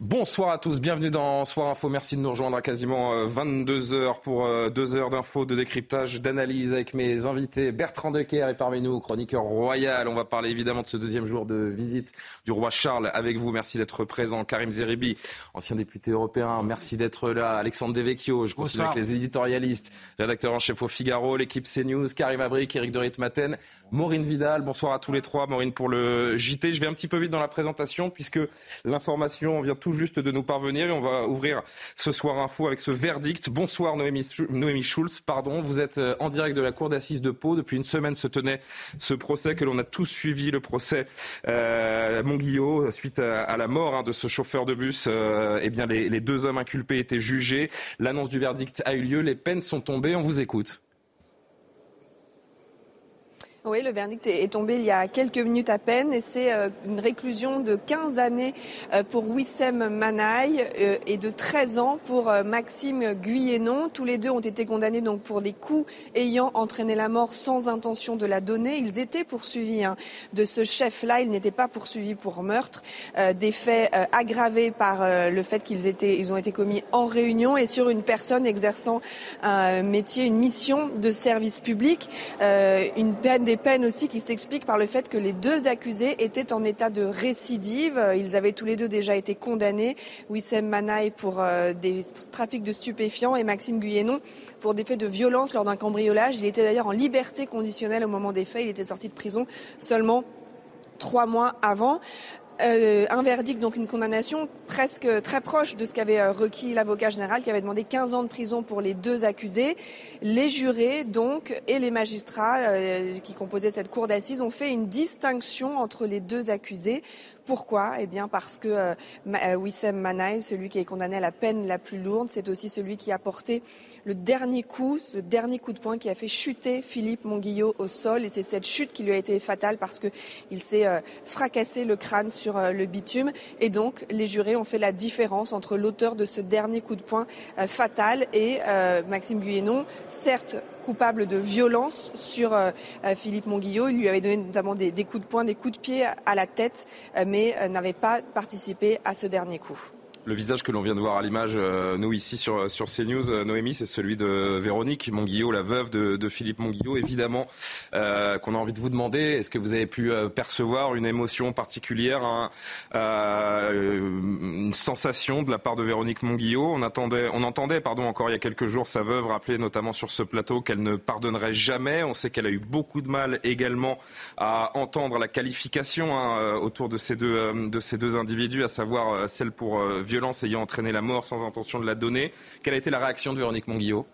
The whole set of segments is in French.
Bonsoir à tous, bienvenue dans Soir Info. Merci de nous rejoindre à quasiment 22 euh, heures pour euh, deux heures d'infos, de décryptage, d'analyse avec mes invités. Bertrand Decker est parmi nous, chroniqueur royal. On va parler évidemment de ce deuxième jour de visite du roi Charles avec vous. Merci d'être présent. Karim Zeribi, ancien député européen, merci d'être là. Alexandre Devecchio, je continue avec les éditorialistes, rédacteur en chef au Figaro, l'équipe CNews, Karim Abric, Eric de Ritmaten, Maureen Vidal. Bonsoir à tous les trois. Maureen pour le JT. Je vais un petit peu vite dans la présentation puisque l'information vient tout juste de nous parvenir et on va ouvrir ce soir info avec ce verdict. Bonsoir Noémie, Schulz, pardon. Vous êtes euh, en direct de la cour d'assises de Pau. Depuis une semaine se tenait ce procès que l'on a tous suivi, le procès euh, Monguillot, suite à, la mort hein, de ce chauffeur de bus. Euh, eh bien, les deux hommes inculpés étaient jugés. L'annonce du verdict a eu lieu. Les peines sont tombées. On vous écoute. Oui, le verdict est tombé il y a quelques minutes à peine et c'est euh, une réclusion de 15 années euh, pour Wissem Manaï euh, et de 13 ans pour Maxime Guyénon. Tous les deux ont été condamnés donc pour des coups ayant entraîné la mort sans intention de la donner. Ils étaient poursuivis hein, de ce chef-là. Ils n'étaient pas poursuivis pour meurtre. Des faits aggravés par le fait qu'ils étaient, ils ont été commis en réunion et sur une personne exerçant un métier, une mission de service public. Une peine des peines aussi qui s'expliquent par le fait que les deux accusés étaient en état de récidive. Ils avaient tous les deux déjà été condamnés. Wissem Manaï pour euh, des trafics de stupéfiants et Maxime Guyenon pour des faits de violence lors d'un cambriolage. Il était d'ailleurs en liberté conditionnelle au moment des faits. Il était sorti de prison seulement trois mois avant. Euh, un verdict, donc une condamnation presque très proche de ce qu'avait euh, requis l'avocat général qui avait demandé 15 ans de prison pour les deux accusés. Les jurés, donc, et les magistrats euh, qui composaient cette cour d'assises ont fait une distinction entre les deux accusés pourquoi? Eh bien parce que euh, Wissem Manaï, celui qui est condamné à la peine la plus lourde, c'est aussi celui qui a porté le dernier coup, ce dernier coup de poing qui a fait chuter Philippe Monguillot au sol. Et c'est cette chute qui lui a été fatale parce qu'il s'est euh, fracassé le crâne sur euh, le bitume. Et donc les jurés ont fait la différence entre l'auteur de ce dernier coup de poing fatal et Maxime Guyenon, certes coupable de violence sur euh, euh, Philippe Monguillot. Il lui avait donné notamment des, coups de poing, des coups de pied à la tête, euh, mais n'avait pas participé à ce dernier coup. Le visage que l'on vient de voir à l'image, euh, nous ici sur, sur CNews, euh, Noémie, c'est celui de Véronique Monguillot, la veuve de, Philippe Monguillot. Évidemment, euh, qu'on a envie de vous demander, est-ce que vous avez pu percevoir une émotion particulière, une sensation de la part de Véronique Monguillot? On, attendait, on entendait pardon, encore il y a quelques jours sa veuve rappeler notamment sur ce plateau qu'elle ne pardonnerait jamais. On sait qu'elle a eu beaucoup de mal également à entendre la qualification hein, autour de ces, deux, de ces deux individus, à savoir celle pour violence ayant entraîné la mort sans intention de la donner. Quelle a été la réaction de Véronique Monguillot?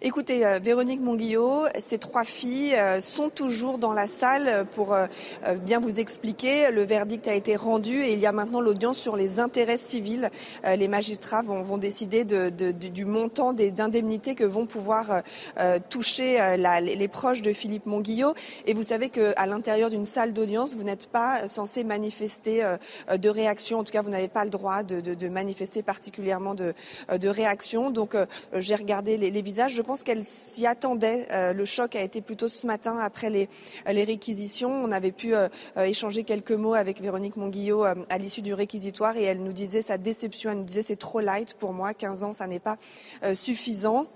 Écoutez, euh, Véronique Monguillot, ses trois filles euh, sont toujours dans la salle pour euh, bien vous expliquer. Le verdict a été rendu et il y a maintenant l'audience sur les intérêts civils. les magistrats vont, décider du montant d'indemnités que vont pouvoir toucher les, proches de Philippe Monguillot. Et vous savez qu'à l'intérieur d'une salle d'audience, vous n'êtes pas censé manifester de réaction. En tout cas, vous n'avez pas le droit de, manifester particulièrement de, réaction. Donc, j'ai regardé les, visages. Pense qu'elle s'y attendait. Euh, le choc a été plutôt ce matin après les, les réquisitions. On avait pu euh, euh, échanger quelques mots avec Véronique Monguillot à l'issue du réquisitoire et elle nous disait sa déception. Elle nous disait c'est trop light pour moi. 15 ans, ça n'est pas suffisant.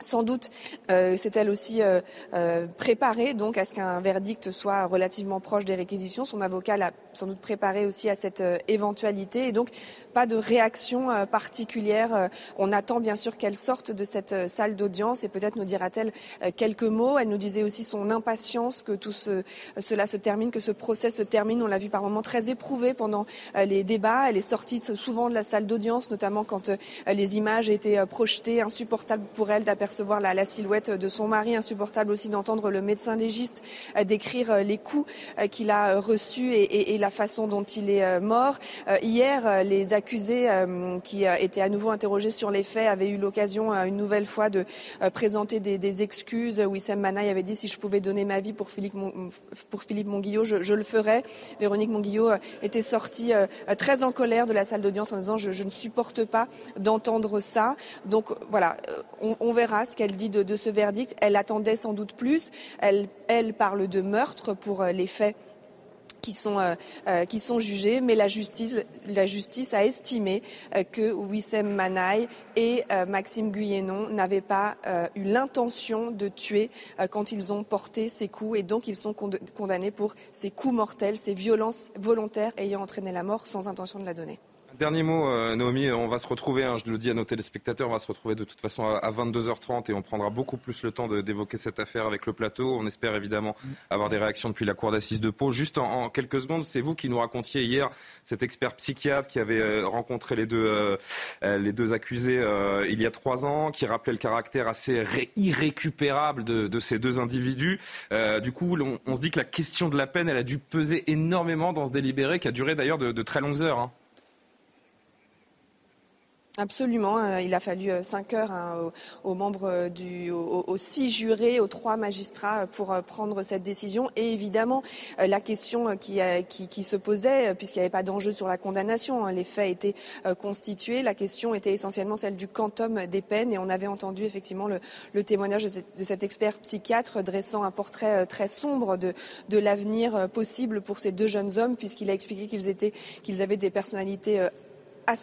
Sans doute euh, s'est-elle aussi euh, euh, préparée donc à ce qu'un verdict soit relativement proche des réquisitions. Son avocat l'a sans doute préparé aussi à cette euh, éventualité et donc pas de réaction euh, particulière. on attend bien sûr qu'elle sorte de cette salle d'audience et peut-être nous dira-t-elle quelques mots. Elle nous disait aussi son impatience que tout ce, cela se termine, que ce procès se termine. On l'a vu par moments très éprouvée pendant les débats. Elle est sortie souvent de la salle d'audience, notamment quand les images étaient projetées, insupportables pour elle apercevoir la, silhouette de son mari. Insupportable aussi d'entendre le médecin légiste décrire les coups qu'il a reçus et, la façon dont il est mort. hier, les accusés qui étaient à nouveau interrogés sur les faits avaient eu l'occasion une nouvelle fois de présenter des, excuses. Wissem Manaï avait dit si je pouvais donner ma vie pour Philippe, Philippe Monguillot, je, le ferais. Véronique Monguillot était sortie très en colère de la salle d'audience en disant je, ne supporte pas d'entendre ça. Donc voilà, on, on verra ce qu'elle dit de, de, ce verdict. Elle attendait sans doute plus. Elle, elle parle de meurtre pour les faits qui sont, euh, euh, qui sont jugés, mais la justice, a estimé euh, que Wissem Manaï et Maxime Guyenon n'avaient pas eu l'intention de tuer quand ils ont porté ces coups et donc ils sont condamnés pour ces coups mortels, ces violences volontaires ayant entraîné la mort sans intention de la donner. Dernier mot, euh, Naomi, on va se retrouver, hein, je le dis à nos téléspectateurs, on va se retrouver de toute façon à, à 22h30 et on prendra beaucoup plus le temps d'évoquer cette affaire avec le plateau. On espère évidemment avoir des réactions depuis la cour d'assises de Pau. Juste en, quelques secondes, c'est vous qui nous racontiez hier cet expert psychiatre qui avait euh, rencontré les deux, euh, les deux accusés il y a trois ans, qui rappelait le caractère assez ré irrécupérable de, ces deux individus. Du coup, on, se dit que la question de la peine, elle a dû peser énormément dans ce délibéré qui a duré d'ailleurs de, de, très longues heures. Hein. Absolument, euh, il a fallu euh, cinq heures hein, aux, membres du, aux, six jurés, aux trois magistrats euh, pour prendre cette décision. Et évidemment, la question qui, se posait, puisqu'il n'y avait pas d'enjeu sur la condamnation, hein, les faits étaient constitués. La question était essentiellement celle du quantum des peines, et on avait entendu effectivement le, témoignage de, cet expert psychiatre dressant un portrait très sombre de, l'avenir possible pour ces deux jeunes hommes, puisqu'il a expliqué qu'ils avaient des personnalités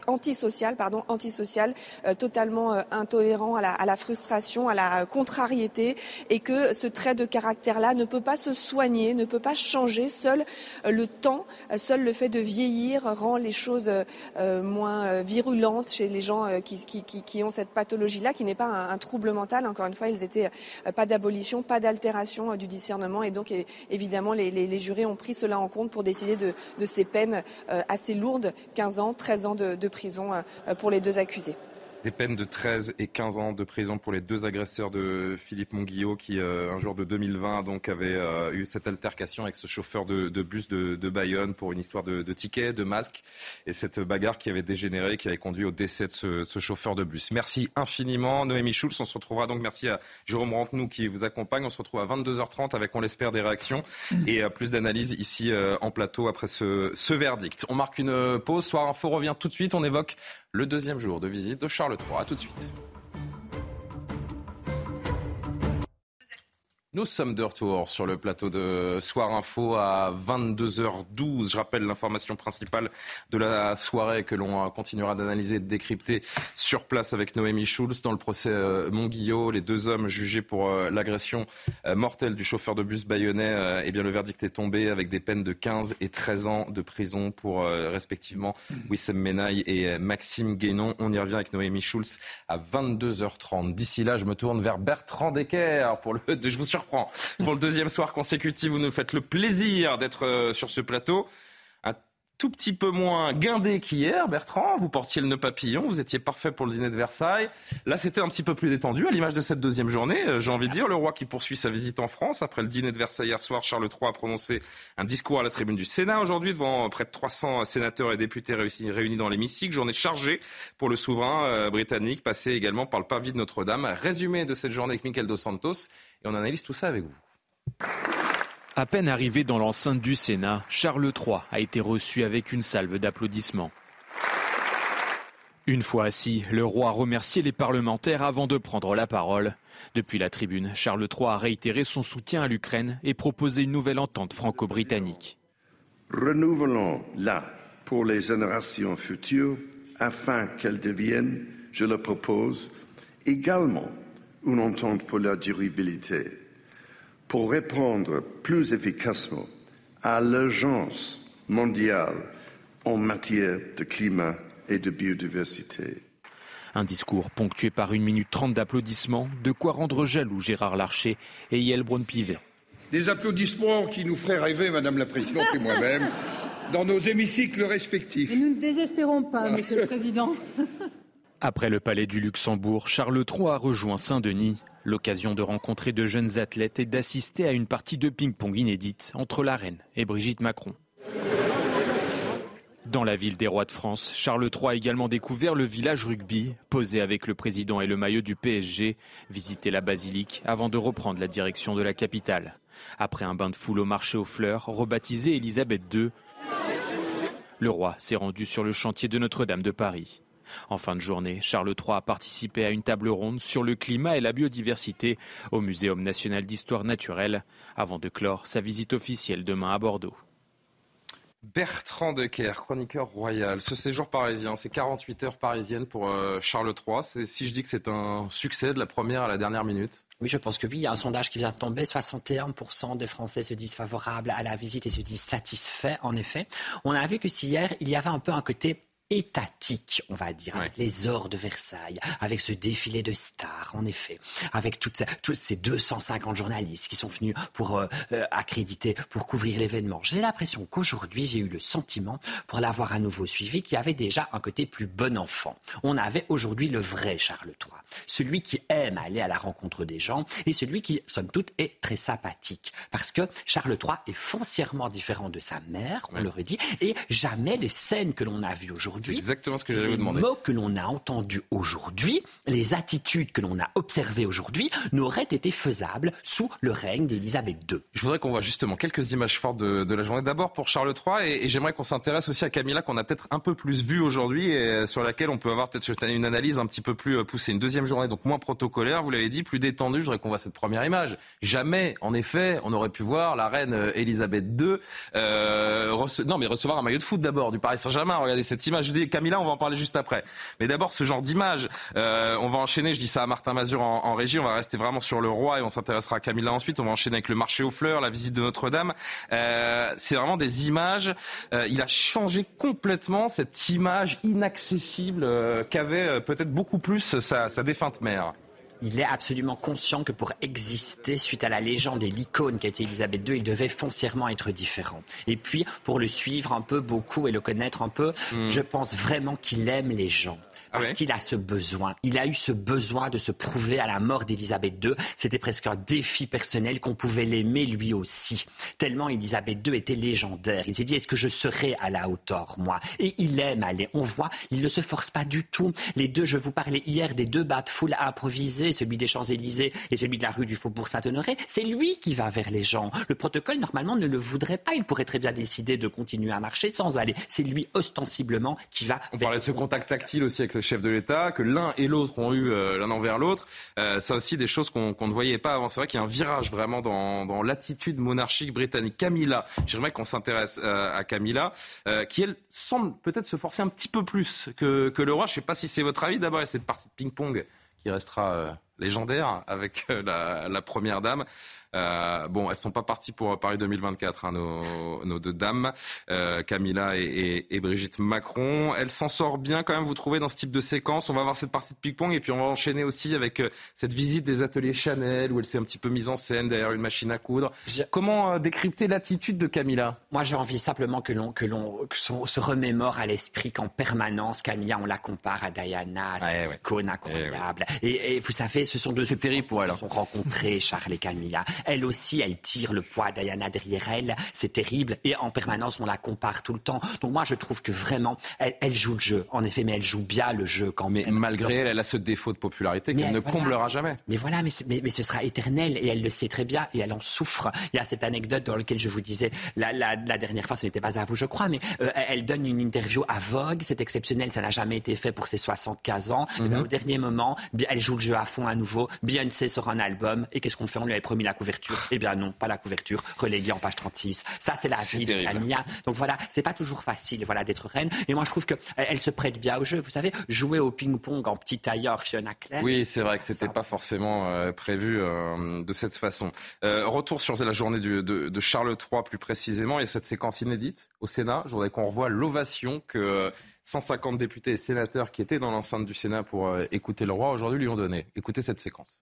antisocial, pardon, antisocial, euh, totalement euh, intolérant à la, frustration, à la contrariété, et que ce trait de caractère-là ne peut pas se soigner, ne peut pas changer. Seul euh, le temps, seul le fait de vieillir rend les choses euh, moins virulentes chez les gens qui, ont cette pathologie-là, qui n'est pas un, trouble mental. Encore une fois, ils étaient pas d'abolition, pas d'altération du discernement, et donc évidemment les, jurés ont pris cela en compte pour décider de, de ces peines assez lourdes, 15 ans, 13 ans de de, prison euh, pour les deux accusés. Des peines de 13 et 15 ans de prison pour les deux agresseurs de Philippe Monguillot qui, euh, un jour de 2020, donc, avait euh, eu cette altercation avec ce chauffeur de, de bus de, de, Bayonne pour une histoire de, de tickets, de masques. Et cette bagarre qui avait dégénéré, qui avait conduit au décès de ce, ce chauffeur de bus. Merci infiniment, Noémie Schulz. On se retrouvera donc, merci à Jérôme Rantenou qui vous accompagne. On se retrouve à 22h30 avec, on l'espère, des réactions et euh, plus d'analyses ici euh, en plateau après ce, ce verdict. On marque une pause. Soir Info revient tout de suite. On évoque le deuxième jour de visite de Charles III. A tout de suite. Nous sommes de retour sur le plateau de Soir Info à 22h12. Je rappelle l'information principale de la soirée que l'on continuera d'analyser et de décrypter sur place avec Noémie Schulz dans le procès euh, Montguillot. Les deux hommes jugés pour euh, l'agression euh, mortelle du chauffeur de bus bayonnais, eh bien le verdict est tombé avec des peines de 15 et 13 ans de prison pour respectivement Wissem Menaille et Maxime Guénon. On y revient avec Noémie Schulz à 22h30. D'ici là, je me tourne vers Bertrand Decker pour le. Pour le deuxième soir consécutif, vous nous faites le plaisir d'être euh, sur ce plateau. Tout petit peu moins guindé qu'hier, Bertrand. Vous portiez le nœud papillon, vous étiez parfait pour le dîner de Versailles. Là, c'était un petit peu plus détendu, à l'image de cette deuxième journée. Euh, j'ai envie de dire, le roi qui poursuit sa visite en France. Après le dîner de Versailles hier soir, Charles III a prononcé un discours à la tribune du Sénat aujourd'hui devant près de 300 sénateurs et députés réunis dans l'hémicycle. Journée chargée pour le souverain euh, britannique, passé également par le parvis de Notre-Dame. Résumé de cette journée avec Michael Dos Santos et on analyse tout ça avec vous. À peine arrivé dans l'enceinte du Sénat, Charles III a été reçu avec une salve d'applaudissements. Une fois assis, le roi a remercié les parlementaires avant de prendre la parole. Depuis la tribune, Charles III a réitéré son soutien à l'Ukraine et proposé une nouvelle entente franco-britannique. Renouvelons-la pour les générations futures afin qu'elle devienne, je le propose, également une entente pour la durabilité, pour répondre plus efficacement à l'urgence mondiale en matière de climat et de biodiversité. Un discours ponctué par une minute trente d'applaudissements, de quoi rendre jaloux Gérard Larcher et Yael Braun-Pivet. Des applaudissements qui nous feraient rêver, Madame la Présidente et moi-même, dans nos hémicycles respectifs. Et nous ne désespérons pas, Monsieur le Président. Après le palais du Luxembourg, Charles III a rejoint Saint-Denis. L'occasion de rencontrer de jeunes athlètes et d'assister à une partie de ping-pong inédite entre la reine et Brigitte Macron. Dans la ville des rois de France, Charles III a également découvert le village rugby, posé avec le président et le maillot du PSG, visité la basilique avant de reprendre la direction de la capitale. Après un bain de foule au marché aux fleurs, rebaptisé Élisabeth II, le roi s'est rendu sur le chantier de Notre-Dame de Paris. En fin de journée, Charles III a participé à une table ronde sur le climat et la biodiversité au Muséum national d'histoire naturelle, avant de clore sa visite officielle demain à Bordeaux. Bertrand Decker, chroniqueur royal. Ce séjour parisien, c'est 48 heures parisiennes pour euh, Charles III. Si je dis que c'est un succès de la première à la dernière minute oui, je pense que oui. Il y a un sondage qui vient de tomber. 61% des Français se disent favorables à la visite et se disent satisfaits, en effet. On a vu que si hier, il y avait un peu un côté étatique, on va dire, avec les ors de Versailles, avec ce défilé de stars, en effet, avec toutes, tous ces 250 journalistes qui sont venus pour euh, euh, accréditer, pour couvrir l'événement. J'ai l'impression qu'aujourd'hui, j'ai eu le sentiment, pour l'avoir à nouveau suivi, qu'il y avait déjà un côté plus bon enfant. On avait aujourd'hui le vrai Charles III, celui qui aime aller à la rencontre des gens et celui qui, somme toute, est très sympathique. Parce que Charles III est foncièrement différent de sa mère, on le redit, et jamais les scènes que l'on a vues aujourd'hui c'est exactement ce que j'allais vous demander. Les mots que l'on a entendus aujourd'hui, les attitudes que l'on a observées aujourd'hui, n'auraient été faisables sous le règne d'Élisabeth II. Je voudrais qu'on voit justement quelques images fortes de, la journée. D'abord pour Charles III, et, j'aimerais qu'on s'intéresse aussi à Camilla, qu'on a peut-être un peu plus vue aujourd'hui, et sur laquelle on peut avoir peut-être une analyse un petit peu plus euh, poussée. Une deuxième journée, donc moins protocolaire, vous l'avez dit, plus détendue. Je voudrais qu'on voit cette première image. Jamais, en effet, on aurait pu voir la reine Elisabeth II euh, non, mais recevoir un maillot de foot d'abord du Paris Saint-Germain. Regardez cette image je dis Camilla, on va en parler juste après. Mais d'abord, ce genre d'image, euh, on va enchaîner, je dis ça à Martin Mazur en, régie, on va rester vraiment sur le roi et on s'intéressera à Camilla ensuite. On va enchaîner avec le marché aux fleurs, la visite de Notre-Dame. Euh, c'est vraiment des images. Euh, il a changé complètement cette image inaccessible qu'avait peut-être beaucoup plus sa défunte mère il est absolument conscient que pour exister, suite à la légende et l'icône qu'a été Elisabeth II, il devait foncièrement être différent. Et puis, pour le suivre un peu beaucoup et le connaître un peu, hmm. je pense vraiment qu'il aime les gens. Ah parce qu'il a ce besoin. Il a eu ce besoin de se prouver à la mort d'Élisabeth II. C'était presque un défi personnel qu'on pouvait l'aimer lui aussi. Tellement Élisabeth II était légendaire. Il s'est dit, est-ce que je serai à la hauteur, moi? Et il aime aller. On voit, il ne se force pas du tout. Les deux, je vous parlais hier des deux bas de foule improvisés, celui des Champs-Élysées et celui de la rue du Faubourg Saint-Honoré. C'est lui qui va vers les gens. Le protocole, normalement, ne le voudrait pas. Il pourrait très bien décider de continuer à marcher sans aller. C'est lui, ostensiblement, qui va. On parlait de ce contact tactile aussi avec le chef de l'État, que l'un et l'autre ont eu euh, l'un envers l'autre. Euh, ça aussi des choses qu'on ne voyait pas avant. C'est vrai qu'il y a un virage vraiment dans, l'attitude monarchique britannique. Camilla, j'aimerais qu'on s'intéresse euh, à Camilla, qui elle semble peut-être se forcer un petit peu plus que, le roi. Je ne sais pas si c'est votre avis. D'abord, cette partie de ping-pong qui restera légendaire avec la, première dame. Euh, bon, elles sont pas parties pour Paris 2024, hein, nos, nos, deux dames, euh, Camilla et, et, Brigitte Macron. Elle s'en sort bien quand même, vous trouvez, dans ce type de séquence. On va voir cette partie de ping-pong et puis on va enchaîner aussi avec euh, cette visite des ateliers Chanel où elle s'est un petit peu mise en scène derrière une machine à coudre. Comment décrypter l'attitude de Camilla? Moi, j'ai envie simplement que l'on que l'on se remémore à l'esprit qu'en permanence, Camilla, on la compare à Diana, c'est une icône incroyable. Et, et, vous savez, ce sont deux. C'est terrible pour elle. Se sont rencontrés, Charles et Camilla. Elle aussi, elle tire le poids Diana derrière elle. C'est terrible. Et en permanence, on la compare tout le temps. Donc moi, je trouve que vraiment, elle, joue le jeu. En effet, mais elle joue bien le jeu quand même. Malgré elle, elle a ce défaut de popularité qu'elle ne comblera jamais. Mais voilà, mais, mais, ce sera éternel. Et elle le sait très bien. Et elle en souffre. Il y a cette anecdote dans laquelle je vous disais, la, la, dernière fois, ce n'était pas à vous, je crois, mais euh, elle donne une interview à Vogue. C'est exceptionnel. Ça n'a jamais été fait pour ses 75 ans. et ben, au dernier moment, elle joue le jeu à fond à nouveau. Beyoncé sort un album. Et qu'est-ce qu'on fait? On lui avait promis la couverture eh bien non, pas la couverture, reléguée en page 36. Ça, c'est la vie de Camilla. Donc voilà, c'est pas toujours facile voilà, d'être reine. Et moi, je trouve qu'elle elle se prête bien au jeu. Vous savez, jouer au ping-pong en petit tailleur Fiona Claire. Oui, c'est vrai que c'était pas forcément euh, prévu euh, de cette façon. Euh, retour sur la journée de, de, Charles III plus précisément. Il y a cette séquence inédite au Sénat. Je voudrais qu'on revoie l'ovation que 150 députés et sénateurs qui étaient dans l'enceinte du Sénat pour écouter le roi aujourd'hui lui ont donné. Écoutez cette séquence.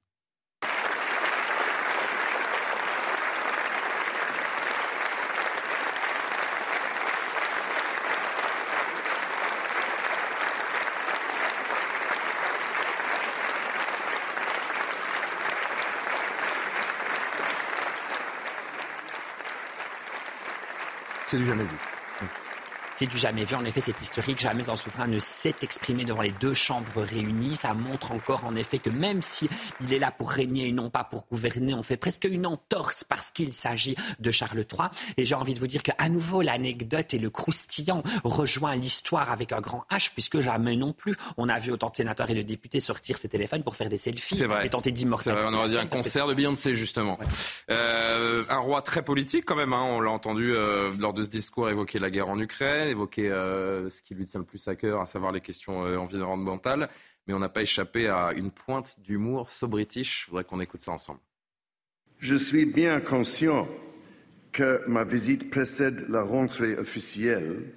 C'est du jamais vu. C'est du jamais vu. En effet, c'est historique. Jamais un souverain ne s'est exprimé devant les deux chambres réunies. Ça montre encore, en effet, que même si il est là pour régner et non pas pour gouverner, on fait presque une entorse parce qu'il s'agit de Charles III. Et j'ai envie de vous dire qu'à nouveau, l'anecdote et le croustillant rejoint l'histoire avec un grand H, puisque jamais non plus on a vu autant de sénateurs et de députés sortir ses téléphones pour faire des selfies et tenter d'immortaliser. On aurait dit un concert de Beyoncé, justement. Euh, un roi très politique, quand même. Hein. On l'a entendu euh, lors de ce discours évoquer la guerre en Ukraine évoquer euh, ce qui lui tient le plus à cœur, à savoir les questions euh, environnementales. Mais on n'a pas échappé à une pointe d'humour so british. Je voudrais qu'on écoute ça ensemble. Je suis bien conscient que ma visite précède la rentrée officielle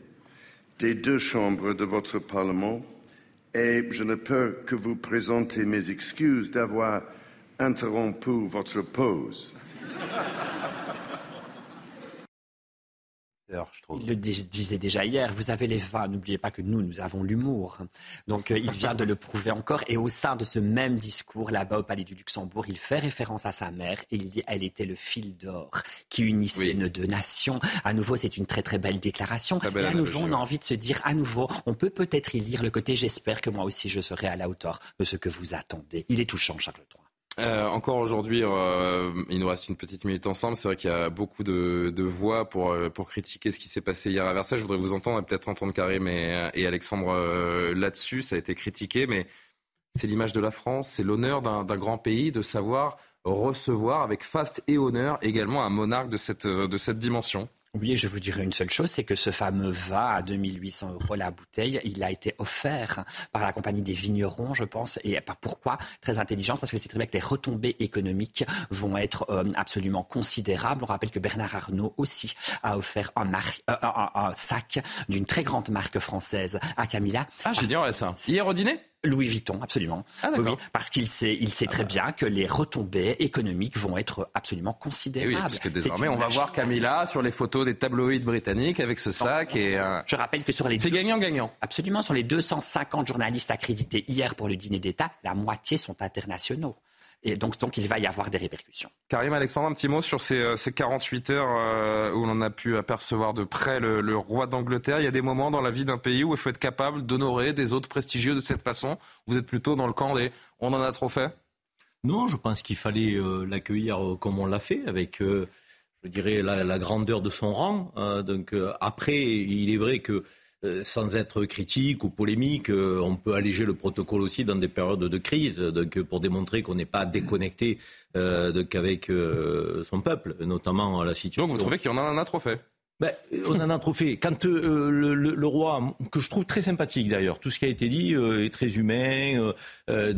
des deux chambres de votre Parlement et je ne peux que vous présenter mes excuses d'avoir interrompu votre pause. Il le disait déjà hier, vous avez les vins, n'oubliez pas que nous, nous avons l'humour. Donc euh, il vient de le prouver encore. Et au sein de ce même discours, là-bas au Palais du Luxembourg, il fait référence à sa mère et il dit elle était le fil d'or qui unissait nos deux nations. À nouveau, c'est une très très belle déclaration. et à nouveau, on a envie de se dire, à nouveau, on peut peut-être y lire le côté j'espère que moi aussi je serai à la hauteur de ce que vous attendez. Il est touchant, Charles III. Euh, encore aujourd'hui, euh, il nous reste une petite minute ensemble. C'est vrai qu'il y a beaucoup de, voix pour, euh, pour critiquer ce qui s'est passé hier à Versailles. Je voudrais vous entendre et peut-être entendre Karim et, Alexandre là-dessus. Ça a été critiqué, mais c'est l'image de la France, c'est l'honneur d'un grand pays de savoir recevoir avec faste et honneur également un monarque de cette, de cette dimension. Oui, je vous dirais une seule chose, c'est que ce fameux vin à 2800 euros la bouteille, il a été offert par la compagnie des vignerons, je pense. Et pourquoi Très intelligent, parce que c'est très bien que les retombées économiques vont être euh, absolument considérables. On rappelle que Bernard Arnault aussi a offert un, euh, un sac d'une très grande marque française à Camilla. Ah, génial ça. Hier au dîner? Louis Vuitton, absolument. Ah, oui, parce qu'il sait, il sait très bien que les retombées économiques vont être absolument considérables. Oui, parce que désormais, on va voir Camilla sur les photos des tabloïds britanniques avec ce sac. et euh, Je rappelle que sur les... C'est gagnant-gagnant. Absolument. Sur les 250 journalistes accrédités hier pour le dîner d'État, la moitié sont internationaux. Et donc, donc, il va y avoir des répercussions. Karim Alexandre, un petit mot sur ces, 48 euh, heures euh, où l'on a pu apercevoir de près le, roi d'Angleterre. Il y a des moments dans la vie d'un pays où il faut être capable d'honorer des autres prestigieux de cette façon. Vous êtes plutôt dans le camp des on en a trop fait Non, je pense qu'il fallait euh, l'accueillir comme on l'a fait, avec, je dirais, la, la, grandeur de son rang. donc après, il est vrai que euh, sans être critique ou polémique, euh, on peut alléger le protocole aussi dans des périodes de crise, donc pour démontrer qu'on n'est pas déconnecté euh, avec son peuple, notamment la situation. Donc vous trouvez qu'il y en a un trop fait ben, on en a trop fait. Quand euh, le, roi, que je trouve très sympathique d'ailleurs, tout ce qui a été dit euh, est très humain. Euh,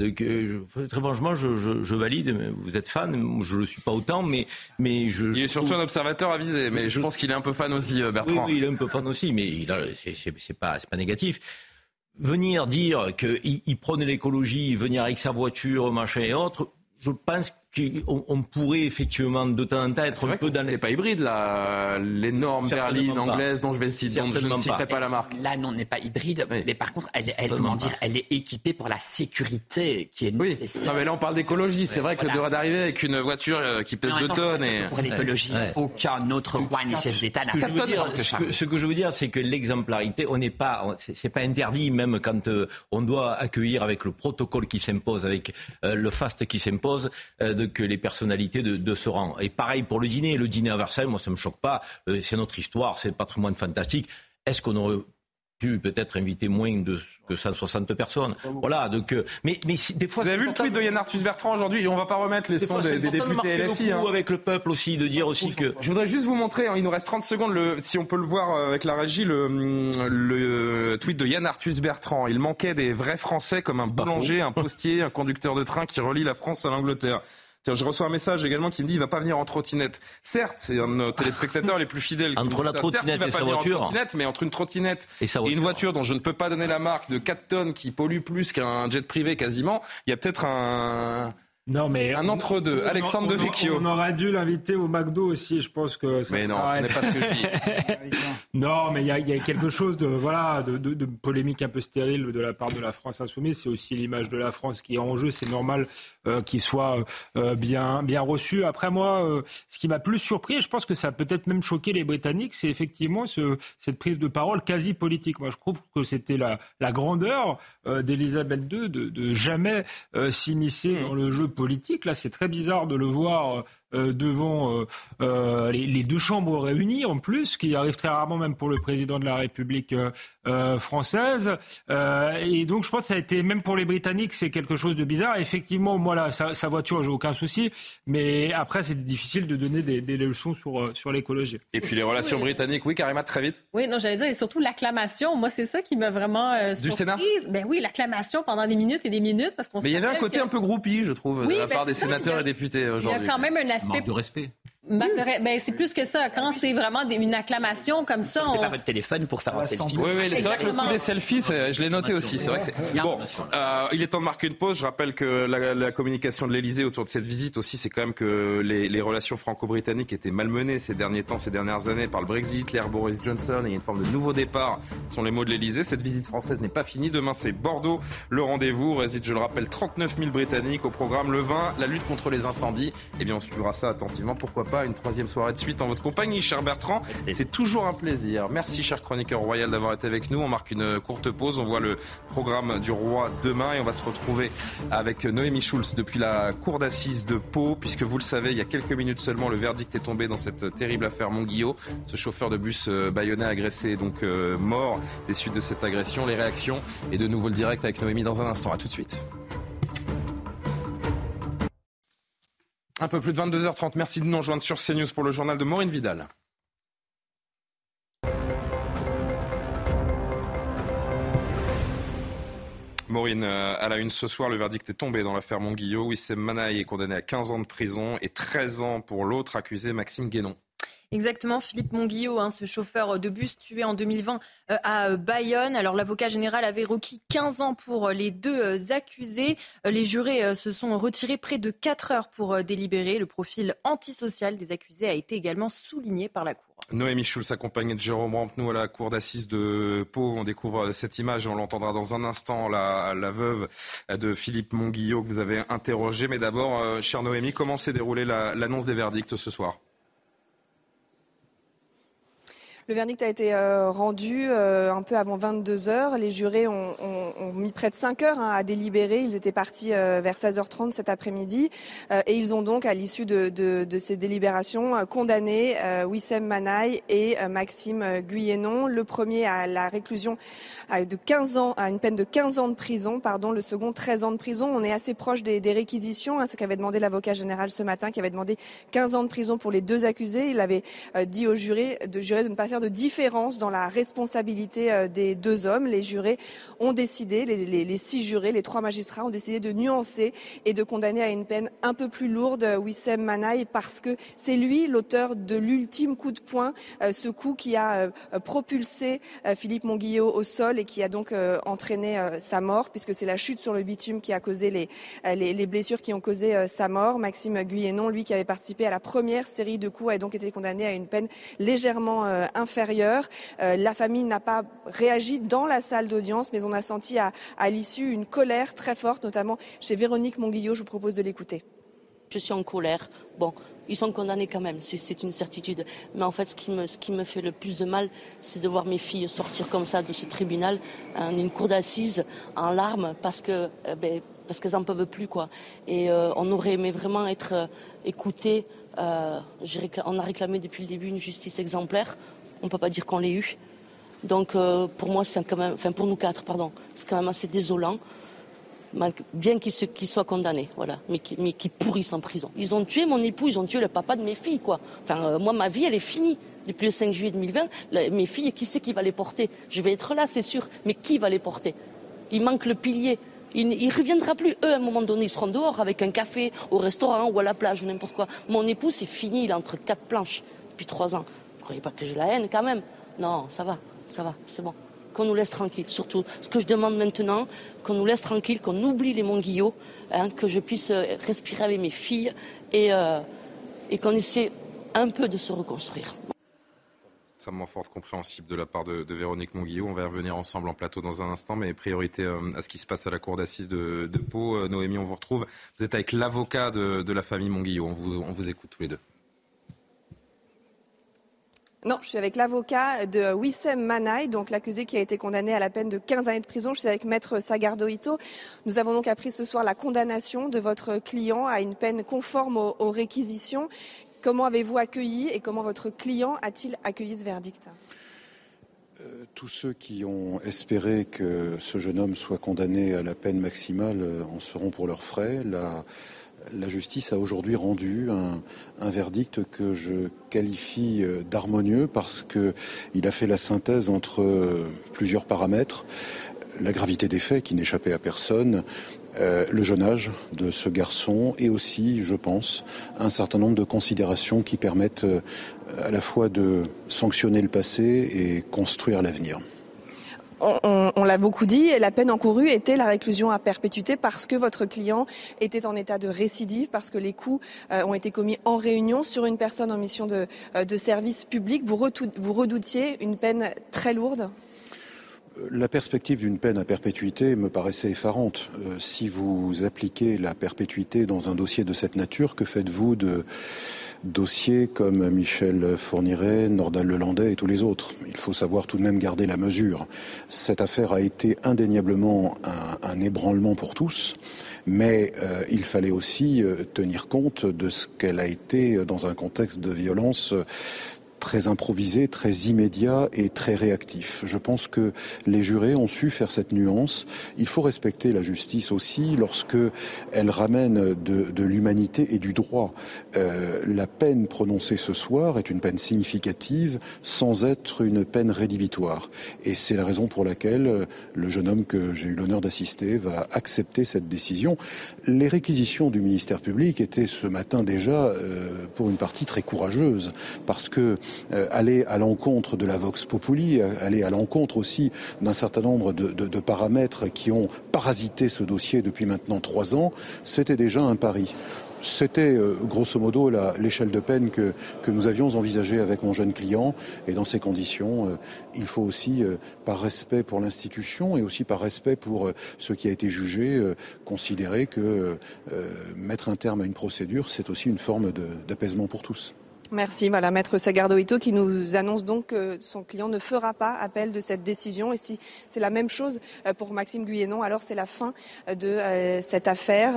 très franchement, je, valide. Vous êtes fan, je le suis pas autant, mais mais je. Il est surtout un observateur avisé, mais je, pense qu'il est un peu fan aussi, Bertrand. Oui, il est un peu fan aussi, mais c'est pas c'est pas négatif. Venir dire qu'il il prenait l'écologie, venir avec sa voiture, machin et autres, je pense on, pourrait effectivement de temps en temps être un peu dans les pas hybride là. L'énorme berline anglaise dont je vais citer dont je ne citerai pas la marque. Là non n'est pas hybride mais par contre elle, elle comment dire elle est équipée pour la sécurité qui est nécessaire. Oui. mais là on parle d'écologie. C'est vrai que d'arriver avec une voiture euh, qui pèse 2 tonnes et pour l'écologie aucun autre roi ni chef d'État n'a fait tonnes ce que je veux dire c'est que l'exemplarité on n'est pas c'est pas interdit même quand euh, on doit accueillir avec le protocole qui s'impose avec euh, le fast qui s'impose que les personnalités de, ce rang. Et pareil pour le dîner. Le dîner à Versailles, moi, ça ne me choque pas. Euh, c'est notre histoire, c'est le patrimoine fantastique. Est-ce qu'on aurait pu peut-être inviter moins de que 160 personnes? Voilà, donc, euh, mais, des fois. Vous avez vu le tweet de Yann Arthus Bertrand aujourd'hui? On va pas remettre les sons des, députés LFI. Hein. avec le peuple aussi, de dire aussi que. Je voudrais juste vous montrer, hein, il nous reste 30 secondes, le, si on peut le voir euh, avec la régie, le, le tweet de Yann Arthus Bertrand. Il manquait des vrais Français comme un boulanger, un postier, un conducteur de train qui relie la France à l'Angleterre. Je reçois un message également qui me dit il va pas venir en trottinette. Certes, c'est un de nos téléspectateurs les plus fidèles. entre la trottinette et sa voiture. mais entre une trottinette et, une voiture dont je ne peux pas donner la marque de 4 tonnes qui pollue plus qu'un jet privé quasiment, il y a peut-être un Non, mais un entre-deux. Alexandre de Vecchio. On aurait dû l'inviter au McDo aussi. Je pense que ça Mais non, ce n'est pas ce que je dis. non, mais il y, a quelque chose de voilà de, polémique un peu stérile de la part de la France insoumise. C'est aussi l'image de la France qui est en jeu. C'est normal euh, qu'il soit euh, bien bien reçu. Après moi, euh, ce qui m'a plus surpris, et je pense que ça a peut-être même choqué les Britanniques, c'est effectivement ce, cette prise de parole quasi politique. Moi, je trouve que c'était la, la grandeur d'Elisabeth II de, de jamais s'immiscer mmh. dans le jeu politique. Là, c'est très bizarre de le voir euh, devant euh, euh, les, deux chambres réunies en plus, qui arrive très rarement même pour le président de la République française. et donc je pense que ça a été, même pour les Britanniques, c'est quelque chose de bizarre. Effectivement, moi là, sa, voiture, j'ai aucun souci, mais après c'est difficile de donner des, leçons sur, sur l'écologie. Et puis les relations britanniques, oui, Karima, très vite. Oui, non, j'allais dire, et surtout l'acclamation. Moi, c'est ça qui m'a vraiment surprise. Du Sénat Ben oui, l'acclamation pendant des minutes et des minutes, parce qu'on. Mais il y avait un côté un peu groupie, je trouve, de la part ben des sénateurs et députés aujourd'hui. Il y a quand même un Manque de respect. Ben, c'est plus que ça. Quand c'est vraiment une acclamation comme ça. On... pas votre téléphone pour faire un selfie. Oui, oui, c'est vrai que le coup des selfies, je l'ai noté aussi. C'est vrai que. Bon, euh, il est temps de marquer une pause. Je rappelle que la, communication de l'Elysée autour de cette visite aussi, c'est quand même que les, relations franco-britanniques étaient malmenées ces derniers temps, ces dernières années par le Brexit, l'ère Boris Johnson. Et une forme de nouveau départ, sont les mots de l'Elysée. Cette visite française n'est pas finie. Demain, c'est Bordeaux. Le rendez-vous réside, je le rappelle, 39 000 Britanniques au programme. Le vin, la lutte contre les incendies. Eh bien, on suivra ça attentivement. Pourquoi pas une troisième soirée de suite en votre compagnie, cher Bertrand. C'est toujours un plaisir. Merci, cher chroniqueur royal, d'avoir été avec nous. On marque une courte pause. On voit le programme du roi demain et on va se retrouver avec Noémie Schulz depuis la cour d'assises de Pau, puisque vous le savez, il y a quelques minutes seulement, le verdict est tombé dans cette terrible affaire Monguillot. Ce chauffeur de bus euh, bayonnais agressé, donc euh, mort des suites de cette agression. Les réactions et de nouveau le direct avec Noémie dans un instant. À tout de suite. Un peu plus de 22h30. Merci de nous rejoindre sur CNews pour le journal de Maureen Vidal. Maureen, euh, à la une ce soir, le verdict est tombé dans l'affaire Monguillot. Wissem Manaï est condamné à 15 ans de prison et 13 ans pour l'autre accusé, Maxime Guénon. Exactement, Philippe Monguillot, hein, ce chauffeur de bus tué en 2020 euh, à euh, Bayonne. Alors l'avocat général avait requis 15 ans pour euh, les deux accusés. Les jurés se sont retirés près de 4 heures pour délibérer. Le profil antisocial des accusés a été également souligné par la Cour. Noémie Schulz, accompagnée de Jérôme Rampenou à la cour d'assises de Pau. On découvre cette image on l'entendra dans un instant, la, veuve de Philippe Monguillot que vous avez interrogé. Mais d'abord, chère Noémie, comment s'est déroulée l'annonce des verdicts ce soir? Le verdict a été euh, rendu euh, un peu avant 22 heures. Les jurés ont, mis près de 5 heures hein, à délibérer. Ils étaient partis euh, vers 16h30 cet après-midi et ils ont donc, à l'issue de, ces délibérations, condamné Wissem Manaï et Maxime Guyenon. Le premier à la réclusion de 15 ans, à une peine de 15 ans de prison, pardon. Le second 13 ans de prison. On est assez proche des, réquisitions, hein, ce qu'avait demandé l'avocat général ce matin, qui avait demandé 15 ans de prison pour les deux accusés. Il avait dit aux jurés de jurer de ne pas faire de différence dans la responsabilité euh, des deux hommes. Les jurés ont décidé, les, six jurés, les trois magistrats ont décidé de nuancer et de condamner à une peine un peu plus lourde euh, Wissem Manaï parce que c'est lui l'auteur de l'ultime coup de poing, euh, ce coup qui a propulsé Philippe Monguillot au sol et qui a donc entraîné sa mort puisque c'est la chute sur le bitume qui a causé les, les, blessures qui ont causé sa mort. Maxime Guyenon, lui qui avait participé à la première série de coups, a donc été condamné à une peine légèrement. La famille n'a pas réagi dans la salle d'audience, mais on a senti à, l'issue une colère très forte, notamment chez Véronique Monguillot. Je vous propose de l'écouter. Je suis en colère. Bon, ils sont condamnés quand même, c'est une certitude. Mais en fait, ce qui, me, fait le plus de mal, c'est de voir mes filles sortir comme ça de ce tribunal, en une cour d'assises, en larmes, parce euh, ben, qu'elles n'en peuvent plus. Et euh, on aurait aimé vraiment être euh, écoutés. on a réclamé depuis le début une justice exemplaire. On ne peut pas dire qu'on l'ait eu. Donc euh, pour moi, c'est quand même, enfin pour nous quatre, pardon, c'est quand même assez désolant, bien qu'ils soient condamnés, voilà, mais qui, mais qui pourrissent en prison. Ils ont tué mon époux, ils ont tué le papa de mes filles, quoi. Enfin, euh, moi, ma vie, elle est finie. Depuis le 5 juillet 2020, mes filles, qui c'est qui va les porter? Je vais être là, c'est sûr, mais qui va les porter? Il manque le pilier. Il ne reviendra plus. Eux, à un moment donné, ils seront dehors avec un café, au restaurant ou à la plage ou n'importe quoi. Mon époux, c'est fini, il est entre quatre planches depuis trois ans. Croyez pas que j'ai la haine quand même Non, ça va ça va, c'est bon. qu'on nous laisse tranquille. Surtout, ce que je demande maintenant, qu'on nous laisse tranquille, qu'on oublie les Montguillot, hein, que je puisse euh, respirer avec mes filles et, euh, et qu'on essaie un peu de se reconstruire extrêmement forte, compréhensible de la part de, Véronique Monguillot. On va y revenir ensemble en plateau dans un instant, mais priorité euh, à ce qui se passe à la cour d'assises de, Pau. Noémie, on vous retrouve. Vous êtes avec l'avocat de, la famille Monguillot. On vous écoute tous les deux. Non, je suis avec l'avocat de Wissem Manaï, donc l'accusé qui a été condamné à la peine de 15 années de prison. Je suis avec maître Sagardo Ito. Nous avons donc appris ce soir la condamnation de votre client à une peine conforme aux, réquisitions. Comment avez-vous accueilli et comment votre client a-t-il accueilli ce verdict? Euh, tous ceux qui ont espéré que ce jeune homme soit condamné à la peine maximale euh, en seront pour leurs frais. La justice a aujourd'hui rendu un, verdict que je qualifie euh, d'harmonieux parce qu'il a fait la synthèse entre euh, plusieurs paramètres. La gravité des faits qui n'échappait à personne, euh, le jeune âge de ce garçon et aussi, je pense, un certain nombre de considérations qui permettent à la fois de sanctionner le passé et construire l'avenir on, l'a beaucoup dit, la peine encourue était la réclusion à perpétuité parce que votre client était en état de récidive, parce que les coups euh, ont été commis en réunion sur une personne en mission de, euh, service public. Vous, redoutiez une peine très lourde? La perspective d'une peine à perpétuité me paraissait effarante. Euh, si vous appliquez la perpétuité dans un dossier de cette nature, que faites-vous de dossiers comme Michel Fourniret, Nordal Lelandais et tous les autres. Il faut savoir tout de même garder la mesure. Cette affaire a été indéniablement un, ébranlement pour tous, mais euh, il fallait aussi euh, tenir compte de ce qu'elle a été dans un contexte de violence très improvisé, très immédiat et très réactif. Je pense que les jurés ont su faire cette nuance. Il faut respecter la justice aussi lorsque elle ramène de, l'humanité et du droit. Euh, la peine prononcée ce soir est une peine significative sans être une peine rédhibitoire. Et c'est la raison pour laquelle euh, le jeune homme que j'ai eu l'honneur d'assister va accepter cette décision. Les réquisitions du ministère public étaient ce matin déjà, euh, pour une partie, très courageuses parce que aller à l'encontre de la Vox Populi, euh, aller à l'encontre aussi d'un certain nombre de, paramètres qui ont parasité ce dossier depuis maintenant trois ans, c'était déjà un pari. C'était euh, grosso modo l'échelle de peine que, nous avions envisagée avec mon jeune client. Et dans ces conditions, il faut aussi, par respect pour l'institution et aussi par respect pour ce qui a été jugé, considérer que mettre un terme à une procédure, c'est aussi une forme d'apaisement pour tous. Merci. Voilà, Maître Sagardo Ito qui nous annonce donc que son client ne fera pas appel de cette décision. Et si c'est la même chose euh, pour Maxime Guyenon, alors c'est la fin euh, de euh, cette affaire.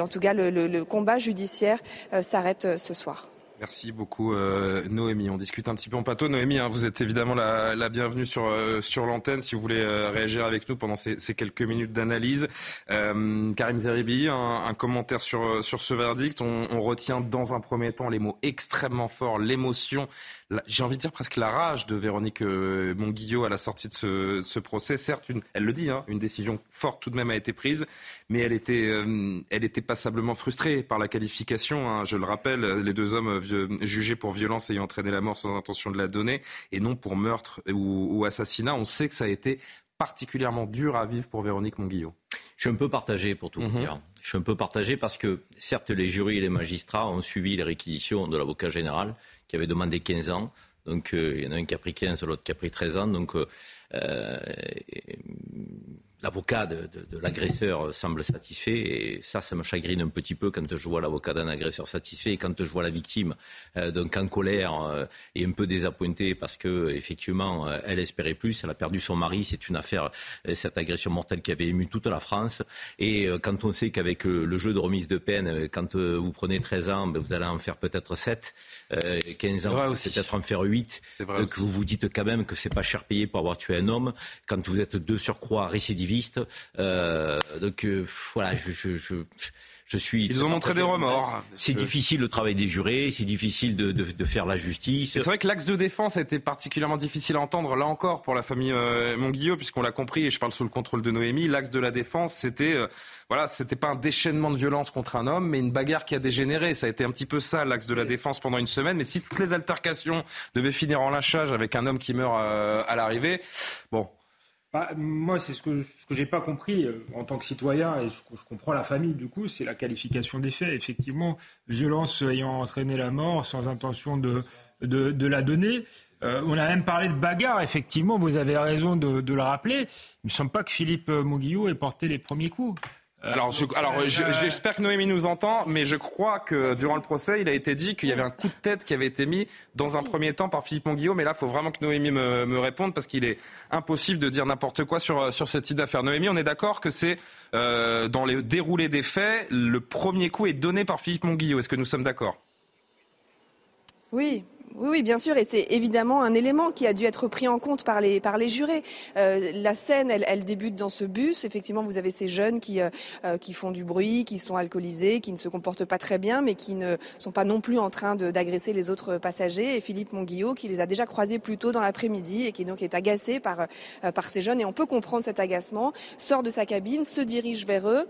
en tout cas, le combat judiciaire s'arrête ce soir. Merci beaucoup euh, Noémie. On discute un petit peu en plateau. Noémie, hein, vous êtes évidemment la, bienvenue sur, euh, sur l'antenne si vous voulez euh, réagir avec nous pendant ces, quelques minutes d'analyse. Karim Zeribi, un, commentaire sur, sur ce verdict. On, on retient dans un premier temps les mots extrêmement forts, l'émotion j'ai envie de dire presque la rage de Véronique euh, Monguillot à la sortie de ce, procès. Certes, elle le dit, hein, une décision forte tout de même a été prise, mais elle était, euh, elle était passablement frustrée par la qualification. Hein. je le rappelle, les deux hommes jugés pour violence ayant entraîné la mort sans intention de la donner, et non pour meurtre ou, assassinat. On sait que ça a été particulièrement dur à vivre pour Véronique Monguillot. Je suis un peu partagé pour tout vous mhm. dire. Je suis un peu partagé parce que certes les jurys et les magistrats ont suivi les réquisitions de l'avocat général qui avait demandé 15 ans. Donc euh, il y en a un qui a pris 15, l'autre qui a pris 13 ans. Donc euh, euh, l'avocat de, l'agresseur semble satisfait et ça, ça me chagrine un petit peu quand je vois l'avocat d'un agresseur satisfait et quand je vois la victime euh, d'un camp colère euh, et un peu désappointée parce que effectivement euh, elle espérait plus, elle a perdu son mari, c'est une affaire, cette agression mortelle qui avait ému toute la France. Et quand on sait qu'avec le jeu de remise de peine, quand vous prenez 13 ans, ben, vous allez en faire peut-être 7, 15 ans, peut-être en faire 8, que vous vous dites quand même que c'est pas cher payé pour avoir tué un homme, quand vous êtes de surcroît récidivistes euh, donc euh, voilà, je, je, je je suis. Ils ont montré des remords. C'est difficile le travail des jurés, c'est difficile de, de, de, faire la justice. C'est vrai que l'axe de défense a été particulièrement difficile à entendre, là encore, pour la famille euh, Monguillot, puisqu'on l'a compris, et je parle sous le contrôle de Noémie, l'axe de la défense, c'était. Euh, voilà, c'était pas un déchaînement de violence contre un homme, mais une bagarre qui a dégénéré. Ça a été un petit peu ça, l'axe de la défense pendant une semaine. Mais si toutes les altercations devaient finir en lâchage avec un homme qui meurt euh, à l'arrivée, bon, Bah, moi, c'est ce que, je n'ai pas compris euh, en tant que citoyen, et je, comprends la famille, du coup, c'est la qualification des faits. Effectivement, violence ayant entraîné la mort sans intention de, la donner. Euh, on a même parlé de bagarre, effectivement, vous avez raison de, le rappeler. Il ne me semble pas que Philippe Mouguillot ait porté les premiers coups. Euh, alors, j'espère que Noémie nous entend, mais je crois que durant le procès, il a été dit qu'il y avait un coup de tête qui avait été mis dans un premier temps par Philippe Monguillot. Mais là, il faut vraiment que Noémie me, réponde parce qu'il est impossible de dire n'importe quoi sur, sur ce type d'affaire. Noémie, on est d'accord que c'est euh, dans les déroulés des faits, le premier coup est donné par Philippe Monguillot. Est-ce que nous sommes d'accord? Oui, oui, bien sûr, et c'est évidemment un élément qui a dû être pris en compte par les, par les jurés. Euh, la scène, elle, elle, débute dans ce bus. Effectivement, vous avez ces jeunes qui, euh, euh, qui font du bruit, qui sont alcoolisés, qui ne se comportent pas très bien, mais qui ne sont pas non plus en train d'agresser les autres passagers. Et Philippe Monguillot, qui les a déjà croisés plus tôt dans l'après-midi et qui donc est agacé par, par ces jeunes, et on peut comprendre cet agacement, sort de sa cabine, se dirige vers eux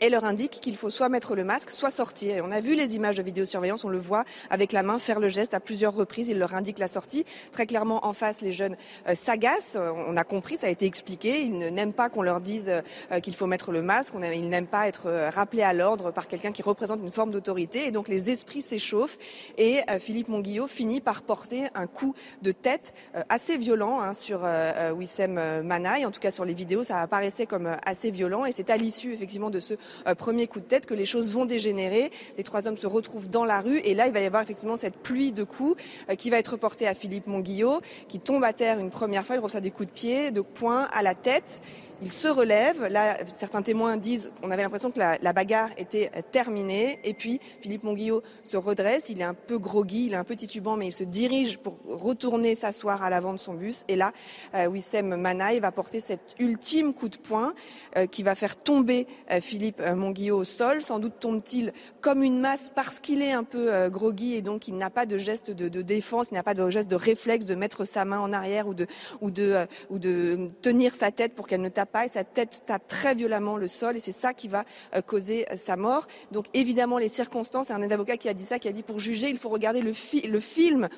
et leur indique qu'il faut soit mettre le masque, soit sortir. Et on a vu les images de vidéosurveillance, on le voit avec la main faire le geste à plusieurs reprises. Il leur indique la sortie. Très clairement, en face, les jeunes euh, s'agacent. On a compris, ça a été expliqué. Ils n'aiment pas qu'on leur dise euh, qu'il faut mettre le masque. ils n'aiment pas être euh, rappelés à l'ordre par quelqu'un qui représente une forme d'autorité. Et donc les esprits s'échauffent. Et Philippe Monguillot finit par porter un coup de tête assez violent hein, sur Wissem Manaï. En tout cas, sur les vidéos, ça apparaissait comme assez violent. Et c'est à l'issue, effectivement, de ce euh, premier coup de tête que les choses vont dégénérer. Les trois hommes se retrouvent dans la rue et là, il va y avoir effectivement cette pluie de coups euh, qui va être portée à Philippe Monguillot, qui tombe à terre une première fois, il reçoit des coups de pied, de poing à la tête. Il se relève. Là, certains témoins disent on avait l'impression que la, bagarre était terminée. Et puis, Philippe Monguillot se redresse. Il est un peu groggy, il est un peu titubant, mais il se dirige pour retourner s'asseoir à l'avant de son bus. Et là, euh, Wissem Manaï va porter cet ultime coup de poing euh, qui va faire tomber euh, Philippe Monguillot au sol. Sans doute tombe-t-il comme une masse parce qu'il est un peu groggy et donc il n'a pas de geste de, défense, il n'a pas de geste de réflexe de mettre sa main en arrière ou de, ou de, ou de tenir sa tête pour qu'elle ne tape pas et sa tête tape très violemment le sol et c'est ça qui va euh, causer euh, sa mort. Donc évidemment les circonstances, un avocat qui a dit ça, qui a dit pour juger il faut regarder le, le film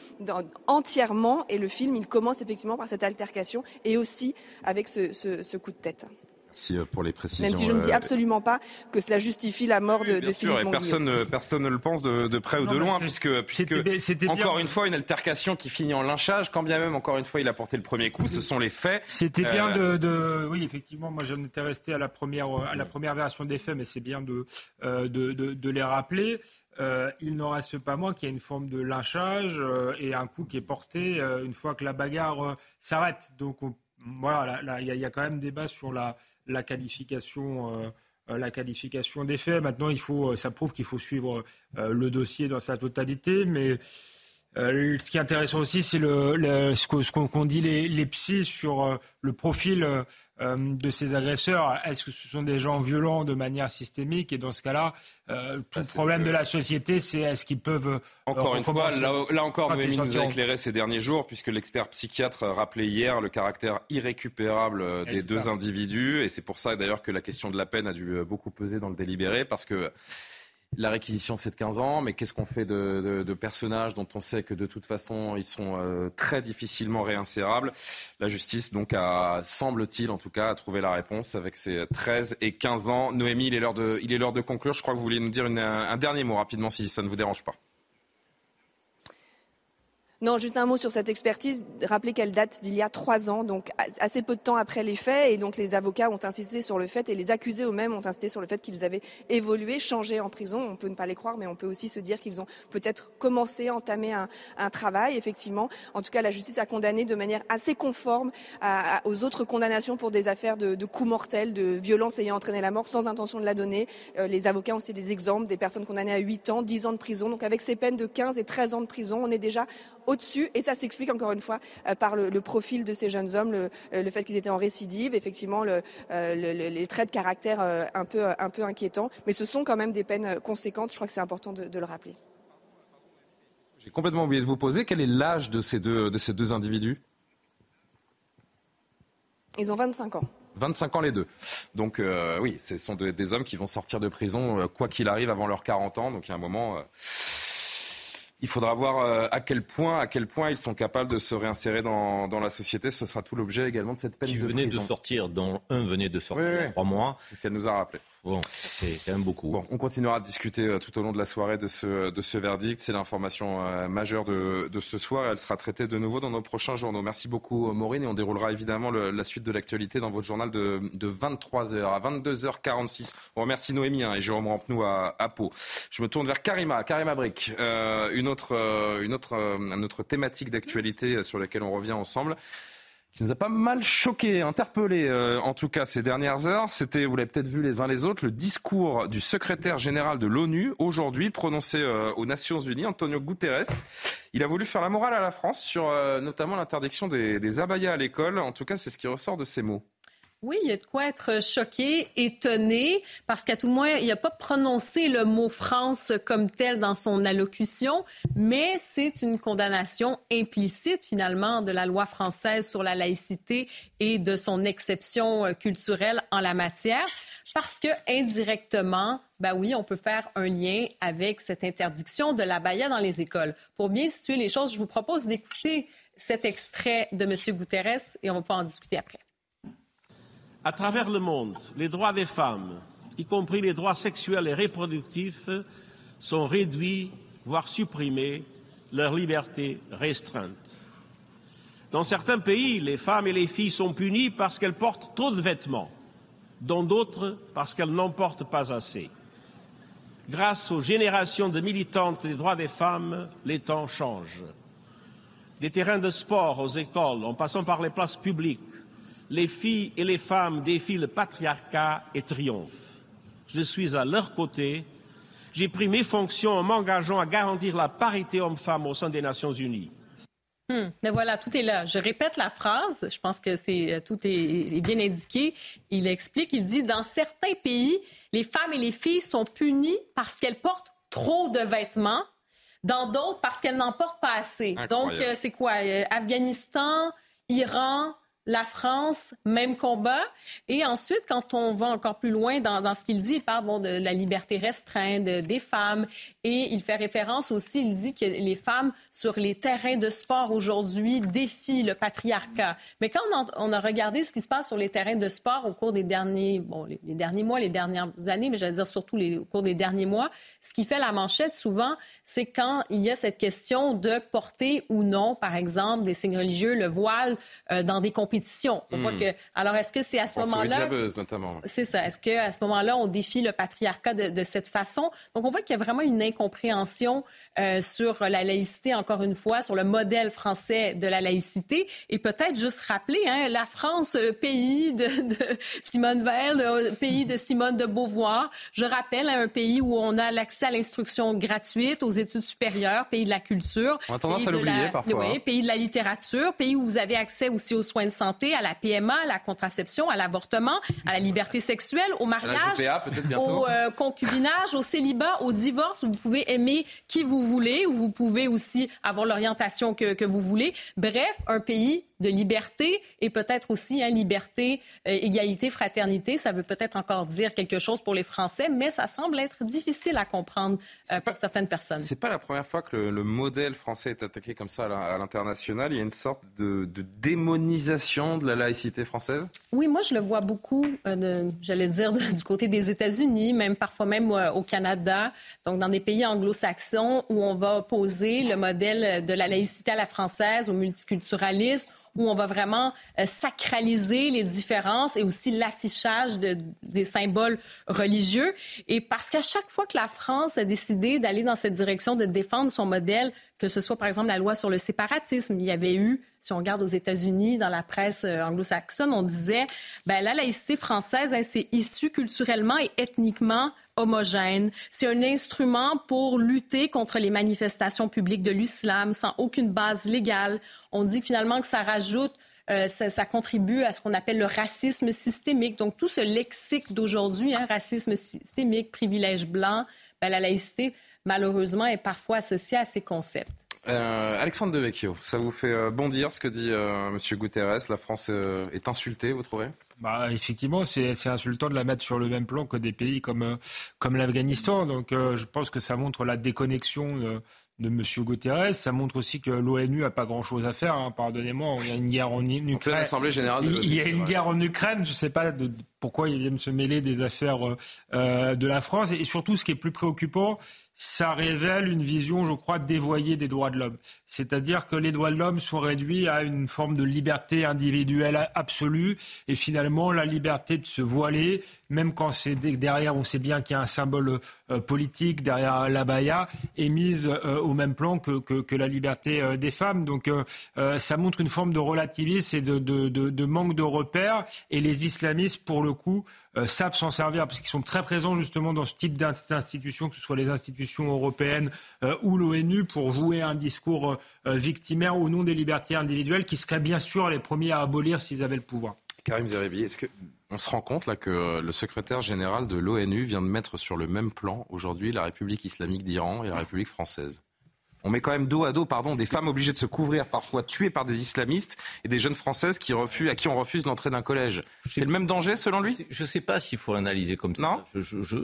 entièrement et le film il commence effectivement par cette altercation et aussi avec ce coup de tête. Merci euh, pour les précisions. Même si je ne dis absolument pas que cela justifie la mort de, de Philippe sûr, personne, personne ne le pense de, près ou de loin, puisque, puisque encore une fois, une altercation qui finit en lynchage, quand bien même, encore une fois, il a porté le premier coup, ce sont les faits. C'était bien euh, de, Oui, effectivement, moi j'en étais resté à la première, à la première version des faits, mais c'est bien de, euh, de, de, les rappeler. il n'en reste pas moins qu'il y a une forme de lynchage et un coup qui est porté une fois que la bagarre s'arrête. Donc voilà, il y, y, a quand même débat sur la, la qualification. Euh, euh, la qualification des faits. Maintenant, il faut, ça prouve qu'il faut suivre euh, le dossier dans sa totalité, mais ce qui est intéressant aussi, c'est le, ce qu'on dit les, les psys sur le profil euh, de ces agresseurs. Est-ce que ce sont des gens violents de manière systémique? Et dans ce cas-là, euh, tout le problème de la société, c'est est-ce qu'ils peuvent... Euh, encore une fois, là, encore, Noémie nous a éclairé ces derniers jours, puisque l'expert psychiatre rappelait hier le caractère irrécupérable des deux individus. Et c'est pour ça d'ailleurs que la question de la peine a dû beaucoup peser dans le délibéré, parce que la réquisition, c'est de 15 ans, mais qu'est-ce qu'on fait de, personnages dont on sait que de toute façon, ils sont euh, très difficilement réinsérables La justice, donc, a, semble-t-il, en tout cas, a trouvé la réponse avec ses 13 et 15 ans. Noémie, il est l'heure de, il est l'heure de conclure. Je crois que vous voulez nous dire un dernier mot rapidement, si ça ne vous dérange pas. Non, juste un mot sur cette expertise. Rappeler qu'elle date d'il y a trois ans, donc assez peu de temps après les faits. Et donc les avocats ont insisté sur le fait, et les accusés eux-mêmes ont insisté sur le fait qu'ils avaient évolué, changé en prison. On peut ne pas les croire, mais on peut aussi se dire qu'ils ont peut-être commencé, entamé un, un, travail. Effectivement, en tout cas, la justice a condamné de manière assez conforme aux autres condamnations pour des affaires de, de coups mortels, de violences ayant entraîné la mort sans intention de la donner. Euh, les avocats ont cité des exemples, des personnes condamnées à 8 ans, 10 ans de prison. Donc avec ces peines de 15 et 13 ans de prison, on est déjà au-dessus. Et ça s'explique encore une fois euh, par le, profil de ces jeunes hommes, le, euh, fait qu'ils étaient en récidive, effectivement euh, les traits de caractère un peu, un peu inquiétants. Mais ce sont quand même des peines conséquentes. Je crois que c'est important de, le rappeler. J'ai complètement oublié de vous poser. Quel est l'âge de ces deux, de ces deux individus? Ils ont 25 ans. 25 ans les deux. Donc oui, ce sont des hommes qui vont sortir de prison quoi qu'il arrive avant leurs 40 ans. Donc il y a un moment, Il faudra voir euh, à quel point, à quel point ils sont capables de se réinsérer dans, dans la société. Ce sera tout l'objet également de cette peine qui de venait prison. de sortir, dont un venait de sortir Oui, il y a oui. trois mois. C'est ce qu'elle nous a rappelé. Bon, on continuera de discuter euh, tout au long de la soirée de ce, verdict. C'est l'information euh, majeure de, ce soir. Elle sera traitée de nouveau dans nos prochains journaux. Merci beaucoup, euh, Maureen. Et on déroulera évidemment la suite de l'actualité dans votre journal de, de 23h à 22h46. On remercie Noémie hein, et Jérôme Rampenou à, à Pau. Je me tourne vers Karima, Karima Brick. Une autre, thématique d'actualité sur laquelle on revient ensemble qui nous a pas mal choqué, interpellé euh, en tout cas ces dernières heures. C'était, vous l'avez peut-être vu les uns les autres, le discours du secrétaire général de l'ONU aujourd'hui prononcé euh, aux Nations Unies, Antonio Guterres. Il a voulu faire la morale à la France sur euh, notamment l'interdiction des, des abayas à l'école. En tout cas, c'est ce qui ressort de ces mots. Oui, il y a de quoi être choqué, étonné, parce qu'à tout le moins, il n'a pas prononcé le mot France comme tel dans son allocution, mais c'est une condamnation implicite finalement de la loi française sur la laïcité et de son exception euh, culturelle en la matière, parce que indirectement, ben oui, on peut faire un lien avec cette interdiction de la baya dans les écoles. Pour bien situer les choses, je vous propose d'écouter cet extrait de M. Guterres et on va pouvoir en discuter après. À travers le monde, les droits des femmes, y compris les droits sexuels et reproductifs, sont réduits, voire supprimés, leur liberté restreinte. Dans certains pays, les femmes et les filles sont punies parce qu'elles portent trop de vêtements, dans d'autres parce qu'elles n'en portent pas assez. Grâce aux générations de militantes des droits des femmes, les temps changent. Des terrains de sport aux écoles, en passant par les places publiques, les filles et les femmes défient le patriarcat et triomphent. Je suis à leur côté. J'ai pris mes fonctions en m'engageant à garantir la parité homme-femme au sein des Nations Unies. Hmm, mais voilà, tout est là. Je répète la phrase. Je pense que c'est euh, tout est, est bien indiqué. Il explique, il dit dans certains pays, les femmes et les filles sont punies parce qu'elles portent trop de vêtements. Dans d'autres, parce qu'elles n'en portent pas assez. Incroyable. Donc, euh, c'est quoi Euh, Afghanistan, Iran, la France, même combat. Et ensuite, quand on va encore plus loin dans, ce qu'il dit, il parle bon, de la liberté restreinte de- des femmes. Et il fait référence aussi, il dit que les femmes sur les terrains de sport aujourd'hui défient le patriarcat. Mais quand on a, regardé ce qui se passe sur les terrains de sport au cours des derniers, bon, les, derniers mois, les dernières années, mais j'allais dire surtout au cours des derniers mois, ce qui fait la manchette souvent, c'est quand il y a cette question de porter ou non, par exemple, des signes religieux, le voile euh, dans des compétitions. Hmm. que, alors, est-ce que c'est à ce moment-là... notamment. C'est ça. Est-ce qu'à ce moment-là, on défie le patriarcat de, de cette façon? Donc, on voit qu'il y a vraiment une incompréhension euh, sur la laïcité, encore une fois, sur le modèle français de la laïcité. Et peut-être juste rappeler, hein, la France, le pays de, de Simone Veil, le pays de Simone de Beauvoir. Je rappelle, hein, un pays où on a l'accès à l'instruction gratuite, aux études supérieures, pays de la culture. On a tendance à l'oublier la- parfois, Oui, hein. pays de la littérature, pays où vous avez accès aussi aux soins de santé, à la PMA, à la contraception, à l'avortement, à la liberté sexuelle, au mariage, GPA, au euh, concubinage, au célibat, au divorce. Vous pouvez aimer qui vous voulez, ou vous pouvez aussi avoir l'orientation que, que vous voulez. Bref, un pays de liberté et peut-être aussi hein, liberté, euh, égalité, fraternité. Ça veut peut-être encore dire quelque chose pour les Français, mais ça semble être difficile à comprendre euh, pour certaines personnes. C'est pas la première fois que le, le modèle français est attaqué comme ça à l'international. Il y a une sorte de, de démonisation de la laïcité française? Oui, moi, je le vois beaucoup, euh, j'allais dire, de- du côté des États-Unis, même parfois même au Canada, donc dans des pays anglo-saxons où on va opposer le modèle de la laïcité à la française, au multiculturalisme, où on va vraiment euh, sacraliser les différences et aussi l'affichage de- des symboles religieux. Et parce qu'à chaque fois que la France a décidé d'aller dans cette direction, de défendre son modèle, que ce soit par exemple la loi sur le séparatisme, il y avait eu, si on regarde aux États-Unis, dans la presse euh, anglo-saxonne, on disait, ben la laïcité française, hein, c'est issu culturellement et ethniquement homogène. C'est un instrument pour lutter contre les manifestations publiques de l'islam sans aucune base légale. On dit finalement que ça rajoute euh, ça, contribue à ce qu'on appelle le racisme systémique. Donc, tout ce lexique d'aujourd'hui, hein, racisme systémique, privilège blanc, ben, la laïcité, malheureusement, est parfois associée à ces concepts. Euh, Alexandre Devecchio, ça vous fait euh, bondir ce que dit euh, M. Guterres La France euh, est insultée, vous trouvez? Bah, effectivement, c'est insultant de la mettre sur le même plan que des pays comme, euh, comme l'Afghanistan. Donc, euh, je pense que ça montre la déconnexion de, de M. Guterres. Ça montre aussi que l'ONU a pas grand-chose à faire. Hein, Pardonnez-moi, il y a une guerre en Ukraine. générale il y a une guerre en Ukraine. Je ne sais pas de, pourquoi ils viennent se mêler des affaires euh, de la France. Et surtout, ce qui est plus préoccupant, ça révèle une vision, je crois, dévoyée des droits de l'homme. C'est-à-dire que les droits de l'homme sont réduits à une forme de liberté individuelle absolue et finalement la liberté de se voiler, même quand c'est derrière, on sait bien qu'il y a un symbole euh, politique derrière la baya, est mise euh, au même plan que, que, la liberté euh, des femmes. Donc ça montre une forme de relativisme et de, manque de repères. Et les islamistes, pour coup, euh, savent s'en servir parce qu'ils sont très présents justement dans ce type d'institutions, que ce soit les institutions européennes euh, ou l'ONU, pour jouer un discours euh, victimaire au nom des libertés individuelles qui seraient bien sûr les premiers à abolir s'ils avaient le pouvoir. Karim Zeribi, est-ce que on se rend compte là que le secrétaire général de l'ONU vient de mettre sur le même plan aujourd'hui la République islamique d'Iran et la République française? On met quand même dos à dos pardon, des femmes obligées de se couvrir, parfois tuées par des islamistes, et des jeunes françaises qui refusent, à qui on refuse l'entrée d'un collège. C'est le même danger selon lui? Je ne sais pas s'il faut l'analyser comme ça. Non? Je, je,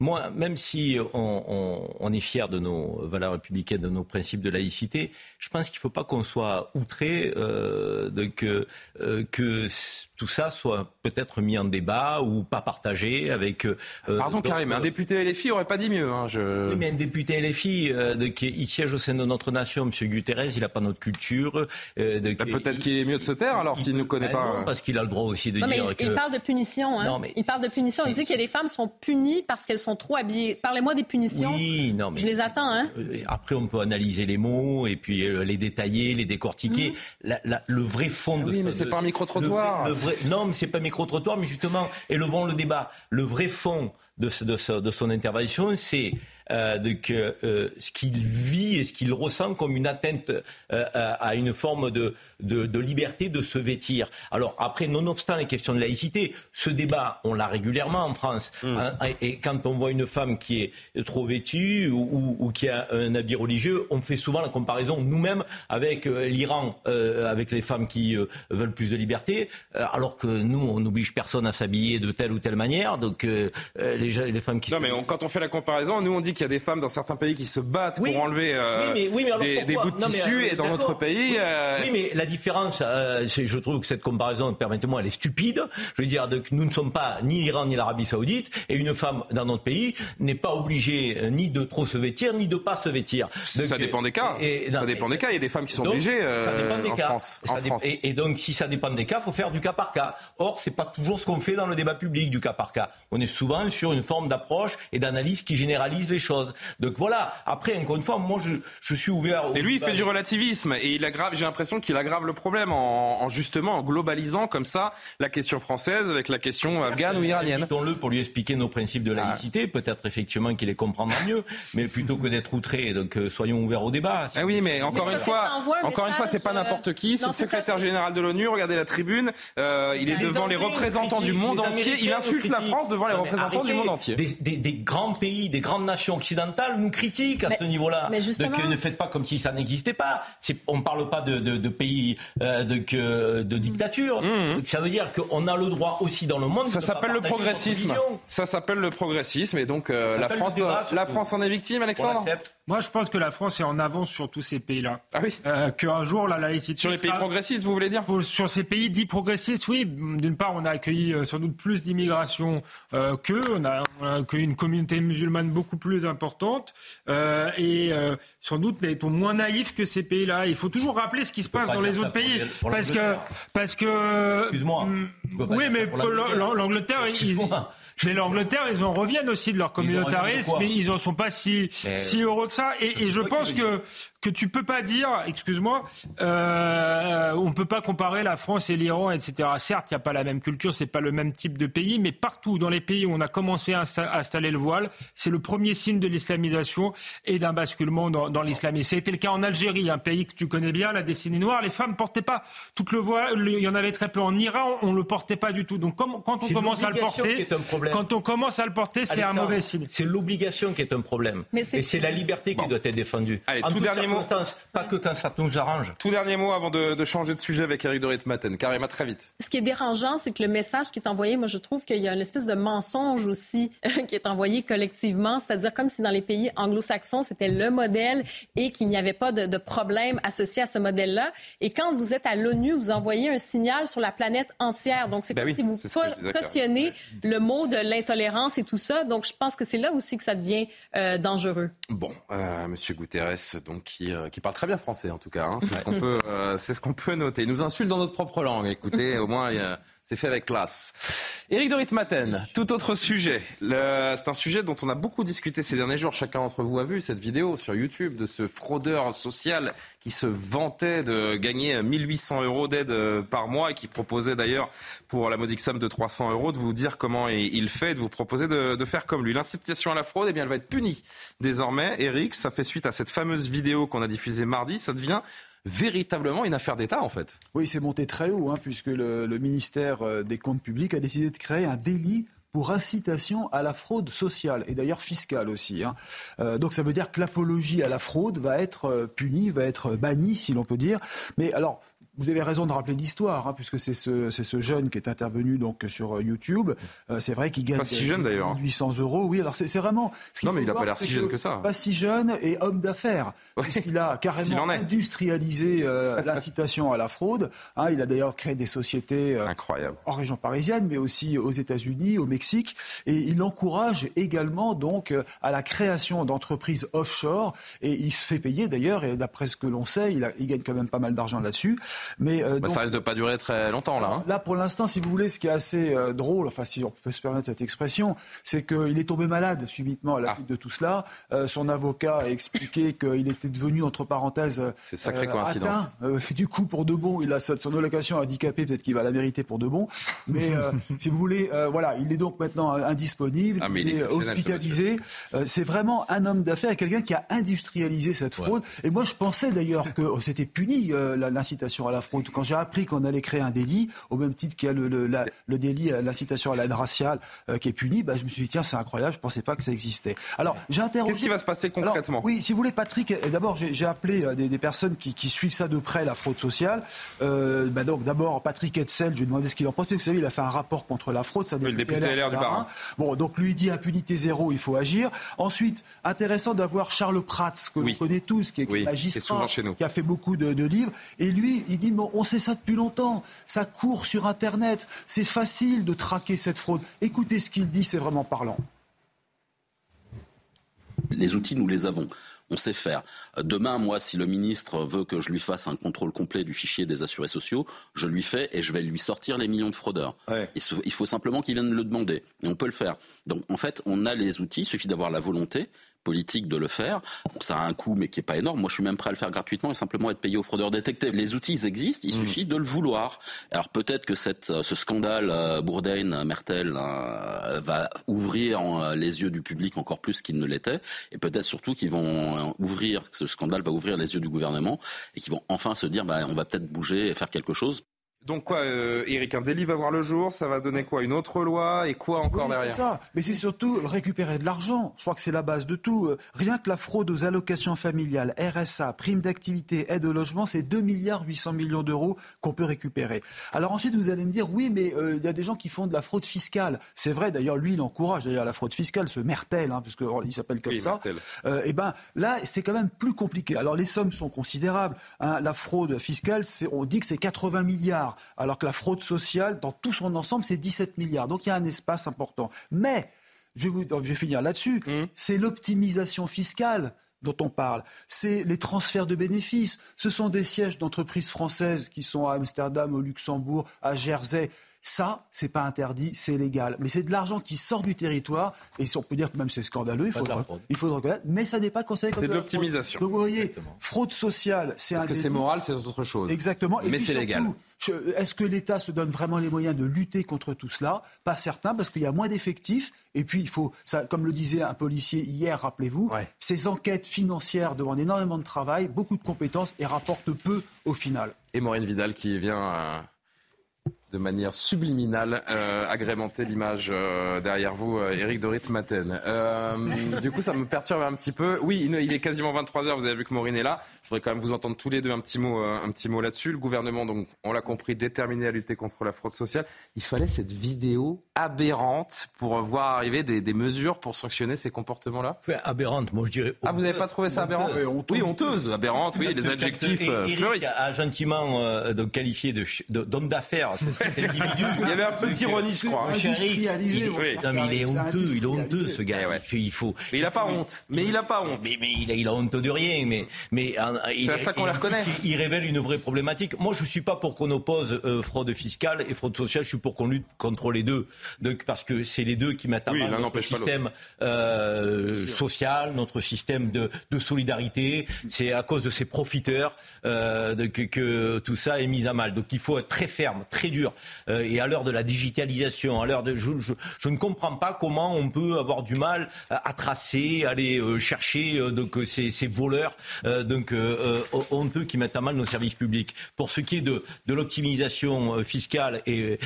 moi, même si on, est fier de nos valeurs républicaines, de nos principes de laïcité, je pense qu'il ne faut pas qu'on soit outré euh, de que, euh, que tout ça soit peut-être mis en débat ou pas partagé avec. Euh, Pardon, Karim, un député LFI aurait pas dit mieux. Hein, je... Oui, mais un député LFI euh, de, qui il siège au sein de notre nation, M. Guterres, il n'a pas notre culture. Euh, bah, peut-être qu'il est mieux de se taire alors s'il ne nous connaît pas. Non, parce qu'il a le droit aussi de non, dire mais il, il parle de punition. Hein. Non, mais il parle de punition. Il dit que les femmes sont punies parce qu'elles sont trop habillées. Parlez-moi des punitions. Oui, non, mais. Je les attends. Hein. Après, on peut analyser les mots et puis les détailler, les décortiquer. Mhm. le vrai fond de. Oui, mais c'est pas un micro-trottoir. Non, mais c'est pas micro-trottoir, mais justement, élevons le débat. Le vrai fond de, de, de son intervention, c'est euh, de que euh, ce qu'il vit et ce qu'il ressent comme une atteinte euh, à une forme de, de, de, liberté de se vêtir. Alors après, nonobstant les questions de laïcité, ce débat, on l'a régulièrement en France. Mm. Hein, et quand on voit une femme qui est trop vêtue ou, ou, qui a un habit religieux, on fait souvent la comparaison nous-mêmes avec l'Iran, avec les femmes qui veulent plus de liberté, alors que nous, on n'oblige personne à s'habiller de telle ou telle manière. Donc les, les femmes qui... Non, mais quand on fait la comparaison, nous on dit qu'il y a des femmes dans certains pays qui se battent pour enlever euh, des, bouts de tissu et dans notre pays. Euh, oui, mais la différence, euh, je trouve que cette comparaison, permettez-moi, elle est stupide. Je veux dire, nous ne sommes pas ni l'Iran ni l'Arabie Saoudite et une femme dans notre pays n'est pas obligée ni de trop se vêtir ni de pas se vêtir. ça dépend des cas. Et, ça dépend des cas. Il y a des femmes qui sont obligées en France. Et, donc, si ça dépend des cas, faut faire du cas par cas. Or, c'est pas toujours ce qu'on fait dans le débat public du cas par cas. On est souvent sur une forme d'approche et d'analyse qui généralise les choses. Donc voilà. Après, encore une fois, moi, je, je suis ouvert. et lui, il fait du relativisme et il aggrave. J'ai l'impression qu'il aggrave le problème en, en, justement en globalisant comme ça la question française avec la question afghane ou iranienne. Invitons-le pour lui expliquer nos principes de ah. laïcité. Peut-être effectivement qu'il les comprendra mieux, mais plutôt que d'être outré, donc euh, soyons ouverts au débat. ah oui, mais encore une fois, encore une fois, c'est pas n'importe qui. C'est le secrétaire général de l'ONU. Regardez la tribune. Euh, il est devant les représentants du monde entier. Il insulte la France devant les représentants du monde entier. Des grands pays, des grandes nations occidentales nous critiquent à ce niveau-là. Donc ne faites pas comme si ça n'existait pas. On ne parle pas de, de, de pays euh, de, de dictature. Mmh. Ça veut dire qu'on a le droit aussi dans le monde. Ça s'appelle le progressisme. Ça s'appelle le progressisme et donc euh, la France, la France en est victime, Alexandre. Moi, je pense que la France est en avance sur tous ces pays-là. Ah oui. Euh, Qu'un jour, la laïcité. Sur les pays progressistes, vous voulez dire Sur ces pays dits progressistes, oui. D'une part, on a accueilli euh, sans doute plus d'immigration euh, qu'eux. On a, on a accueilli une communauté musulmane beaucoup plus importante. Euh, et euh, sans doute, est-on moins naïf que ces pays-là. Il faut toujours rappeler ce qui se passe dans les autres pays. parce que. Parce que. Excuse-moi. Mm, oui, mais l'Angleterre, ils. Mais l'Angleterre, ils en reviennent aussi de leur communautarisme, mais ils en sont pas si, si heureux que ça. Et, et je pense que que tu peux pas dire, excuse-moi, euh, on peut pas comparer la France et l'Iran, etc. Certes, il n'y a pas la même culture, c'est pas le même type de pays, mais partout dans les pays où on a commencé à installer le voile, c'est le premier signe de l'islamisation et d'un basculement dans, dans l'islamisme. C'était le cas en Algérie, un pays que tu connais bien, la décennie noire. Les femmes portaient pas tout le voile, il y en avait très peu en Iran, on le portait pas du tout. Donc quand on commence à le porter, quand on commence à le porter, c'est un mauvais signe. C'est l'obligation qui est un problème. Mais Et c'est la liberté qui doit être défendue. Allez, tout dernier mot. Pas que quand ça nous arrange. Tout dernier mot avant de, changer de sujet avec Eric Dorit Maten. Karima, très vite. Ce qui est dérangeant, c'est que le message qui est envoyé, moi je trouve qu'il y a une espèce de mensonge aussi qui est envoyé collectivement, c'est-à-dire comme si dans les pays anglo-saxons, c'était le modèle et qu'il n'y avait pas de, de problème associé à ce modèle-là. Et quand vous êtes à l'ONU, vous envoyez un signal sur la planète entière. Donc c'est ben comme si vous cautionnez le mot de l'intolérance et tout ça. Donc je pense que c'est là aussi que ça devient euh, dangereux. Bon, euh, Monsieur Guterres, donc qui, euh, qui, parle très bien français en tout cas. Hein. C'est ce qu'on peut, euh, c'est ce qu'on peut noter. Il nous insulte dans notre propre langue. Écoutez, au moins. Il c'est fait avec classe. Éric de Ritmaten, tout autre sujet. C'est un sujet dont on a beaucoup discuté ces derniers jours. Chacun d'entre vous a vu cette vidéo sur YouTube de ce fraudeur social qui se vantait de gagner 1800 euros d'aide euh, par mois et qui proposait d'ailleurs, pour la modique somme de 300 euros, de vous dire comment il fait, de vous proposer de, faire comme lui. L'incitation à la fraude, eh bien, elle va être punie désormais. Éric, ça fait suite à cette fameuse vidéo qu'on a diffusée mardi. Ça devient véritablement une affaire d'État, en fait. Oui, c'est monté très haut, hein, puisque le, ministère euh, des Comptes publics a décidé de créer un délit pour incitation à la fraude sociale et d'ailleurs fiscale aussi. Hein. Euh, donc ça veut dire que l'apologie à la fraude va être euh, punie, va être bannie, si l'on peut dire. Mais alors, vous avez raison de rappeler l'histoire, hein, puisque c'est ce, ce, jeune qui est intervenu donc sur euh, YouTube. Euh, c'est vrai qu'il gagne pas si jeune d'ailleurs. 800 euros. Oui, alors c'est vraiment. Ce non, mais il n'a pas l'air si jeune que ça. Pas si jeune et homme d'affaires, puisqu'il a carrément industrialisé euh, l'incitation à la fraude. Hein, il a d'ailleurs créé des sociétés Incroyable. en région parisienne, mais aussi aux États-Unis, au Mexique, et il encourage également donc à la création d'entreprises offshore. Et il se fait payer d'ailleurs, et d'après ce que l'on sait, il, a, il gagne quand même pas mal d'argent là-dessus. Mais euh, bah, ça risque de pas durer très longtemps là. Hein. Là, pour l'instant, si vous voulez, ce qui est assez euh, drôle, enfin si on peut se permettre cette expression, c'est qu'il est tombé malade subitement à la ah. suite de tout cela. Euh, son avocat a expliqué qu'il était devenu entre parenthèses sacrée coïncidence. du coup, pour de bon, il a son allocation handicapée, peut-être qu'il va la mériter pour de bon. Mais si vous voulez, voilà, il est donc maintenant indisponible, ah, il, est hospitalisé. c'est vraiment un homme d'affaires, quelqu'un qui a industrialisé cette fraude. Et moi, je pensais d'ailleurs que c'était puni l'incitation à la fraude. Quand j'ai appris qu'on allait créer un délit, au même titre qu'il y a le, le, le délit, euh, l'incitation à l'aide raciale euh, qui est puni, bah, je me suis dit, tiens, c'est incroyable, je ne pensais pas que ça existait. Alors, j'ai interrogé... Qu'est-ce qui va se passer concrètement? Oui, si vous voulez, Patrick, d'abord, j'ai appelé euh, des, des, personnes qui, qui, suivent ça de près, la fraude sociale. Euh, bah, donc, d'abord, Patrick Hetzel, je lui ai demandé ce qu'il en pensait. Vous savez, il a fait un rapport contre la fraude. Ça le député LR, du Barin. Bon, donc, lui, il dit impunité zéro, il faut agir. Ensuite, intéressant d'avoir Charles Prats, que vous connaissez tous, qui est magistrat, qui a fait beaucoup de, de livres. Et lui, il dit, on sait ça depuis longtemps. Ça court sur Internet. C'est facile de traquer cette fraude. Écoutez ce qu'il dit, c'est vraiment parlant. Les outils, nous les avons. On sait faire. Demain, moi, si le ministre veut que je lui fasse un contrôle complet du fichier des assurés sociaux, je lui fais et je vais lui sortir les millions de fraudeurs. Il faut simplement qu'il vienne le demander. Et on peut le faire. Donc, en fait, on a les outils, il suffit d'avoir la volonté politique de le faire. ça a un coût, mais qui n'est pas énorme. Moi, je suis même prêt à le faire gratuitement et simplement être payé aux fraudeurs détectés. Les outils, ils existent, il mmh. suffit de le vouloir. Alors peut-être que cette, euh, ce scandale euh, Bourdain-Mertel euh, va ouvrir les yeux du public encore plus qu'il ne l'était, et peut-être surtout qu'ils vont ouvrir, ce scandale va ouvrir les yeux du gouvernement, et qu'ils vont enfin se dire, bah, on va peut-être bouger et faire quelque chose. Donc quoi, euh, Eric, un délit va voir le jour, ça va donner quoi Une autre loi et quoi encore derrière C'est ça, mais c'est surtout récupérer de l'argent. Je crois que c'est la base de tout. Euh, rien que la fraude aux allocations familiales, RSA, prime d'activité, aide au logement, c'est 2 milliards 800 millions d'euros qu'on peut récupérer. Alors ensuite, vous allez me dire, oui, mais euh, il y a des gens qui font de la fraude fiscale. C'est vrai, d'ailleurs, lui, il encourage d'ailleurs la fraude fiscale, ce Mertel, hein, puisque oh, il s'appelle comme ça. Euh, et ben là, c'est quand même plus compliqué. Alors les sommes sont considérables. Hein. La fraude fiscale, on dit que c'est 80 milliards alors que la fraude sociale, dans tout son ensemble, c'est 17 milliards. Donc il y a un espace important. Mais, je vais, finir là-dessus, mmh. c'est l'optimisation fiscale dont on parle, c'est les transferts de bénéfices. Ce sont des sièges d'entreprises françaises qui sont à Amsterdam, au Luxembourg, à Jersey. Ça, c'est pas interdit, c'est légal. Mais c'est de l'argent qui sort du territoire, et on peut dire que même c'est scandaleux, il faut, le, il faut reconnaître, mais ça n'est pas conseillé comme C'est de l'optimisation. Donc vous voyez, fraude sociale, c'est un. Parce que c'est moral, c'est autre chose. Exactement. mais c'est légal. Est-ce que l'État se donne vraiment les moyens de lutter contre tout cela? Pas certain, parce qu'il y a moins d'effectifs. Et puis, il faut, ça, comme le disait un policier hier, rappelez-vous, ces enquêtes financières demandent énormément de travail, beaucoup de compétences et rapportent peu au final. Et Maureen Vidal qui vient euh, de manière subliminale euh, agrémenter l'image euh, derrière vous, euh, Éric Dorit Maten. Euh, du coup, ça me perturbe un petit peu. Oui, il, est quasiment 23 h Vous avez vu que Maureen est là. Je voudrais quand même vous entendre tous les deux un petit mot, euh, un petit mot là-dessus. Le gouvernement, donc, on l'a compris, déterminé à lutter contre la fraude sociale. Il fallait cette vidéo aberrante pour voir arriver des, des mesures pour sanctionner ces comportements-là. Enfin, aberrante, moi je dirais. Ah, vous n'avez pas trouvé ça aberrant Oui, honteuse, aberrante. Oui, les adjectifs Eric fleurissent. a gentiment euh, donc qualifié de ch- de- d'homme d'affaires. Il y avait un peu d'ironie, je crois. Non, mais il est honteux, il est honteux ce gars. Il faut- Il faut. Mais il a pas honte. Mais il a pas honte. Mais, mais il, a, il a honte de rien. Mais mais euh, il- à ça qu'on les reconnaît. Il, il révèle une vraie problématique. Moi, je suis pas pour qu'on oppose euh, fraude fiscale et fraude sociale. Je suis pour qu'on lutte contre les deux. Donc parce que c'est les deux qui mettent à mal notre système euh, social, notre système de, de solidarité. C'est à cause de ces profiteurs euh, de- que, que tout ça est mis à mal. Donc il faut être très ferme, très dur. Euh, et à l'heure de la digitalisation, à l'heure de, je, ne comprends pas comment on peut avoir du mal à, tracer, aller euh, chercher euh, donc ces, ces voleurs donc honteux qui mettent à mal nos services publics. Pour ce qui est de, de l'optimisation fiscale et,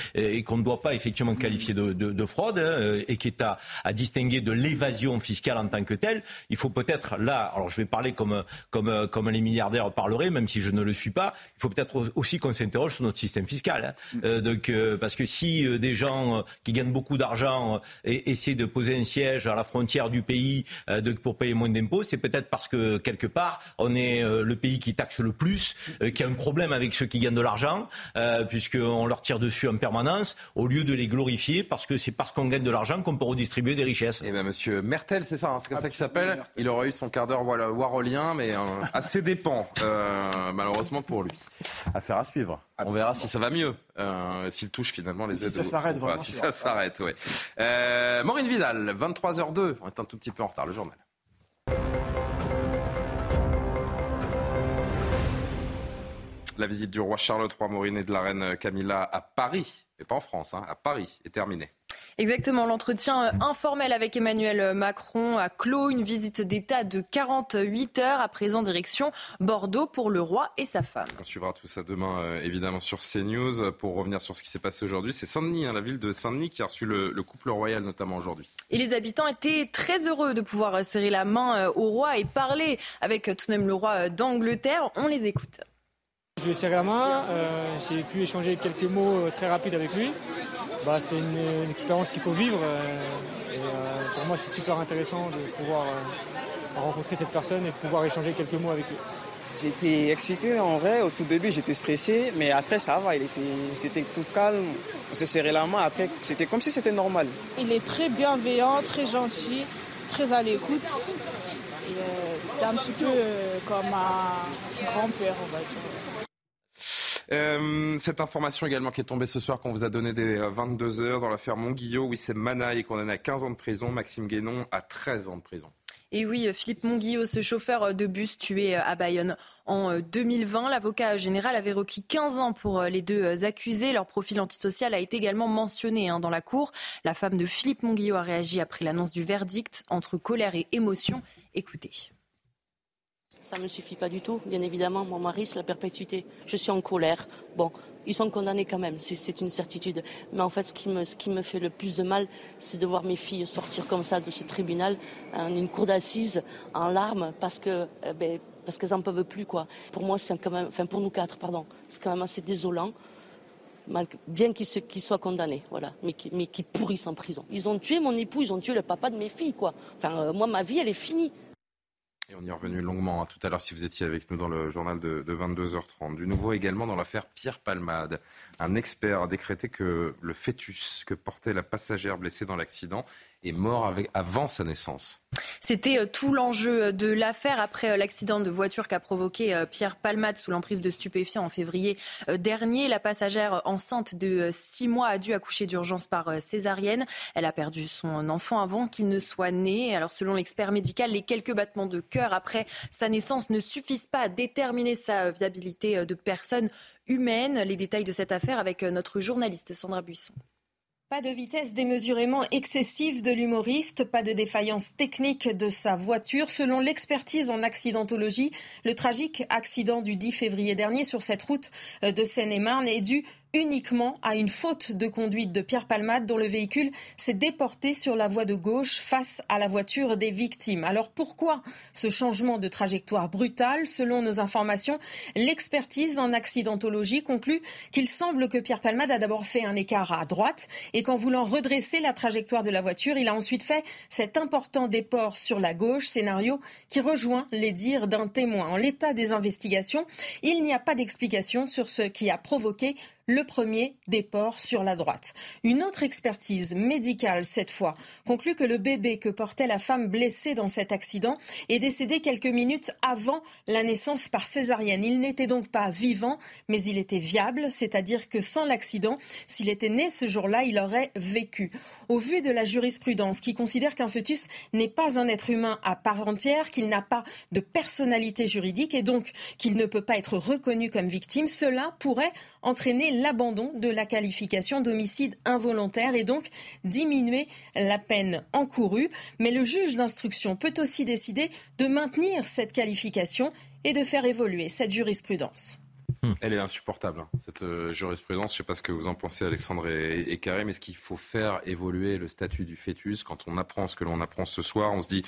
qu'on ne doit pas effectivement qualifier de, de, de fraude hein, et qui est à, à distinguer de l'évasion fiscale en tant que telle, il faut peut-être là, alors je vais parler comme comme comme les milliardaires parleraient, même si je ne le suis pas, il faut peut-être aussi qu'on s'interroge sur notre système fiscal. hein. Euh, donc euh, parce que si euh, des gens euh, qui gagnent beaucoup d'argent euh, et- essaient de poser un siège à la frontière du pays euh, pour payer moins d'impôts, c'est peut-être parce que quelque part on est euh, le pays qui taxe le plus, euh, qui a un problème avec ceux qui gagnent de l'argent, euh, puisqu'on leur tire dessus en permanence, au lieu de les glorifier, parce que c'est parce qu'on gagne de l'argent qu'on peut redistribuer des richesses. Eh bien, monsieur Mertel, c'est ça, hein, c'est comme ça qu'il s'appelle. Il aurait eu son quart d'heure voilà, warolien, mais euh, à ses dépens, euh, malheureusement pour lui. Affaire à suivre. On verra si ça va mieux, euh, s'il touche finalement les Si aides ça au- s'arrête, vraiment, Si ça s'arrête, oui. Euh, Maureen Vidal, 23h02. On est un tout petit peu en retard, le journal. La visite du roi Charles III, Maureen et de la reine Camilla à Paris, et pas en France, hein, à Paris, est terminée. Exactement, l'entretien euh, informel avec Emmanuel Macron a clos une visite d'État de 48 heures. À présent, direction Bordeaux pour le roi et sa femme. On suivra tout ça demain, euh, évidemment, sur CNews. Pour revenir sur ce qui s'est passé aujourd'hui, c'est Saint-Denis, hein, la ville de Saint-Denis, qui a reçu le, le couple royal, notamment aujourd'hui. Et les habitants étaient très heureux de pouvoir euh, serrer la main euh, au roi et parler avec euh, tout de même le roi euh, d'Angleterre. On les écoute. Je lui ai serré la main, euh, j'ai pu échanger quelques mots euh, très rapides avec lui. Bah, c'est une, une expérience qu'il faut vivre euh, et euh, pour moi c'est super intéressant de pouvoir euh, rencontrer cette personne et de pouvoir échanger quelques mots avec lui. J'étais excité en vrai, au tout début j'étais stressé, mais après ça va, il était, c'était tout calme, on s'est serré la main, après c'était comme si c'était normal. Il est très bienveillant, très gentil, très à l'écoute. Et, euh, C'était un petit peu euh, comme un grand-père, on va dire. Euh, cette information également qui est tombée ce soir qu'on vous a donné dès 22h dans l'affaire Montguillot. Wissem Manaï est condamné à 15 ans de prison, Maxime Guénon à 13 ans de prison. Et oui, Philippe Monguillot, ce chauffeur de bus tué à Bayonne en 2020, l'avocat général avait requis 15 ans pour les deux accusés. Leur profil antisocial a été également mentionné hein, dans la cour. La femme de Philippe Monguillot a réagi après l'annonce du verdict entre colère et émotion. Écoutez. Ça ne me suffit pas du tout, bien évidemment. Mon mari, c'est la perpétuité. Je suis en colère. Bon, ils sont condamnés quand même, c'est- une certitude. Mais en fait, ce qui, me, ce qui me fait le plus de mal, c'est de voir mes filles sortir comme ça de ce tribunal, en une cour d'assises, en larmes, parce que, euh, ben, parce qu'elles n'en peuvent plus, quoi. Pour moi, c'est quand même, enfin pour nous quatre, pardon, c'est quand même assez désolant. bien qu'ils soient condamnés, voilà, mais qui, mais pourrissent en prison. Ils ont tué mon époux, ils ont tué le papa de mes filles, quoi. Enfin, euh, moi, ma vie, elle est finie. Et on y est revenu longuement hein, tout à l'heure si vous étiez avec nous dans le journal de, de 22h30. Du nouveau également dans l'affaire Pierre Palmade. Un expert a décrété que le fœtus que portait la passagère blessée dans l'accident est mort avant sa naissance. C'était euh, tout l'enjeu de l'affaire après euh, l'accident de voiture qu'a provoqué euh, Pierre Palmade sous l'emprise de stupéfiants en février euh, dernier. La passagère enceinte de 6 mois a dû accoucher d'urgence par euh, césarienne. Elle a perdu son enfant avant qu'il ne soit né. Alors selon l'expert médical, les quelques battements de cœur après sa naissance ne suffisent pas à déterminer sa euh, viabilité euh, de personne humaine. Les détails de cette affaire avec euh, notre journaliste Sandra Buisson. Pas de vitesse démesurément excessive de l'humoriste, pas de défaillance technique de sa voiture. Selon l'expertise en accidentologie, le tragique accident du 10 février dernier sur cette route euh, de Seine-et-Marne est dû uniquement à une faute de conduite de Pierre Palmade dont le véhicule s'est déporté sur la voie de gauche face à la voiture des victimes. Alors pourquoi ce changement de trajectoire brutal? Selon nos informations, l'expertise en accidentologie conclut qu'il semble que Pierre Palmade a d'abord fait un écart à droite et qu'en voulant redresser la trajectoire de la voiture, il a ensuite fait cet important déport sur la gauche, scénario qui rejoint les dires d'un témoin. En l'état des investigations, il n'y a pas d'explication sur ce qui a provoqué le premier déport sur la droite. Une autre expertise médicale, cette fois, conclut que le bébé que portait la femme blessée dans cet accident est décédé quelques minutes avant la naissance par césarienne. Il n'était donc pas vivant, mais il était viable, c'est-à-dire que sans l'accident, s'il était né ce jour-là, il aurait vécu. Au vu de la jurisprudence qui considère qu'un fœtus n'est pas un être humain à part entière, qu'il n'a pas de personnalité juridique et donc qu'il ne peut pas être reconnu comme victime, cela pourrait entraîner l'abandon de la qualification d'homicide involontaire et donc diminuer la peine encourue. Mais le juge d'instruction peut aussi décider de maintenir cette qualification et de faire évoluer cette jurisprudence. Hmm. Elle est insupportable, hein, cette euh, jurisprudence. Je ne sais pas ce que vous en pensez, Alexandre et, et Karim. Est-ce qu'il faut faire évoluer le statut du fœtus Quand on apprend ce que l'on apprend ce soir, on se dit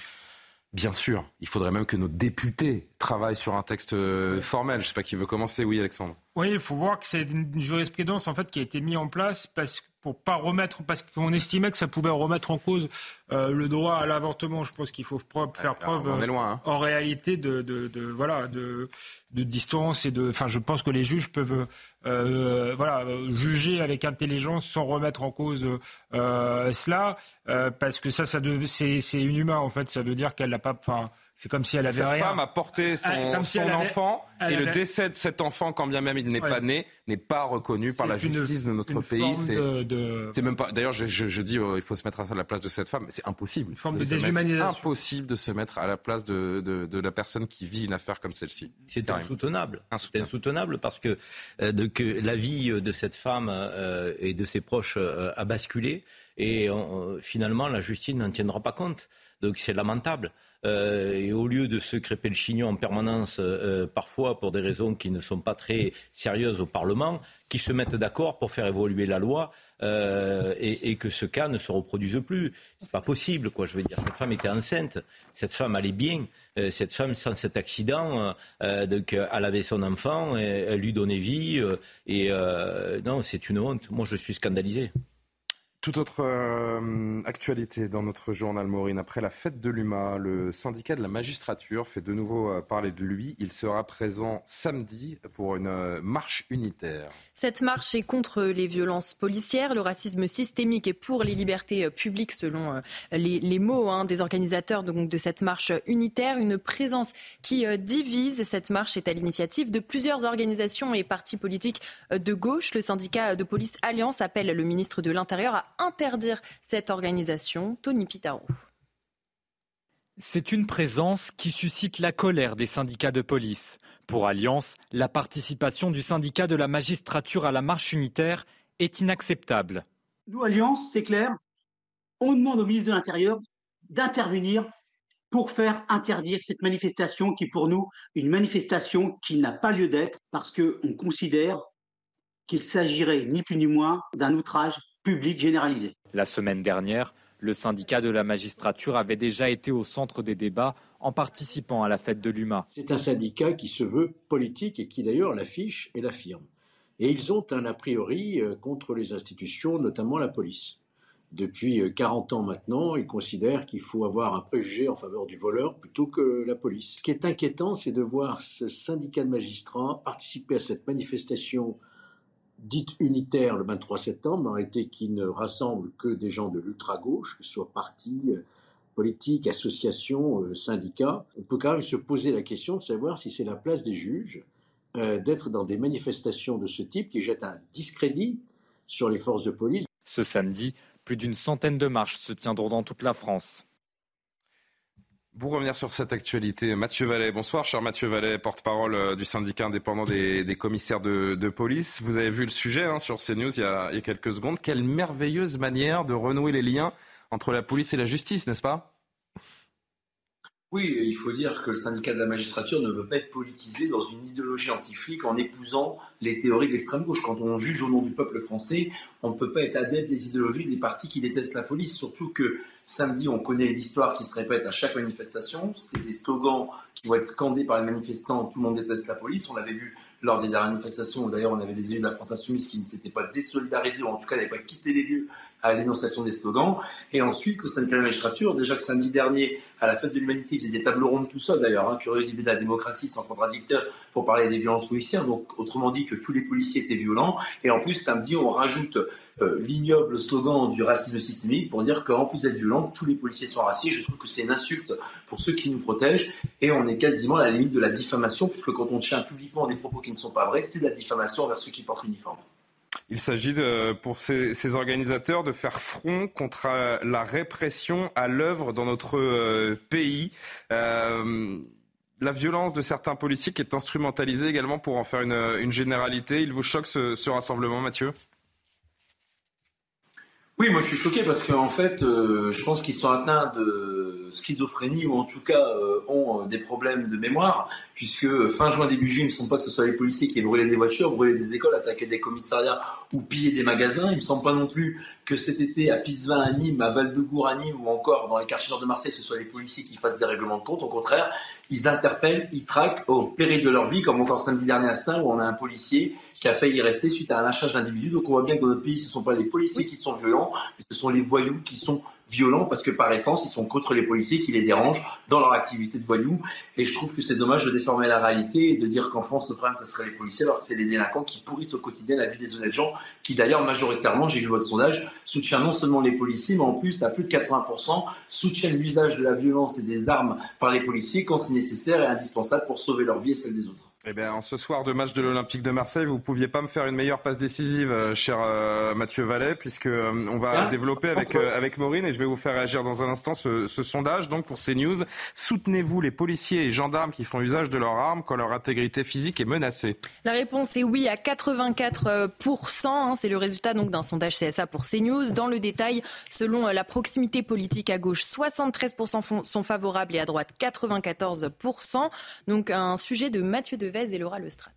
Bien sûr, il faudrait même que nos députés travaillent sur un texte euh, formel. Je ne sais pas qui veut commencer. Oui, Alexandre. Oui, il faut voir que c'est une jurisprudence en fait qui a été mise en place parce que pour pas remettre, parce qu'on estimait que ça pouvait remettre en cause euh, le droit à l'avortement. Je pense qu'il faut faire preuve, hein. en réalité, de, de, de, voilà, de, de distance et de. Enfin, je pense que les juges peuvent, euh, voilà, juger avec intelligence sans remettre en cause euh, cela, parce que ça, ça c'est inhumain en fait. Ça veut dire qu'elle n'a pas. Enfin, c'est comme si elle avait Cette femme a porté son, ah, enfant et le décès de cet enfant, quand bien même il n'est pas né, n'est pas reconnu par la justice de notre pays. C'est même pas. D'ailleurs, je, je, dis euh, il faut se mettre à la place de cette femme. C'est impossible. Une forme de, déshumanisation. Impossible de se mettre à la place de, de, la personne qui vit une affaire comme celle-ci. C'est insoutenable. C'est insoutenable parce que, euh, de, que la vie de cette femme euh, et de ses proches a basculé et finalement la justice n'en tiendra pas compte. Donc c'est lamentable. Euh, et au lieu de se crêper le chignon en permanence, euh, parfois pour des raisons qui ne sont pas très sérieuses au Parlement, qui se mettent d'accord pour faire évoluer la loi euh, et, que ce cas ne se reproduise plus. C'est pas possible, quoi. Je veux dire, cette femme était enceinte, cette femme allait bien, cette femme sans cet accident, donc elle avait son enfant, elle lui donnait vie, et non, c'est une honte. Moi, je suis scandalisé. Toute autre euh, actualité dans notre journal Maureen. Après la fête de l'UMA, le syndicat de la magistrature fait de nouveau euh, parler de lui. Il sera présent samedi pour une euh, marche unitaire. Cette marche est contre les violences policières, le racisme systémique et pour les libertés publiques, selon les, mots hein, des organisateurs de cette marche unitaire. Une présence qui divise. Cette marche est à l'initiative de plusieurs organisations et partis politiques de gauche. Le syndicat de police Alliance appelle le ministre de l'Intérieur à interdire cette organisation. Tony Pitaro. C'est une présence qui suscite la colère des syndicats de police. Pour Alliance, la participation du syndicat de la magistrature à la marche unitaire est inacceptable. Nous, Alliance, c'est clair, on demande au ministre de l'Intérieur d'intervenir pour faire interdire cette manifestation qui, pour nous, une manifestation qui n'a pas lieu d'être parce qu'on considère qu'il s'agirait ni plus ni moins d'un outrage public généralisé. La semaine dernière, le syndicat de la magistrature avait déjà été au centre des débats en participant à la fête de l'UMA. C'est un syndicat qui se veut politique et qui d'ailleurs l'affiche et l'affirme. Et ils ont un a priori euh, contre les institutions, notamment la police. Depuis 40 euh, ans maintenant, ils considèrent qu'il faut avoir un préjugé en faveur du voleur plutôt que la police. Ce qui est inquiétant, c'est de voir ce syndicat de magistrats participer à cette manifestation dite unitaire le 23 septembre, en réalité qui ne rassemble que des gens de l'ultra-gauche, que ce soit partis, euh, politiques, associations, euh, syndicats. On peut quand même se poser la question de savoir si c'est la place des juges euh, d'être dans des manifestations de ce type qui jettent un discrédit sur les forces de police. Ce samedi, plus d'une centaine de marches se tiendront dans toute la France. Pour revenir sur cette actualité, Mathieu Vallet, bonsoir, cher Mathieu Vallet, porte-parole euh, du syndicat indépendant des, commissaires de, police. Vous avez vu le sujet hein, sur CNews il y, a, il y a quelques secondes. Quelle merveilleuse manière de renouer les liens entre la police et la justice, n'est-ce pas? Oui, il faut dire que le syndicat de la magistrature ne peut pas être politisé dans une idéologie anti-flic en épousant les théories de l'extrême gauche. Quand on juge au nom du peuple français, on ne peut pas être adepte des idéologies des partis qui détestent la police. Surtout que samedi, on connaît l'histoire qui se répète à chaque manifestation. C'est des slogans qui vont être scandés par les manifestants. Tout le monde déteste la police. On l'avait vu lors des dernières manifestations d'ailleurs on avait des élus de la France insoumise qui ne s'étaient pas désolidarisés ou en tout cas n'avaient pas quitté les lieux à l'énonciation des slogans. Et ensuite, le syndicat de la magistrature, déjà que samedi dernier, à la fête de l'humanité, ils faisaient des tables rondes tout ça d'ailleurs, hein, curieuse idée de la démocratie sans contradicteur pour parler des violences policières. Donc, autrement dit, que tous les policiers étaient violents. Et en plus, samedi, on rajoute euh, l'ignoble slogan du racisme systémique pour dire qu'en plus d'être violent, tous les policiers sont racistes. Je trouve que c'est une insulte pour ceux qui nous protègent. Et on est quasiment à la limite de la diffamation, puisque quand on tient publiquement des propos qui ne sont pas vrais, c'est de la diffamation envers ceux qui portent l'uniforme. Il s'agit pour ces, organisateurs de faire front contre euh, la répression à l'œuvre dans notre euh, pays. Euh, la violence de certains policiers est instrumentalisée également pour en faire une, généralité. Il vous choque ce rassemblement, Mathieu? Oui, moi je suis choqué parce qu'en fait, euh, je pense qu'ils sont atteints de schizophrénie ou en tout cas euh, ont euh, des problèmes de mémoire, puisque fin juin, début juillet, il ne me semble pas que ce soit les policiers qui aient brûlé des voitures, brûlé des écoles, attaqué des commissariats ou pillé des magasins. Il ne me semble pas non plus que cet été à Pisevin à Nîmes, à Val-de-Gour à Nîmes ou encore dans les quartiers nord de Marseille, ce soit les policiers qui fassent des règlements de compte. Au contraire, ils interpellent, ils traquent au péril de leur vie, comme encore samedi dernier à Stein, où on a un policier qui a failli y rester suite à un lâchage d'individus. Donc on voit bien que dans notre pays, ce ne sont pas les policiers qui sont violents, mais ce sont les voyous qui sont violents parce que par essence, ils sont contre les policiers qui les dérangent dans leur activité de voyous. Et je trouve que c'est dommage de déformer la réalité et de dire qu'en France, le problème, ce serait les policiers, alors que c'est les délinquants qui pourrissent au quotidien la vie des honnêtes gens, qui d'ailleurs, majoritairement, j'ai vu votre sondage, soutiennent non seulement les policiers, mais en plus, à plus de 80%, soutiennent l'usage de la violence et des armes par les policiers quand c'est nécessaire et indispensable pour sauver leur vie et celle des autres. Eh bien, en ce soir de match de l'Olympique de Marseille, vous ne pouviez pas me faire une meilleure passe décisive, euh, cher euh, Mathieu Vallet, puisque euh, on va développer avec avec Maureen et je vais vous faire réagir dans un instant ce, ce sondage. Donc pour CNews, soutenez-vous les policiers et gendarmes qui font usage de leurs armes quand leur intégrité physique est menacée. La réponse est oui à 84% hein, C'est le résultat donc d'un sondage CSA pour CNews. Dans le détail, selon la proximité politique à gauche, 73 sont favorables et à droite 94 Donc un sujet de Mathieu de et Laura Lestrade.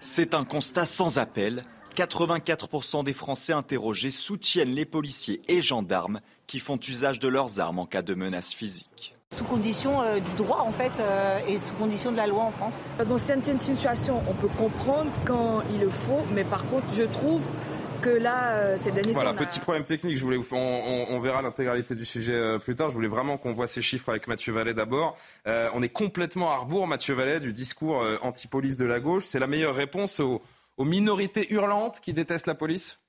C'est un constat sans appel. 84% des Français interrogés soutiennent les policiers et gendarmes qui font usage de leurs armes en cas de menace physique. Sous condition euh, du droit en fait euh, et sous condition de la loi en France. Dans certaines situations, on peut comprendre quand il le faut, mais par contre, je trouve que là, euh, ces derniers voilà, petit problème technique. Je voulais, on, verra l'intégralité du sujet euh, plus tard. Je voulais vraiment qu'on voit ces chiffres avec Mathieu Vallet d'abord. Euh, on est complètement à rebours, Mathieu Vallet, du discours anti-police de la gauche. C'est la meilleure réponse aux, minorités hurlantes qui détestent la police?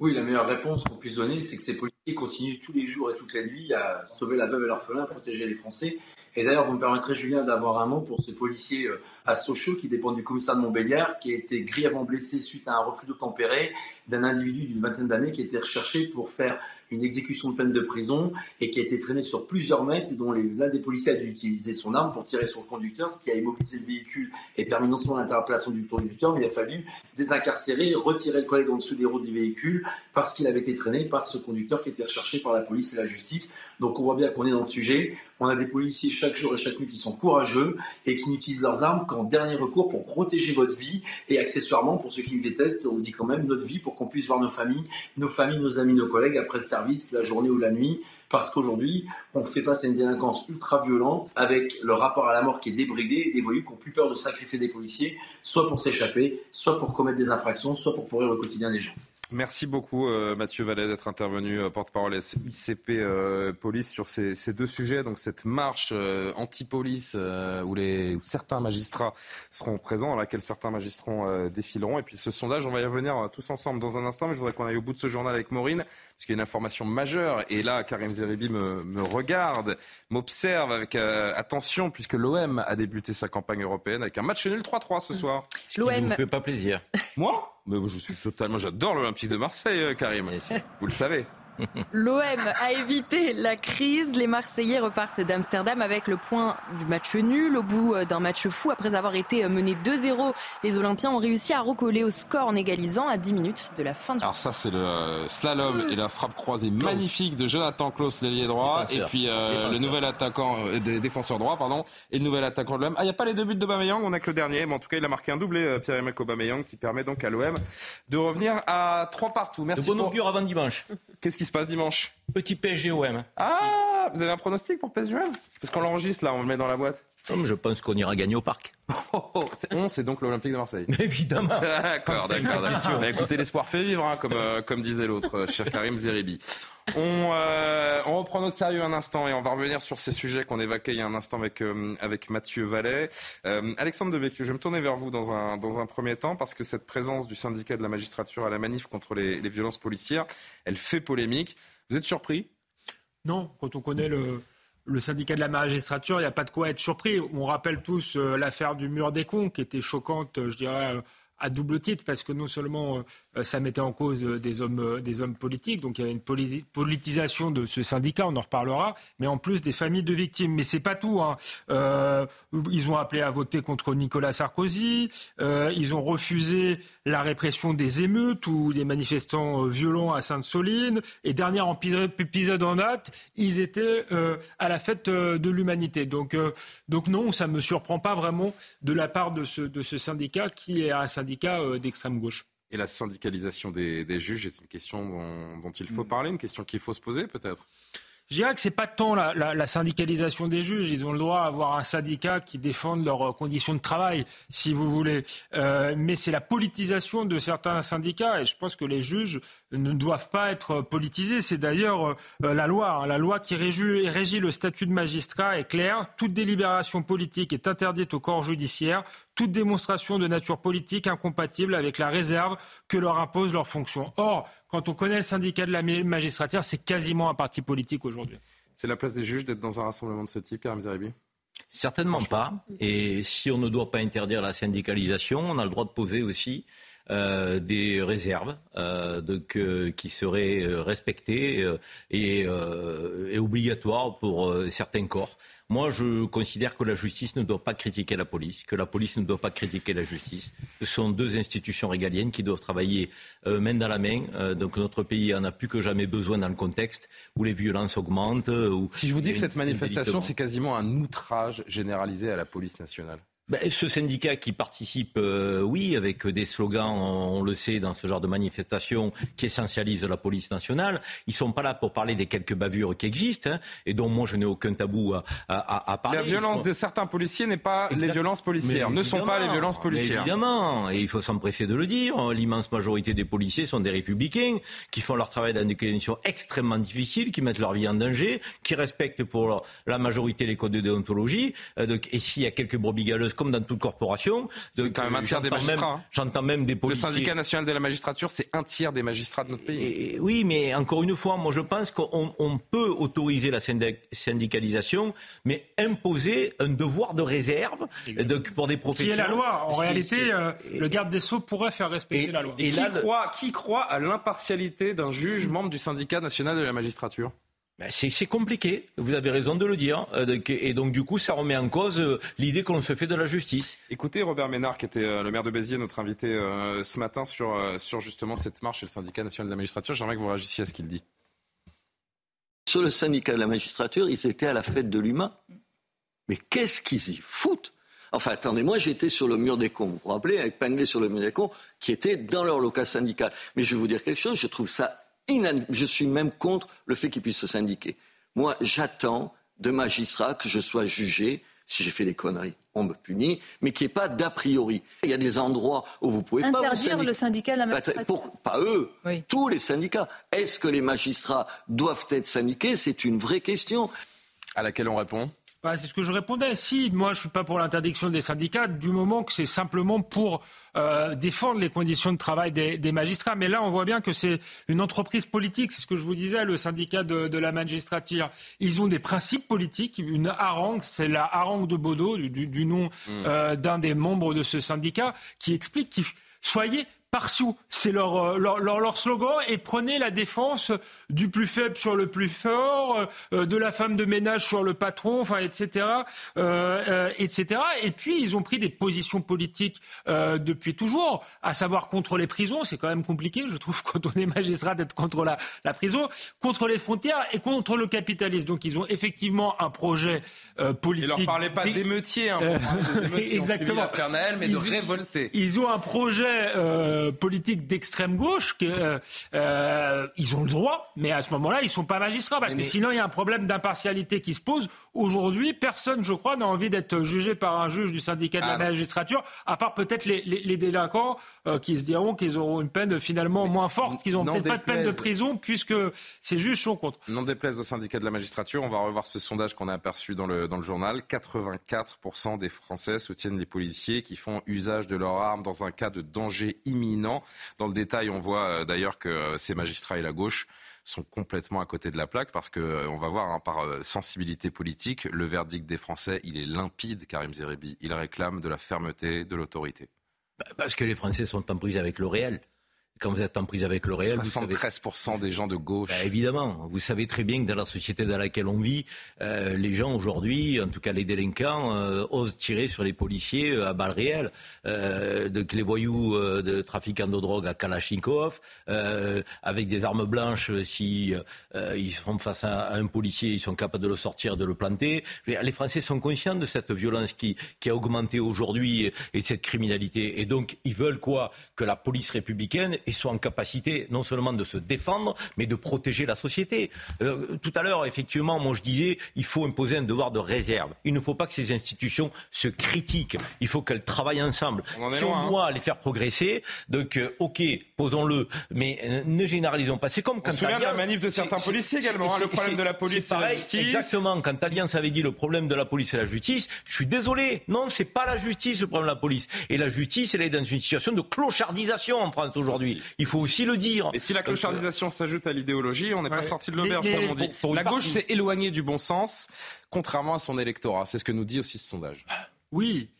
Oui, la meilleure réponse qu'on puisse donner, c'est que ces policiers continuent tous les jours et toutes les nuits à sauver la veuve et l'orphelin, à protéger les Français. Et d'ailleurs, vous me permettrez, Julien, d'avoir un mot pour ce policier euh, à Sochaux qui dépend du commissariat de Montbéliard, qui a été grièvement blessé suite à un refus d'obtempérer d'un individu d'une vingtaine d'années qui était recherché pour faire une exécution de peine de prison et qui a été traîné sur plusieurs mètres dont l'un des policiers a dû utiliser son arme pour tirer sur le conducteur, ce qui a immobilisé le véhicule et permis non seulement l'interpellation du conducteur, mais il a fallu désincarcérer, retirer le collègue en dessous des roues du véhicule parce qu'il avait été traîné par ce conducteur qui était recherché par la police et la justice. Donc on voit bien qu'on est dans le sujet. On a des policiers chaque jour et chaque nuit qui sont courageux et qui n'utilisent leurs armes qu'en dernier recours pour protéger votre vie et accessoirement pour ceux qui me détestent, on dit quand même notre vie pour qu'on puisse voir nos familles, nos familles, nos amis, nos collègues après le service, la journée ou la nuit. Parce qu'aujourd'hui, on fait face à une délinquance ultra violente avec le rapport à la mort qui est débridé et des voyous qui ont plus peur de sacrifier des policiers, soit pour s'échapper, soit pour commettre des infractions, soit pour pourrir le quotidien des gens. Merci beaucoup euh, Mathieu Vallet d'être intervenu, euh, porte-parole ICP euh, Police sur ces, deux sujets. Donc cette marche anti-police où, les, certains magistrats seront présents, dans laquelle certains magistrats défileront. Et puis ce sondage, on va y revenir tous ensemble dans un instant. Mais je voudrais qu'on aille au bout de ce journal avec Maureen, parce qu'il y a une information majeure. Et là, Karim Zeribi me, me regarde, m'observe avec attention, puisque l'OM a débuté sa campagne européenne avec un match nul 3-3 ce soir. L'OM ne fait pas plaisir. Moi? Mais je suis totalement, j'adore l'Olympique de Marseille, euh, Karim. Vous le savez. L'OM a évité la crise. Les Marseillais repartent d'Amsterdam avec le point du match nul. Au bout d'un match fou, après avoir été menés 2-0, les Olympiens ont réussi à recoller au score en égalisant à 10 minutes de la fin du Alors ça, c'est le euh, slalom et la frappe croisée magnifique de Jonathan Klaus, l'ailier droit, et puis euh, le nouvel attaquant, euh, des défenseurs droits, pardon, et le nouvel attaquant de l'OM. Ah, il n'y a pas les deux buts de Bameyang, on n'a que le dernier, mais en tout cas, il a marqué un doublé, Pierre-Emerick Aubameyang, qui permet donc à l'OM de revenir à trois partout. Merci. De bon augure avant dimanche. Qu'est-ce qui se passe dimanche Petit PSG-OM. Ah, vous avez un pronostic pour PSG-OM Parce qu'on l'enregistre là, on le met dans la boîte. Je pense qu'on ira gagner au parc. Oh, oh, c'est donc l'Olympique de Marseille. Évidemment. D'accord, d'accord, d'accord. Mais écoutez, l'espoir fait vivre, hein, comme, euh, comme disait l'autre, euh, cher Karim Zeribi. On, euh, on reprend notre sérieux un instant et on va revenir sur ces sujets qu'on évoquait il y a un instant avec, euh, avec Mathieu Vallet. Euh, Alexandre Devecchio, je vais me tourner vers vous dans un, dans un premier temps parce que cette présence du syndicat de la magistrature à la manif contre les, les violences policières, elle fait polémique. Vous êtes surpris? Non, quand on connaît le, le syndicat de la magistrature, il n'y a pas de quoi être surpris. On rappelle tous euh, l'affaire du mur des cons qui était choquante, je dirais, euh, à double titre, parce que non seulement euh, ça mettait en cause des hommes, des hommes politiques, donc il y avait une politisation de ce syndicat, on en reparlera, mais en plus des familles de victimes. Mais c'est pas tout. Hein. Euh, ils ont appelé à voter contre Nicolas Sarkozy, euh, ils ont refusé la répression des émeutes ou des manifestants violents à Sainte-Soline, et dernier épisode en date, ils étaient à la fête de l'humanité. Donc, donc non, ça me surprend pas vraiment de la part de ce, de ce syndicat qui est un syndicat d'extrême gauche. Et la syndicalisation des, des juges est une question dont, dont il faut parler, une question qu'il faut se poser peut-être? Je dirais que c'est pas tant la, la, la, syndicalisation des juges. Ils ont le droit d'avoir un syndicat qui défende leurs conditions de travail, si vous voulez. Euh, mais c'est la politisation de certains syndicats. Et je pense que les juges ne doivent pas être politisés. C'est d'ailleurs euh, la loi. Hein. La loi qui régit, régit le statut de magistrat est claire. Toute délibération politique est interdite au corps judiciaire. Toute démonstration de nature politique incompatible avec la réserve que leur impose leur fonction. Or, quand on connaît le syndicat de la magistrature, c'est quasiment un parti politique aujourd'hui. C'est la place des juges d'être dans un rassemblement de ce type, Karim Zeribi? Certainement pas. Et si on ne doit pas interdire la syndicalisation, on a le droit de poser aussi euh, des réserves euh, donc, euh, qui seraient respectées euh, et, euh, et, obligatoires pour certains corps. Moi, je considère que la justice ne doit pas critiquer la police, que la police ne doit pas critiquer la justice. Ce sont deux institutions régaliennes qui doivent travailler euh, main dans la main. Euh, donc notre pays en a plus que jamais besoin dans le contexte où les violences augmentent. Où si je vous dis que cette manifestation, c'est quasiment un outrage généralisé à la police nationale. Ben, ce syndicat qui participe, euh, oui, avec des slogans, on, le sait, dans ce genre de manifestation qui essentialise la police nationale, ils sont pas là pour parler des quelques bavures qui existent hein, et dont moi je n'ai aucun tabou à, à, à, parler. La violence de certains policiers n'est pas les violences policières, ne sont pas les violences policières. évidemment, et il faut s'empresser de le dire, l'immense majorité des policiers sont des républicains qui font leur travail dans des conditions extrêmement difficiles, qui mettent leur vie en danger, qui respectent pour la majorité les codes de déontologie. Euh, et s'il y a quelques brebis galeuses comme dans toute corporation. C'est quand même un tiers des magistrats. Hein. J'entends même des policiers. Le syndicat national de la magistrature, c'est un tiers des magistrats de notre pays. oui, mais encore une fois, moi je pense qu'on peut autoriser la syndicalisation, mais imposer un devoir de réserve pour des professionnels. Qui est la loi. En réalité, euh, le garde des Sceaux pourrait faire respecter la loi. Et qui, croit, qui croit à l'impartialité d'un juge membre du syndicat national de la magistrature? C'est compliqué, vous avez raison de le dire. Euh, et donc, du coup, ça remet en cause euh, l'idée qu'on se fait de la justice. Écoutez, Robert Ménard, qui était euh, le maire de Béziers, notre invité ce matin sur, sur justement cette marche et le syndicat national de la magistrature. J'aimerais que vous réagissiez à ce qu'il dit. Sur le syndicat de la magistrature, ils étaient à la fête de l'humain. Mais qu'est-ce qu'ils y foutent? Enfin, attendez, moi j'étais sur le mur des cons, vous vous rappelez, avec Pinglé sur le mur des cons, qui était dans leur local syndical. Mais je vais vous dire quelque chose, je trouve ça je suis même contre le fait qu'ils puissent se syndiquer. Moi, j'attends de magistrats que je sois jugé. Si j'ai fait des conneries, on me punit, mais qu'il n'y ait pas d'a priori. Il y a des endroits où vous pouvez Interdire pas Interdire le syndicat de la magistrature. pas eux, tous les syndicats. Est-ce que les magistrats doivent être syndiqués? C'est une vraie question. À laquelle on répond? Bah, c'est ce que je répondais. Si, moi, je suis pas pour l'interdiction des syndicats, du moment que c'est simplement pour euh, défendre les conditions de travail des, des, magistrats. Mais là, on voit bien que c'est une entreprise politique. C'est ce que je vous disais, le syndicat de, de, la magistrature. Ils ont des principes politiques, une harangue, c'est la harangue de Baudot, du, du nom mmh. euh, d'un des membres de ce syndicat, qui explique qu'il soyez par sous. C'est leur, leur, leur, slogan. Et prenez la défense du plus faible sur le plus fort, de la femme de ménage sur le patron, enfin, etc., etc. Et puis, ils ont pris des positions politiques depuis toujours, à savoir contre les prisons. C'est quand même compliqué, je trouve, quand on est magistrat, d'être contre la, la prison, contre les frontières et contre le capitalisme. Donc, ils ont effectivement un projet politique. Il leur parlait pas d'émeutiers, hein, exactement. mais de révoltés. Ils ont un projet euh, politique d'extrême gauche. Que, euh, euh, ils ont le droit, mais à ce moment-là, ils sont pas magistrats parce que sinon il y a un problème d'impartialité qui se pose. Aujourd'hui, personne, je crois, n'a envie d'être jugé par un juge du syndicat de la ah magistrature, à part peut-être les, les, les, délinquants qui se diront qu'ils auront une peine finalement moins forte, qu'ils n'ont peut-être pas de peine de prison puisque ces juges sont contre. Non déplaise au syndicat de la magistrature, on va revoir ce sondage qu'on a aperçu dans le, dans le journal. 84% des Français soutiennent les policiers qui font usage de leurs armes dans un cas de danger imminent. Dans le détail, on voit euh, d'ailleurs que euh, ces magistrats et la gauche sont complètement à côté de la plaque parce que euh, on va voir hein, par sensibilité politique, le verdict des Français, il est limpide, Karim Zeribi. Il réclame de la fermeté, de l'autorité. Bah, parce que les Français sont en prise avec le réel quand vous êtes en prise avec le réel. 73% des gens de gauche. Bah, évidemment, vous savez très bien que dans la société dans laquelle on vit, euh, les gens aujourd'hui, en tout cas les délinquants, euh, osent tirer sur les policiers euh, à balles réelles. donc les voyous de trafiquants de drogue à Kalachnikov, avec des armes blanches, si ils sont face à, un policier, ils sont capables de le sortir, de le planter. Les Français sont conscients de cette violence qui, qui a augmenté aujourd'hui et de cette criminalité. Et donc ils veulent quoi? Que la police républicaine et soit en capacité non seulement de se défendre, mais de protéger la société. Euh, tout à l'heure, effectivement, moi je disais, il faut imposer un devoir de réserve. Il ne faut pas que ces institutions se critiquent. Il faut qu'elles travaillent ensemble. si on hein. doit les faire progresser, donc euh, ok, posons-le, mais euh, ne généralisons pas. C'est comme quand on se souvient de la manif de certains policiers également. Hein, le problème de la police, c'est la justice. Exactement. Quand Alliance avait dit le problème de la police, c'est la justice. Je suis désolé. Non, c'est pas la justice le problème de la police. Et la justice, elle est dans une situation de clochardisation en France aujourd'hui. Il faut aussi le dire. Et si la clochardisation s'ajoute à l'idéologie, on n'est pas sorti de l'auberge, comme on dit. la gauche s'est éloignée du bon sens, contrairement à son électorat. C'est ce que nous dit aussi ce sondage. Oui.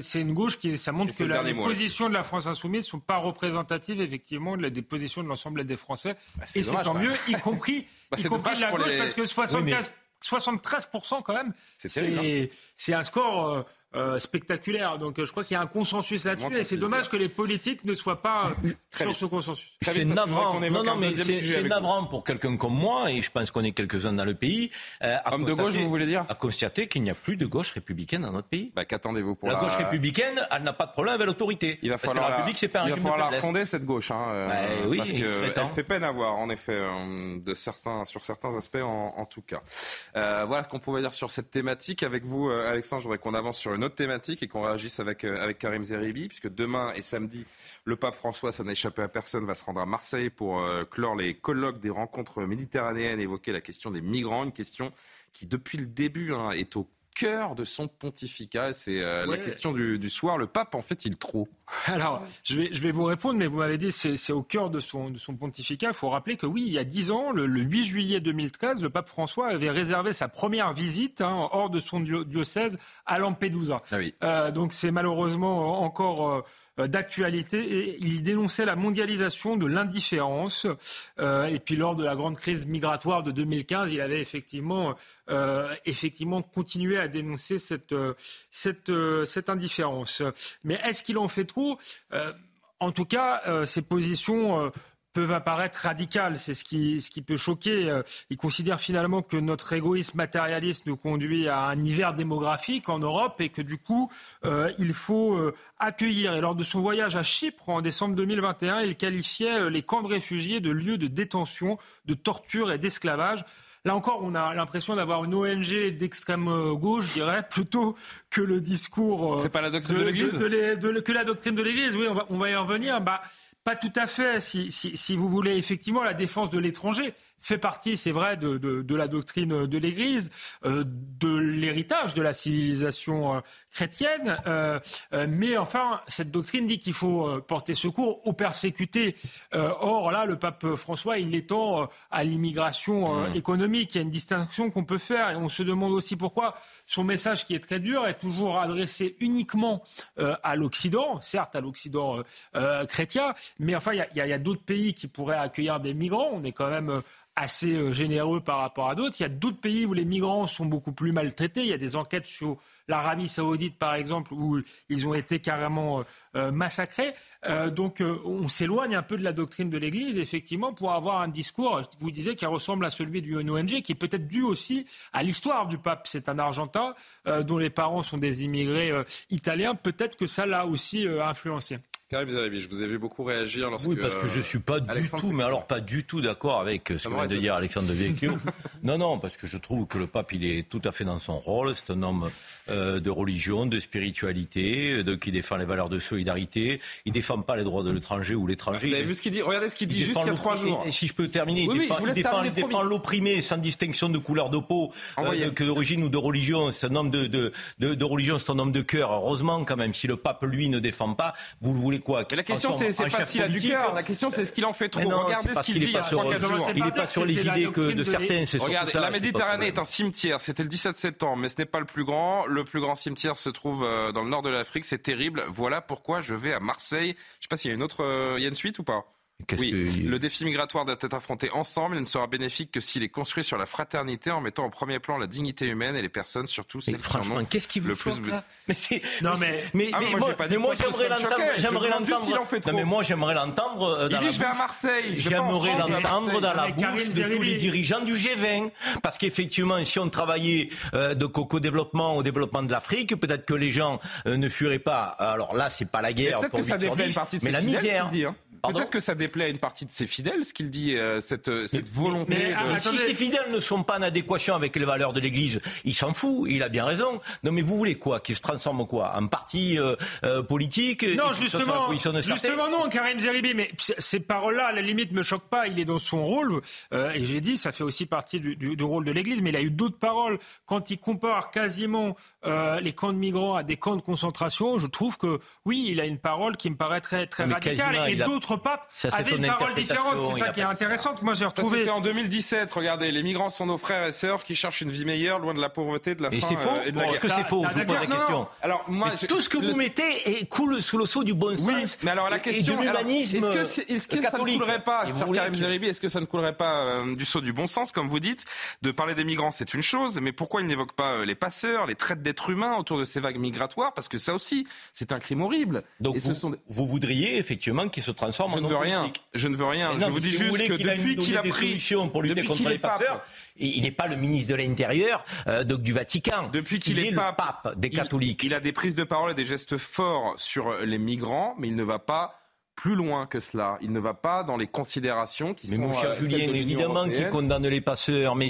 C'est une gauche qui, ça montre que la, les positions de la France insoumise ne sont pas représentatives effectivement des positions de l'ensemble des Français. Bah, et c'est tant mieux, y compris, bah, y compris de la gauche, parce que 75, 73% quand même, c'est un score. Euh, euh, spectaculaire. Donc euh, je crois qu'il y a un consensus là-dessus et c'est dommage que les politiques ne soient pas sur ce consensus. C'est navrant. Non, non, mais c'est navrant pour quelqu'un comme moi et je pense qu'on est quelques-uns dans le pays. Euh, Homme de gauche, vous voulez dire? À constater qu'il n'y a plus de gauche républicaine dans notre pays. Bah, qu'attendez-vous pour la, gauche républicaine Elle n'a pas de problème avec l'autorité. Il va falloir la République, c'est pas un Il va falloir la fonder cette gauche, hein, euh, bah, oui, parce qu'elle fait peine à voir, en effet, de certains, sur certains aspects, en, en tout cas. voilà ce qu'on pouvait dire sur cette thématique. Avec vous, Alexandre, je voudrais qu'on avance sur une autre thématique et qu'on réagisse avec, euh, avec Karim Zeribi, puisque demain et samedi, le pape François, ça n'a échappé à personne, va se rendre à Marseille pour euh, clore les colloques des rencontres méditerranéennes, évoquer la question des migrants, une question qui depuis le début hein, est au cœur de son pontificat. C'est euh, la question du, soir. Le pape, en fait, il trop? Alors, je vais, je vais vous répondre, mais vous m'avez dit c'est c'est au cœur de son, de son pontificat. Il faut rappeler que oui, il y a dix ans, le, 8 juillet 2013, le pape François avait réservé sa première visite hein, hors de son diocèse à Lampedusa. Ah oui. euh, donc c'est malheureusement encore... Euh, d'actualité et il dénonçait la mondialisation de l'indifférence. Euh, et puis lors de la grande crise migratoire de 2015, il avait effectivement, euh, effectivement continué à dénoncer cette, cette, cette indifférence. Mais est-ce qu'il en fait trop? En tout cas, ces positions peuvent apparaître radicales. C'est ce qui, ce qui peut choquer. Euh, ils considèrent finalement que notre égoïsme matérialiste nous conduit à un hiver démographique en Europe et que du coup, euh, il faut euh, accueillir. Et lors de son voyage à Chypre en décembre 2021, il qualifiait les camps de réfugiés de lieux de détention, de torture et d'esclavage. Là encore, on a l'impression d'avoir une ONG d'extrême gauche, je dirais, plutôt que le discours. C'est pas la doctrine de, l'Église? Que la doctrine de l'Église, oui, on va, on va y revenir. Bah, pas tout à fait. Si, si, si, vous voulez effectivement la défense de l'étranger, fait partie, c'est vrai, de, de, de, la doctrine de l'Église, euh, de l'héritage de la civilisation euh, chrétienne. Euh, mais enfin, cette doctrine dit qu'il faut porter secours aux persécutés. or, là, le pape François, il étend à l'immigration mmh. économique. Il y a une distinction qu'on peut faire. Et on se demande aussi pourquoi son message, qui est très dur, est toujours adressé uniquement à l'Occident, certes à l'Occident chrétien, mais enfin, il y a, a d'autres pays qui pourraient accueillir des migrants. On est quand même assez euh, généreux par rapport à d'autres. Il y a d'autres pays où les migrants sont beaucoup plus maltraités. Il y a des enquêtes sur l'Arabie saoudite, par exemple, où ils ont été carrément euh, euh, massacrés. donc on s'éloigne un peu de la doctrine de l'Église, effectivement, pour avoir un discours, vous disiez, qui ressemble à celui du ONG, qui est peut-être dû aussi à l'histoire du pape. C'est un Argentin dont les parents sont des immigrés italiens. Peut-être que ça l'a aussi influencé. Karim je vous ai vu beaucoup réagir lorsque. Oui, parce que je suis pas du tout, mais alors pas du tout d'accord avec ce que vient de dire Alexandre de Vecchio. non, non, parce que je trouve que le pape, il est tout à fait dans son rôle. C'est un homme euh, de religion, de spiritualité, de, qui défend les valeurs de solidarité. Il défend pas les droits de l'étranger ou l'étranger. Vous avez vu ce qu'il dit Regardez ce qu'il dit juste il y a trois jours. Et, si je peux terminer, il défend, il défend, l'opprimé sans distinction de couleur de peau, euh, que d'origine ou de religion. C'est un homme de, de, de, de religion, c'est un homme de cœur. Heureusement, quand même, si le pape, lui, ne défend pas, vous le voulez quoi La question, c'est pas s'il a du cœur. La question, c'est ce qu'il en fait trop. Regardez ce qu'il dit il y a 3 jours. Il n'est pas sur les idées que de certains. Regardez, la Méditerranée est un cimetière. C'était le 17 septembre, mais ce n'est pas le plus grand. Le plus grand cimetière se trouve euh, dans le nord de l'Afrique. C'est terrible. Voilà pourquoi je vais à Marseille. Je ne sais pas s'il y a une autre, euh, il y a une suite ou pas? Oui, le défi migratoire doit être affronté ensemble. Il ne sera bénéfique que s'il est construit sur la fraternité en mettant au premier plan la dignité humaine et les personnes, surtout celles franchement, qu'est-ce qui vous le plus Mais c'est non mais mais, ah, moi, moi j'aimerais l'entendre. J'aimerais l'entendre. mais moi j'aimerais l'entendre. Euh, Il dit je vais à Marseille. J'aimerais l'entendre dans la bouche de tous les dirigeants du G20, parce qu'effectivement, si on travaillait euh, de co-développement au développement de l'Afrique, peut-être que les gens euh, ne fuiraient pas. Alors là, c'est pas la guerre, mais la misère. Peut-être que ça déplaît à une partie de ses fidèles, ce qu'il dit, euh, cette, euh, cette volonté. Mais, de... si ses fidèles ne sont pas en adéquation avec les valeurs de l'Église, il s'en fout, il a bien raison. Non, mais vous voulez quoi Qu'il se transforme quoi En parti euh, politique Non, justement, justement non, Karim Zeribi, mais ces paroles-là, à la limite, me choquent pas. Il est dans son rôle, et j'ai dit, ça fait aussi partie du, du, du rôle de l'Église, mais il a eu d'autres paroles. Quand il compare quasiment les camps de migrants à des camps de concentration, je trouve que, oui, il a une parole qui me paraît très, très radicale, et d'autres pape avait une parole différente. C'est ça qui est intéressant. Moi, j'ai retrouvé. C'était en 2017. Regardez, les migrants sont nos frères et sœurs qui cherchent une vie meilleure, loin de la pauvreté, de la faim. Et c'est faux. Euh, Est-ce que c'est faux Vous posez la question. Alors moi, tout ce que vous mettez coule sous le sceau du bon sens. Mais alors la question, de l'humanisme est-ce que, ça ne coulerait pas, est-ce que ça ne coulerait pas du sceau du bon sens, comme vous dites, de parler des migrants, c'est une chose, mais pourquoi il n'évoque pas euh, les passeurs, les traites d'êtres humains autour de ces vagues migratoires? Parce que ça aussi, c'est un crime horrible. Donc vous voudriez effectivement qu'ils se transforment je ne veux rien. Je ne veux rien. je vous dis juste que depuis qu'il a, pris pour lutter contre les passeurs, il n'est pas le ministre de l'Intérieur euh, du Vatican. Depuis qu'il est, le pape des catholiques. il a des prises de parole et des gestes forts sur les migrants, mais il ne va pas plus loin que cela. Il ne va pas dans les considérations qui mais sont. Mon cher euh, Julien, évidemment qu'il condamne les passeurs, mais,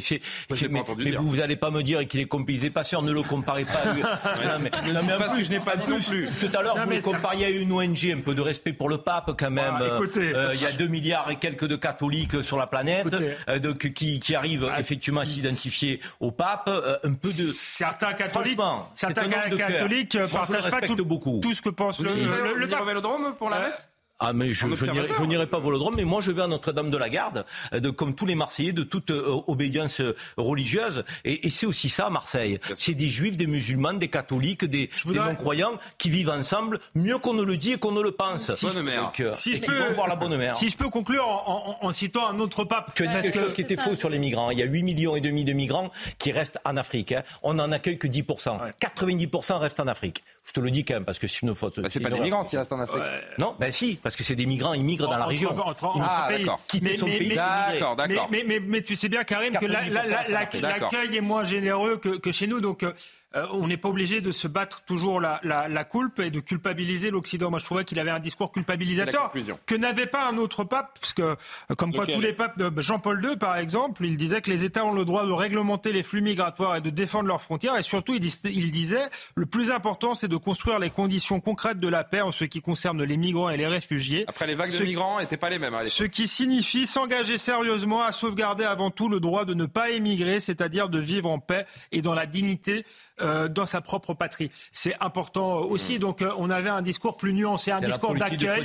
mais, vous n'allez pas me dire qu'il est complice des passeurs. Ne le comparez pas. À lui. non, mais, non, mais parce que je n'ai pas dit non plus. Tout à l'heure, vous le compariez à une ONG. Un peu de respect pour le pape, quand même. Euh, il y a 2 milliards et quelques de catholiques sur la planète euh, donc, qui, qui, arrivent ah, effectivement à s'identifier au pape. un peu de. Certains catholiques, certains catholiques partagent pas tout, beaucoup. tout ce que pense le, le, le, le pour la messe ah mais je, je n'irai pas Volodrome, mais moi je vais à Notre-Dame de la Garde, euh, de, comme tous les Marseillais, de toute euh, obédience euh, religieuse. Et, et c'est aussi ça Marseille. C'est des juifs, des musulmans, des catholiques, des, des non-croyants qui vivent ensemble mieux qu'on ne le dit et qu'on ne le pense. Si, bonne mère. Donc, si je peux voir la bonne mère. Si je peux conclure en, en, en citant un autre pape. Tu as dit quelque chose qui était faux sur les migrants. Il y a 8 millions et demi de migrants qui restent en Afrique. Hein. On n'en accueille que 10%. 90% restent en Afrique. Je te le dis quand même parce que c'est une faute. Bah, c'est pas des migrants s'ils restent en Afrique. Non, ben si, parce que c'est des migrants, ils migrent dans la région. ah, d'accord. Quitter son pays. D'accord, d'accord. Mais, tu sais bien, Karim, que l'accueil est moins généreux que, que chez nous. Donc, euh, on n'est pas obligé de se battre toujours la, la, la coulpe et de culpabiliser l'Occident. Moi, je trouvais qu'il avait un discours culpabilisateur que n'avait pas un autre pape, parce que, euh, comme quoi tous les papes, euh, Jean-Paul II, par exemple, il disait que les États ont le droit de réglementer les flux migratoires et de défendre leurs frontières. Et surtout, il, il disait, le plus important, c'est de construire les conditions concrètes de la paix en ce qui concerne les migrants et les réfugiés. Après, les vagues de migrants n'étaient pas les mêmes. À ce qui signifie s'engager sérieusement à sauvegarder avant tout le droit de ne pas émigrer, c'est-à-dire de vivre en paix et dans la dignité euh, dans sa propre patrie. C'est important aussi. Mmh. Donc euh, on avait un discours plus nuancé, un discours d'accueil.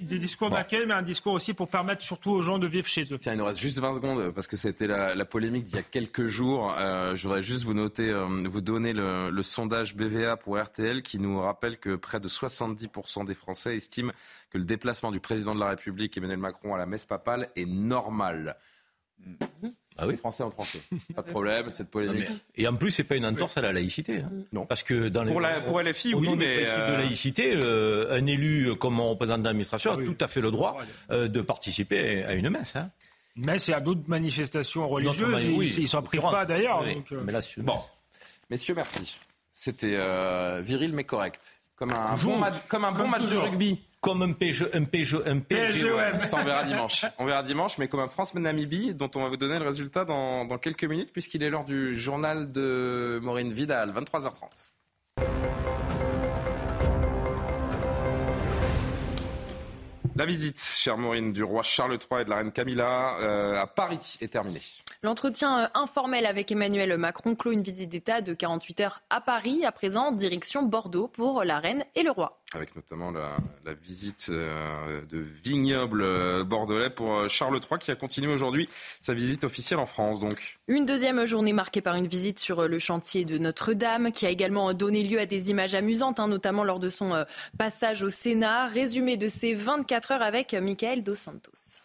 des discours d'accueil, mais un discours aussi pour permettre surtout aux gens de vivre chez eux. Tiens, il nous reste juste 20 secondes parce que c'était la, polémique d'il y a quelques jours. Euh, je voudrais juste vous noter, vous donner le, le sondage BVA pour RTL qui nous rappelle que près de 70% des Français estiment que le déplacement du président de la République Emmanuel Macron à la messe papale est normal. Mmh. Ah oui, Français en tranché. Pas de problème, cette polémique. et en plus, c'est pas une entorse à la laïcité. Hein. Non. Parce que dans les, pour, la, pour LFI, oui, mais de euh, laïcité, euh, un élu comme représentant d'administration a ah tout à fait le droit euh, de participer à une messe. Hein. Une messe et à d'autres manifestations religieuses. ils, ne s'en privent pas d'ailleurs. bon, messieurs, merci. C'était viril mais correct. Comme un bon match, comme un bon match de rugby comme un PG, un PG, un Ça, on verra dimanche. On verra dimanche, mais comme un France-Namibie, dont on va vous donner le résultat dans, dans quelques minutes, puisqu'il est l'heure du journal de Maureen Vidal, 23h30. La visite, chère Maureen, du roi Charles III et de la reine Camilla euh, à Paris est terminée. L'entretien euh, informel avec Emmanuel Macron clôt une visite d'État de 48 heures à Paris. À présent, direction Bordeaux pour la reine et le roi avec notamment la, visite euh, de vignoble euh, bordelais pour euh, Charles III qui a continué aujourd'hui sa visite officielle en France. Donc. Une deuxième journée marquée par une visite sur le chantier de Notre-Dame qui a également donné lieu à des images amusantes, hein, notamment lors de son passage au Sénat. Résumé de ces 24 heures avec Michael Dos Santos.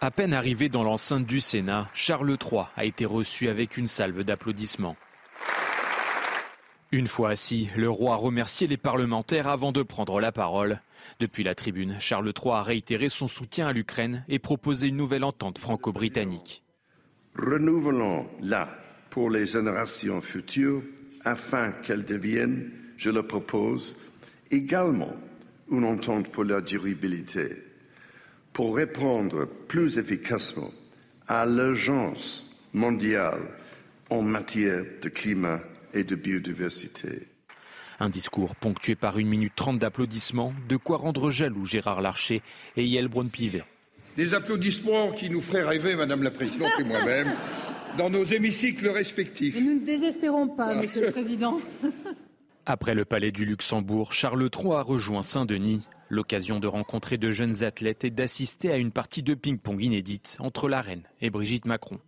À peine arrivé dans l'enceinte du Sénat, Charles III a été reçu avec une salve d'applaudissements. Une fois assis, le roi a remercié les parlementaires avant de prendre la parole. Depuis la tribune, Charles III a réitéré son soutien à l'Ukraine et proposé une nouvelle entente franco-britannique. Renouvelons-la pour les générations futures afin qu'elle devienne, je le propose, également une entente pour la durabilité, pour répondre plus efficacement à l'urgence mondiale en matière de climat et de biodiversité. Un discours ponctué par une minute trente d'applaudissements, de quoi rendre jaloux Gérard Larcher et Yael Braun-Pivet. Des applaudissements qui nous feraient rêver, Madame la Présidente et moi-même, dans nos hémicycles respectifs. nous ne désespérons pas, Monsieur le Président. Après le palais du Luxembourg, Charles III a rejoint Saint-Denis. L'occasion de rencontrer de jeunes athlètes et d'assister à une partie de ping-pong inédite entre la reine et Brigitte Macron.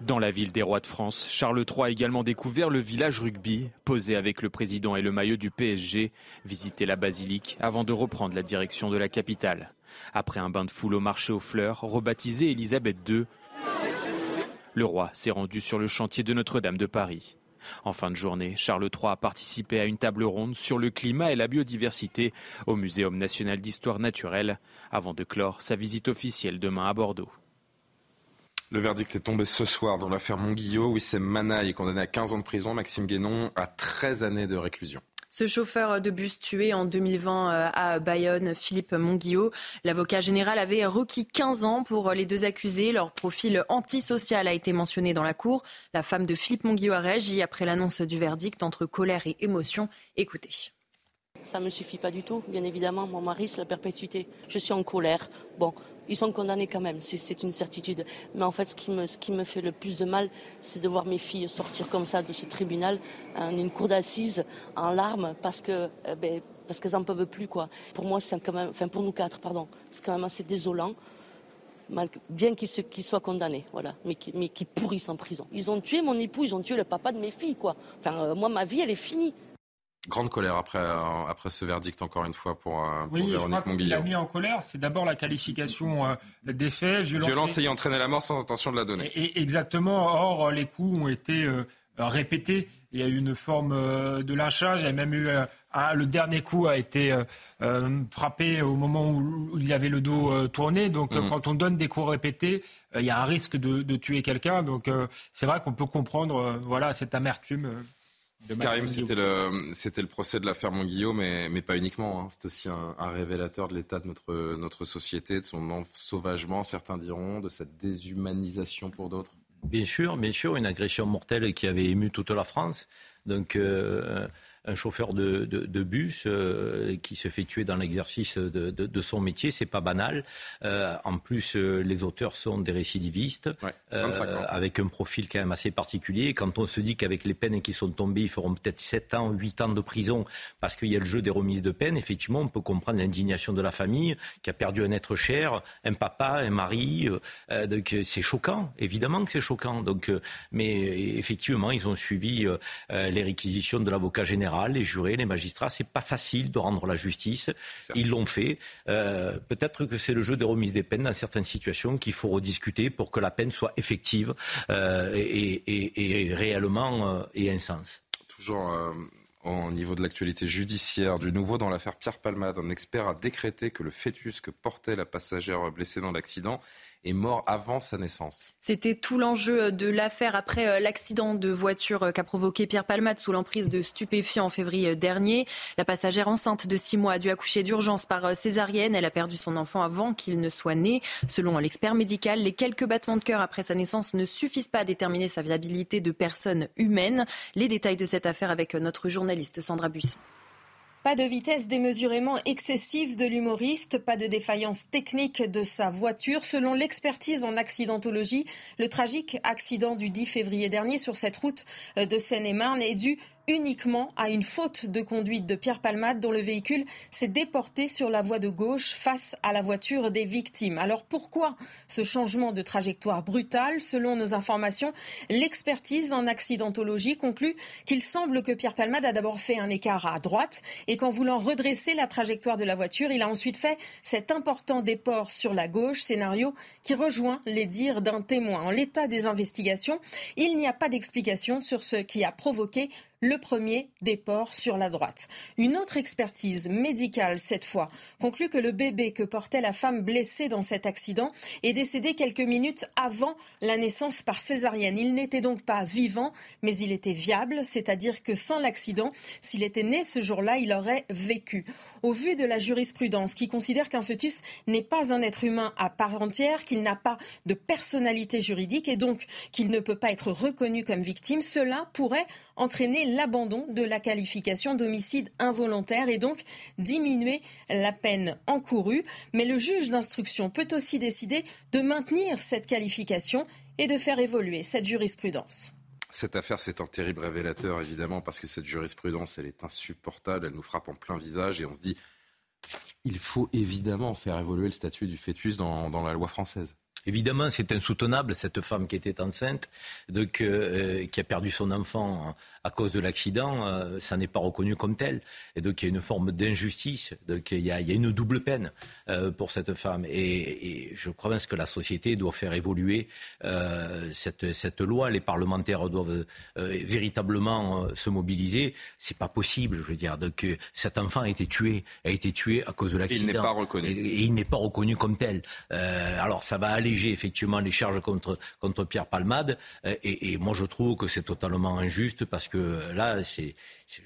Dans la ville des rois de France, Charles III a également découvert le village rugby, posé avec le président et le maillot du PSG, visité la basilique avant de reprendre la direction de la capitale. Après un bain de foule au marché aux fleurs, rebaptisé Élisabeth II, le roi s'est rendu sur le chantier de Notre-Dame de Paris. En fin de journée, Charles III a participé à une table ronde sur le climat et la biodiversité au Muséum national d'histoire naturelle, avant de clore sa visite officielle demain à Bordeaux. Le verdict est tombé ce soir dans l'affaire Monguillot. Wissem Mana est condamné à 15 ans de prison. Maxime Guénon à 13 années de réclusion. Ce chauffeur de bus tué en 2020 euh, à Bayonne, Philippe Monguillot, l'avocat général avait requis 15 ans pour les deux accusés. Leur profil antisocial a été mentionné dans la cour. La femme de Philippe Monguillot a réagi après l'annonce du verdict entre colère et émotion. Écoutez. Ça ne me suffit pas du tout, bien évidemment. Mon mari, c'est la perpétuité. Je suis en colère. Bon, ils sont condamnés quand même, c'est une certitude. Mais en fait, ce qui, me, fait le plus de mal, c'est de voir mes filles sortir comme ça de ce tribunal, en une cour d'assises, en larmes, parce euh, ben, qu'elles n'en peuvent plus. Pour moi, c'est quand même, enfin pour nous quatre, pardon, c'est quand même assez désolant. bien qu'ils soient condamnés, voilà, mais qui, mais pourrissent en prison. Ils ont tué mon époux, ils ont tué le papa de mes filles. Enfin, euh, moi, ma vie, elle est finie. Grande colère après, euh, après ce verdict, encore une fois, pour, euh, pour oui, Véronique crois a mis en colère, c'est d'abord la qualification euh, des faits. Violence, ayant entraîné la mort sans intention de la donner. Et, exactement. Or, les coups ont été répété. Il y a eu une forme de lynchage. Il y a même eu le dernier coup a été frappé au moment où, il avait le dos tourné. Donc, mmh. quand on donne des coups répétés, il y a un risque de, de tuer quelqu'un. Donc, c'est vrai qu'on peut comprendre, voilà, cette amertume. Karim, c'était le, c'était le procès de l'affaire Monguillot, mais, mais pas uniquement. Hein. C'est aussi un, révélateur de l'état de notre, notre société, de son ensauvagement, certains diront, de cette déshumanisation pour d'autres. Bien sûr, bien sûr, une agression mortelle qui avait ému toute la France. Donc, euh, un chauffeur de, de, bus euh, qui se fait tuer dans l'exercice de, de, son métier, c'est pas banal. Euh, en plus, euh, les auteurs sont des récidivistes, avec un profil quand même assez particulier. Quand on se dit qu'avec les peines qui sont tombées, ils feront peut-être 7 ans, 8 ans de prison parce qu'il y a le jeu des remises de peine, effectivement, on peut comprendre l'indignation de la famille qui a perdu un être cher, un papa, un mari. donc c'est choquant, évidemment que c'est choquant. Donc, mais effectivement, ils ont suivi les réquisitions de l'avocat général les jurés, les magistrats. C'est pas facile de rendre la justice. Ils l'ont fait. Euh, peut-être que c'est le jeu des remises des peines dans certaines situations qu'il faut rediscuter pour que la peine soit effective euh, et, réellement euh, et un sens. Toujours au niveau de l'actualité judiciaire, du nouveau dans l'affaire Pierre Palmade, un expert a décrété que le fœtus que portait la passagère blessée dans l'accident mort avant sa naissance. C'était tout l'enjeu de l'affaire après euh, l'accident de voiture euh, qu'a provoqué Pierre Palmade sous l'emprise de stupéfiants en février dernier. La passagère enceinte de six mois a dû accoucher d'urgence par euh, césarienne. Elle a perdu son enfant avant qu'il ne soit né. Selon l'expert médical, les quelques battements de cœur après sa naissance ne suffisent pas à déterminer sa viabilité de personne humaine. Les détails de cette affaire avec notre journaliste Sandra Buisson. Pas de vitesse démesurément excessive de l'humoriste, pas de défaillance technique de sa voiture. Selon l'expertise en accidentologie, le tragique accident du 10 février dernier sur cette route de Seine-et-Marne est dû uniquement à une faute de conduite de Pierre Palmade dont le véhicule s'est déporté sur la voie de gauche face à la voiture des victimes. Alors pourquoi ce changement de trajectoire brutal? Selon nos informations, l'expertise en accidentologie conclut qu'il semble que Pierre Palmade a d'abord fait un écart à droite et qu'en voulant redresser la trajectoire de la voiture, il a ensuite fait cet important déport sur la gauche, scénario qui rejoint les dires d'un témoin. En l'état des investigations, il n'y a pas d'explication sur ce qui a provoqué le premier déport sur la droite. Une autre expertise médicale, cette fois, conclut que le bébé que portait la femme blessée dans cet accident est décédé quelques minutes avant la naissance par césarienne. Il n'était donc pas vivant, mais il était viable, c'est-à-dire que sans l'accident, s'il était né ce jour-là, il aurait vécu. Au vu de la jurisprudence qui considère qu'un fœtus n'est pas un être humain à part entière, qu'il n'a pas de personnalité juridique et donc qu'il ne peut pas être reconnu comme victime, cela pourrait entraîner l'abandon de la qualification d'homicide involontaire et donc diminuer la peine encourue. Mais le juge d'instruction peut aussi décider de maintenir cette qualification et de faire évoluer cette jurisprudence. Cette affaire, c'est un terrible révélateur, évidemment, parce que cette jurisprudence, elle est insupportable, elle nous frappe en plein visage et on se dit, il faut évidemment faire évoluer le statut du fœtus dans, dans la loi française. Évidemment, c'est insoutenable, cette femme qui était enceinte, de, euh, qui a perdu son enfant à cause de l'accident, euh, ça n'est pas reconnu comme tel. Et donc il y a une forme d'injustice, donc il y, a, il y, a, une double peine euh, pour cette femme. Et, et je crois que la société doit faire évoluer euh, cette, cette loi. Les parlementaires doivent euh, véritablement se mobiliser. C'est pas possible, je veux dire. Donc cet enfant a été tué, a été tué à cause de l'accident. Il n'est pas reconnu. Et, il n'est pas reconnu comme tel. alors ça va effectivement les charges contre, contre Pierre Palmade. Et, et moi je trouve que c'est totalement injuste parce que que là, c'est,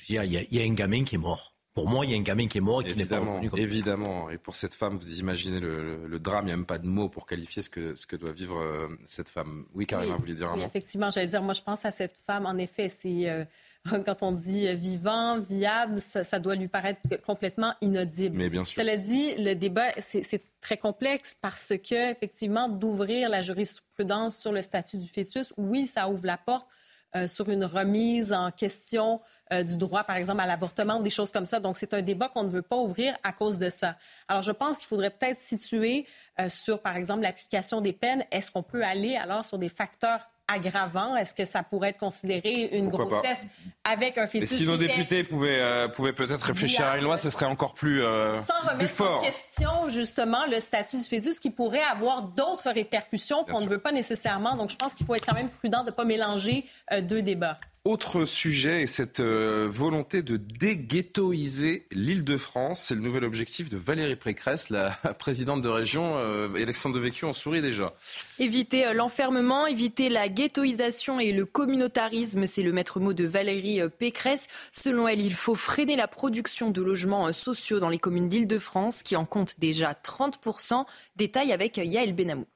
il y, a un gamin qui est mort. Pour moi, il y a un gamin qui est mort et qui n'est pas reconnu comme Évidemment. Et pour cette femme, vous imaginez le, drame. Il n'y a même pas de mots pour qualifier ce que, ce que doit vivre euh, cette femme. Oui, Karima, vous vouliez dire un oui, mot? Effectivement, j'allais dire, moi, je pense à cette femme. En effet, c'est. Euh, quand on dit vivant, viable, ça, doit lui paraître complètement inaudible. Mais bien sûr. Cela dit, le débat, c'est très complexe parce que, effectivement, d'ouvrir la jurisprudence sur le statut du fœtus, oui, ça ouvre la porte euh, sur une remise en question euh, du droit, par exemple, à l'avortement ou des choses comme ça. Donc, c'est un débat qu'on ne veut pas ouvrir à cause de ça. Alors, je pense qu'il faudrait peut-être situer euh, sur, par exemple, l'application des peines. Est-ce qu'on peut aller alors sur des facteurs aggravant? Est-ce que ça pourrait être considéré une grossesse avec un fœtus? Et si nos députés pouvaient, euh, pouvaient peut-être réfléchir à une loi, ce serait encore plus, euh, Sans remettre en question, justement, le statut du fœtus qui pourrait avoir d'autres répercussions qu'on ne veut pas nécessairement. Donc, je pense qu'il faut être quand même prudent de ne pas mélanger euh, deux débats. Autre sujet, cette euh, volonté de déghettoiser l'île de France. C'est le nouvel objectif de Valérie Pécresse, la présidente de région. Euh, et Alexandre Devecchio en sourit déjà. Éviter euh, l'enfermement, éviter la ghettoisation et le communautarisme, c'est le maître mot de Valérie Pécresse. Selon elle, il faut freiner la production de logements sociaux dans les communes d'Île-de-France, qui en comptent déjà 30%. Détail avec Yael Benamou.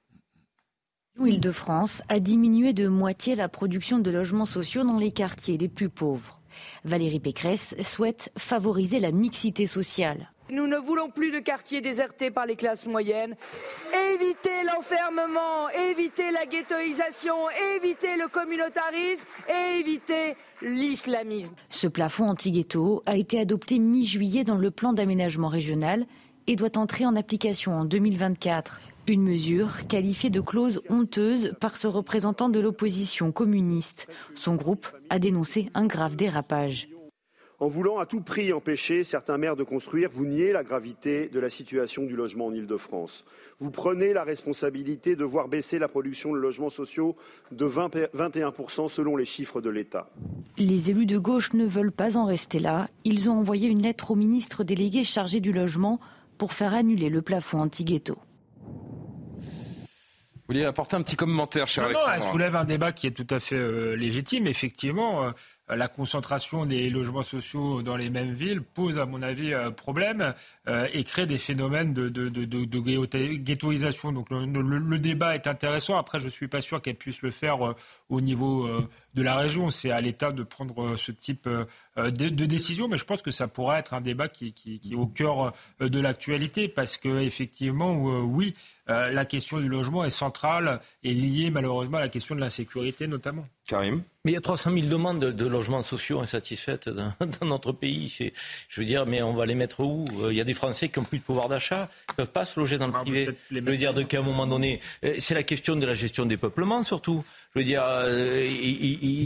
Île-de-France a diminué de moitié la production de logements sociaux dans les quartiers les plus pauvres. Valérie Pécresse souhaite favoriser la mixité sociale. Nous ne voulons plus de quartiers désertés par les classes moyennes. Éviter l'enfermement, éviter la ghettoisation, éviter le communautarisme et éviter l'islamisme. Ce plafond anti-ghetto a été adopté mi-juillet dans le plan d'aménagement régional et doit entrer en application en 2024. Une mesure qualifiée de clause honteuse par ce représentant de l'opposition communiste. Son groupe a dénoncé un grave dérapage. En voulant à tout prix empêcher certains maires de construire, vous niez la gravité de la situation du logement en Ile-de-France. Vous prenez la responsabilité de voir baisser la production de logements sociaux de 21% selon les chiffres de l'État. Les élus de gauche ne veulent pas en rester là. Ils ont envoyé une lettre au ministre délégué chargé du logement pour faire annuler le plafond anti-ghetto. Vous vouliez apporter un petit commentaire, cher non, Non, elle soulève un débat qui est tout à fait euh, légitime. Effectivement, euh, la concentration des logements sociaux dans les mêmes villes pose, à mon avis, euh, problème euh, et crée des phénomènes de, ghettoisation. Donc le, débat est intéressant. Après, je ne suis pas sûr qu'elle puisse le faire euh, au niveau de la région. C'est à l'État de prendre ce type de, décision, mais je pense que ça pourrait être un débat qui est au cœur de l'actualité parce que effectivement, oui, la question du logement est centrale et liée malheureusement à la question de l'insécurité notamment. Karim mais il y a 300 000 demandes de, logements sociaux insatisfaites dans, notre pays. Je veux dire, mais on va les mettre où? Euh, Il y a des Français qui n'ont plus de pouvoir d'achat, qui ne peuvent pas se loger dans le ah, privé. Je veux dire qu'à un moment donné, euh, c'est la question de la gestion des peuplements surtout. Je veux dire, euh,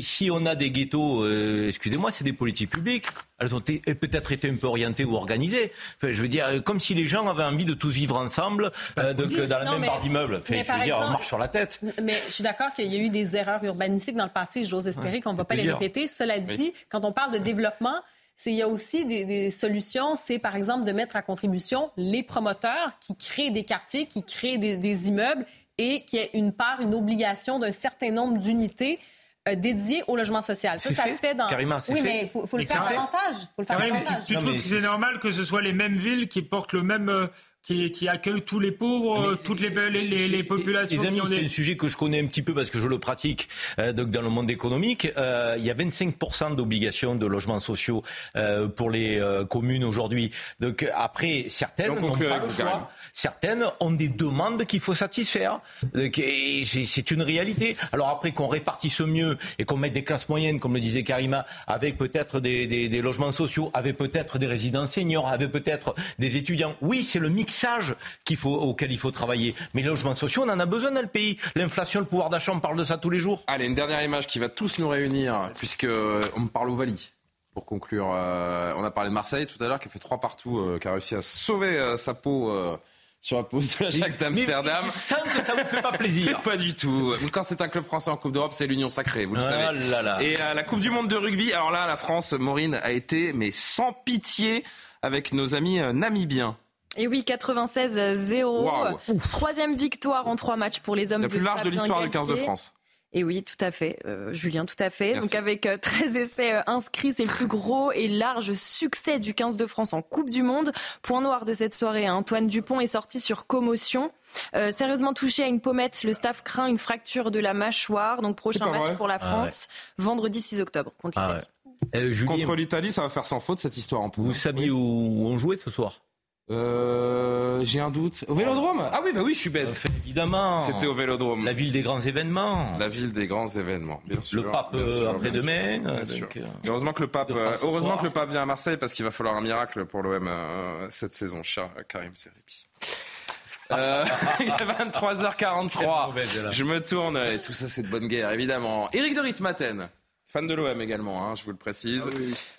si on a des ghettos, euh, excusez-moi, c'est des politiques publiques. Elles ont peut-être été un peu orientées ou organisées. Enfin, je veux dire, comme si les gens avaient envie de tous vivre ensemble, euh, donc, dans la même barre d'immeuble. Enfin, je veux dire, on marche sur la tête. Mais je suis d'accord qu'il y a eu des erreurs urbanistiques dans le passé. J'ose espérer qu'on ne va pas les répéter. Cela dit, quand on parle de développement, il y a aussi des, des solutions, c'est par exemple de mettre à contribution les promoteurs qui créent des quartiers, qui créent des, des immeubles et qu'il y ait une part, une obligation d'un certain nombre d'unités euh, dédiées au logement social. Ça, ça se fait? dans. Karima, oui, mais il faut, le faire davantage. Faut le faire davantage. Tu, tu trouves que c'est normal que ce soit les mêmes villes qui portent le même euh, qui, qui, accueille tous les pauvres, toutes les, les, les, populations. Les amis, c'est un sujet que je connais un petit peu parce que je le pratique euh, donc dans le monde économique. Euh, il y a 25% d'obligations de logements sociaux euh, pour les euh, communes aujourd'hui. Donc après, certaines n'ont pas le choix. Certaines ont des demandes qu'il faut satisfaire. C'est une réalité. Alors après qu'on répartisse mieux et qu'on mette des classes moyennes, comme le disait Karima, avec peut-être des, des, des logements sociaux, avec peut-être des résidents seniors, avec peut-être des étudiants. Oui, c'est le mix qu'il faut, auquel il faut travailler. Mais les logements sociaux, on en a besoin dans le pays. L'inflation, le pouvoir d'achat, on parle de ça tous les jours. Allez, une dernière image qui va tous nous réunir, puisque euh, on parle au Vali. Pour conclure, euh, on a parlé de Marseille tout à l'heure, qui a fait trois partout, euh, qui a réussi à sauver sa peau sur la pause de l'Ajax d'Amsterdam. Sans que ça vous fait pas plaisir. pas du tout. Quand c'est un club français en Coupe d'Europe, c'est l'union sacrée, vous le ah savez. Là là. Et la Coupe du Monde de rugby, alors là, la France, Maureen, a été mais sans pitié avec nos amis namibiens. Et oui, 96-0. Troisième victoire en trois matchs pour les hommes. La plus large de l'histoire du 15 de France. Et oui, tout à fait, euh, Julien, tout à fait. Donc avec 13 euh, essais euh, inscrits, c'est le plus gros et large succès du 15 de France en Coupe du Monde. Point noir de cette soirée, hein. Antoine Dupont est sorti sur commotion. sérieusement touché à une pommette, le staff craint une fracture de la mâchoire. Donc prochain match pour la ah France, vendredi 6 octobre contre ah l'Italie. contre l'Italie, ça va faire sans faute cette histoire en Vous saviez où on jouait ce soir? Euh, j'ai un doute. Au Vélodrome? Ah oui, bah oui, je suis bête. évidemment. C'était au Vélodrome. La ville des grands événements. La ville des grands événements, bien sûr. Le pape euh, après-demain. Euh, heureusement que le pape, heureusement que le pape vient à Marseille parce qu'il va falloir un miracle pour l'OM cette saison, cher Karim Seripi. Euh, il est 23h43. Je me tourne et tout ça c'est de bonne guerre évidemment. Éric de Ritmaten Fan de l'OM également, hein, je vous le précise.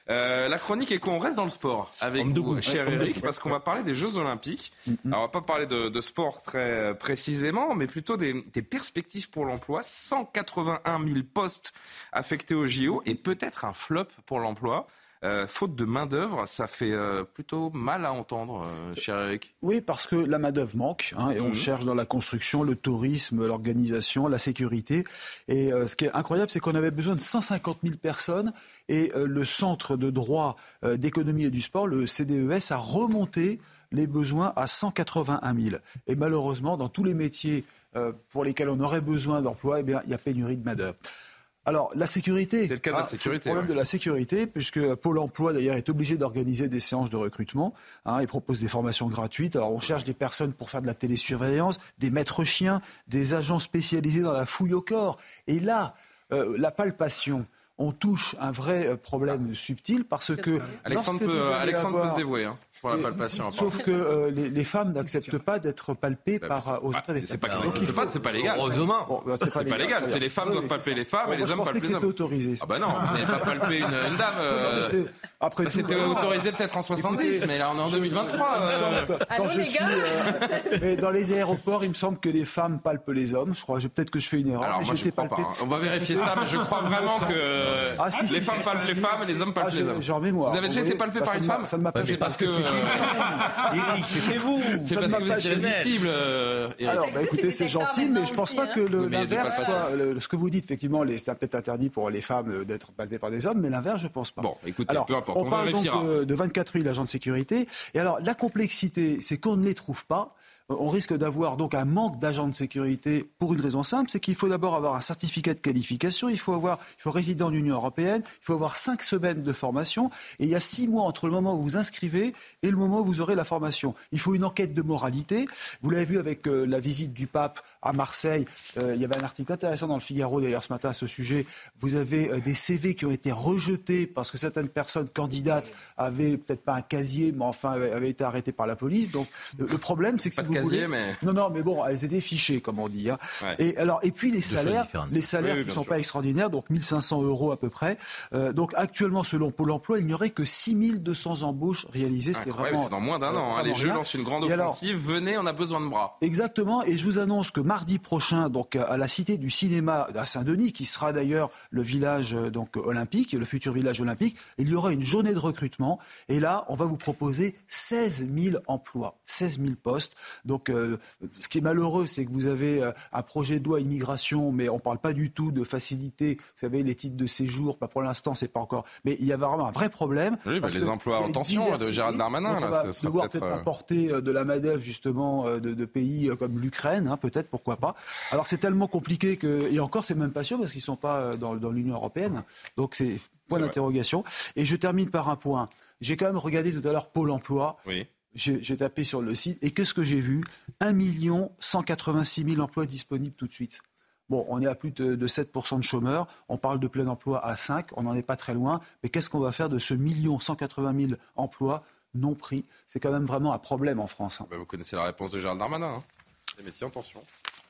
Euh, la chronique est qu'on reste dans le sport avec vous, cher Eric, parce qu'on va parler des Jeux Olympiques. Alors, on va pas parler de, de sport très précisément, mais plutôt des, des perspectives pour l'emploi. 181 000 postes affectés au JO et peut-être un flop pour l'emploi. Euh, faute de main-d'œuvre, ça fait euh, plutôt mal à entendre, euh, cher Eric. Oui, parce que la main-d'œuvre manque, hein, et on Mhm. cherche dans la construction, le tourisme, l'organisation, la sécurité. Et ce qui est incroyable, c'est qu'on avait besoin de 150 000 personnes, et le Centre de droit d'économie et du sport, le CDES, a remonté les besoins à 181 000. Et malheureusement, dans tous les métiers pour lesquels on aurait besoin d'emploi, eh bien, il y a pénurie de main-d'œuvre. Alors, la sécurité. C'est le cas de la Ah, sécurité, le problème ouais. de la sécurité, puisque Pôle emploi, d'ailleurs, est obligé d'organiser des séances de recrutement. Hein, il propose des formations gratuites. Alors, on cherche des personnes pour faire de la télésurveillance, des maîtres chiens, des agents spécialisés dans la fouille au corps. Et là, euh, la palpation. On touche un vrai euh, problème subtil parce que. Alexandre, peut, allez Alexandre peut se dévouer hein, pour la palpation. Sauf que euh, les, les femmes n'acceptent pas d'être palpées par euh, aux Ah, autres c'est pas qu'elles n'acceptent pas, c'est pas légal. Heureusement. Bon, bah, c'est pas légal. C'est les femmes Oui, doivent palper les femmes Bon, et les hommes palpent que les c'était hommes. autorisé. Ah bah non, vous n'avez pas palpé une, une dame. euh, après bah, C'était autorisé peut-être en 70, Écoutez, mais là on est en 2023. il me semble euh. que Quand je suis, euh, mais dans les aéroports, il me semble que les femmes palpent les hommes. Je crois, peut-être que je fais une erreur. Alors mais moi je été crois pas. hein. On va vérifier ça, mais je crois vraiment que Ah, si, les femmes palpent les femmes et les hommes palpent Ah, les hommes. Vous avez déjà été palpé bah, par une femme ça ne m'a pas parce que Eric, c'est vous. c'est parce que vous êtes irrésistible. euh. Alors, bah, écoutez, c'est gentil, mais je pense pas que a des l'inverse soit. le- ce que vous dites, effectivement, les- c'est peut-être interdit pour les femmes euh, d'être palpées par des hommes, mais l'inverse, je pense pas. Bon, écoutez, alors, peu importe, on, parle donc de 24 000 agents de sécurité. Et alors, la complexité, c'est qu'on ne les trouve pas. Euh, On risque d'avoir donc un manque d'agents de sécurité pour une raison simple, c'est qu'il faut d'abord avoir un certificat de qualification, il faut avoir, il faut résider en Union européenne, il faut avoir cinq semaines de formation, et il y a six mois entre le moment où vous vous inscrivez et le moment où vous aurez la formation. Il faut une enquête de moralité. Vous l'avez vu avec euh, la visite du pape à Marseille. Euh, il y avait un article intéressant dans le Figaro d'ailleurs ce matin à ce sujet. Vous avez euh, des CV qui ont été rejetés parce que certaines personnes candidates avaient peut-être pas un casier, mais enfin avaient, été arrêtées par la police. Donc le problème, c'est que si vous casier, voulez, mais- non, non, mais bon, elles étaient fichées, comme on dit. hein. Ouais. Et alors, et puis les salaires, les salaires Oui, oui, qui bien sont sûr. pas extraordinaires, donc 1500 euros à peu près. Euh, donc actuellement, selon Pôle Emploi, il n'y aurait que 6200 embauches réalisées, ce qui est Incroyable, vraiment c'est dans moins d'un euh, an. hein. Jeux rien. lancent une grande Et alors, offensive. Venez, on a besoin de bras. Exactement, et je vous annonce que mardi prochain, donc à la Cité du Cinéma à Saint-Denis, qui sera d'ailleurs le village euh, donc olympique, le futur village olympique, il y aura une journée de recrutement, et là, on va vous proposer 16 000 emplois, 16 000 postes. Donc, euh, ce qui est malheureux, c'est que vous avez euh, un projet de loi immigration, mais on parle pas du tout de faciliter, vous savez, les titres de séjour. Pas pour l'instant, c'est pas encore, mais il y a vraiment un vrai problème. Oui, les emplois en tension, de. Gérald Darmanin, là, on va ce sera devoir peut-être, euh, importer euh, de la main-d'œuvre justement de, de pays comme l'Ukraine, hein, peut-être, pourquoi pas. Alors c'est tellement compliqué que et encore c'est même pas sûr parce qu'ils sont pas dans, dans l'Union européenne. Donc c'est point d'interrogation. Et je termine par un point. J'ai quand même regardé tout à l'heure Pôle Emploi. Oui. J'ai tapé sur le site et qu'est-ce que j'ai vu? 1 186 000 emplois disponibles tout de suite. Bon, on est à plus de, de 7% de chômeurs, on parle de plein emploi à 5, on n'en est pas très loin, mais qu'est-ce qu'on va faire de ce million 180 000 emplois non pris? C'est quand même vraiment un problème en France. hein. Bah, vous connaissez la réponse de Gérald Darmanin. hein. Les métiers en tension.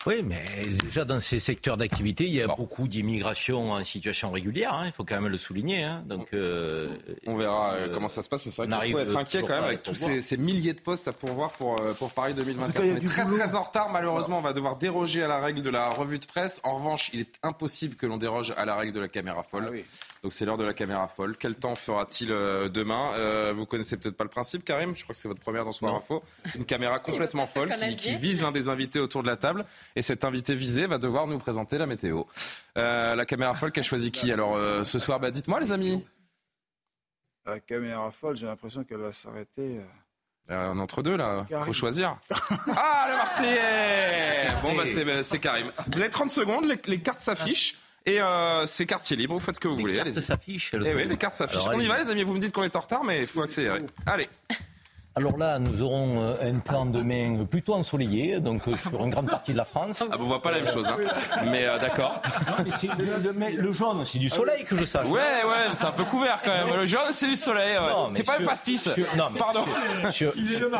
Oui, mais déjà dans ces secteurs d'activité, il y a beaucoup d'immigration en situation régulière. hein, il faut quand même le souligner. hein, donc, euh, On verra euh, comment ça se passe, mais c'est vrai arrive peut être inquiet quand même avec tous ces, ces milliers de postes à pourvoir pour, euh, pour Paris En tout 2024. cas, il y a on est très boulot. très en retard, malheureusement, on va devoir déroger à la règle de la revue de presse. En revanche, il est impossible que l'on déroge à la règle de la caméra folle. Donc c'est l'heure de la caméra folle. Quel temps fera-t-il euh, demain? Euh, Vous connaissez peut-être pas le principe, Karim Je crois que c'est votre première dans Soir Info. Une caméra complètement folle qui, qui vise l'un des invités autour de la table. Et cet invité visé va devoir nous présenter la météo. Euh, la caméra folle qui a choisi qui alors euh, ce soir? Bah, Dites-moi les amis. La caméra folle, j'ai l'impression qu'elle va s'arrêter. Euh, en entre deux là, Karim. faut choisir. Ah le Marseillais Bon bah c'est bah, c'est Karim. Vous avez 30 secondes, les, les cartes s'affichent. Et euh, c'est quartier libre, vous faites ce que vous voulez. cartes allez-y. s'affichent, Eh oui, les cartes s'affichent. Alors, On y va les amis, vous me dites qu'on est en retard, mais il faut accélérer. Allez. Alors là, nous aurons euh, un temps demain plutôt ensoleillé, donc euh, sur une grande partie de la France. Ah, bon, on voit pas la même chose, hein. mais euh, d'accord. Le jaune, c'est du soleil que je sache. Ouais, ouais, c'est un peu couvert quand même. Le jaune, c'est du soleil. ouais. Non, mais C'est pas sur- le pastis. sur- non, mais Pardon. Sur,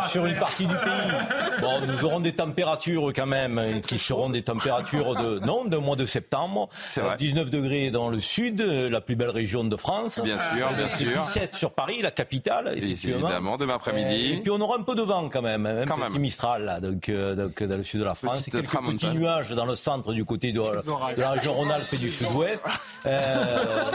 sur une partie du pays. Bon, nous aurons des températures quand même qui seront des températures de non de mois de septembre. C'est vrai. Euh, 19 degrés dans le sud, la plus belle région de France. Bien sûr, bien Et sûr. 17 sur Paris, la capitale. effectivement. Évidemment, demain après-midi. Et puis on aura un peu de vent quand même, même Quand petit même. Mistral là, donc, euh, donc dans le sud de la France. Petite Et quelques tramontane. petits nuages dans le centre du côté de, de la région Rhône-Alpes et du sud-ouest. Euh,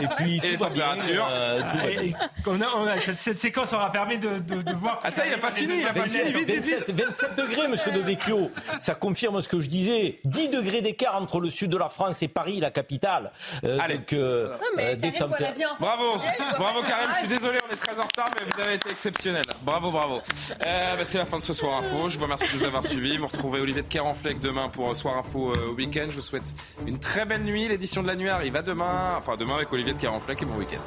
et puis Et tout va bien, température euh, tout va bien. On a- on a- cette, cette séquence aura permis de, de- de voir. Attends, il a pas fini, il a pas fini. Vite, vite, vite. 27, 27 degrés, monsieur De Vecchio. Ça confirme ce que je disais. 10 degrés d'écart entre le sud de la France et Paris, la capitale. Euh, Allez. donc, euh, Non, mais euh, des Karim la vie en Bravo, bravo Karim, je suis désolé, on est très en retard, mais vous avez été exceptionnel. Bravo, bravo. Euh, bah, c'est la fin de ce Soir Info, je vous remercie de nous avoir suivis. Vous retrouvez Olivier de Kerenfleck demain pour euh, Soir Info euh, week-end. Je vous souhaite une très belle nuit. L'édition de la nuit arrive à demain, enfin demain avec Olivier de Kerenfleck et bon week-end.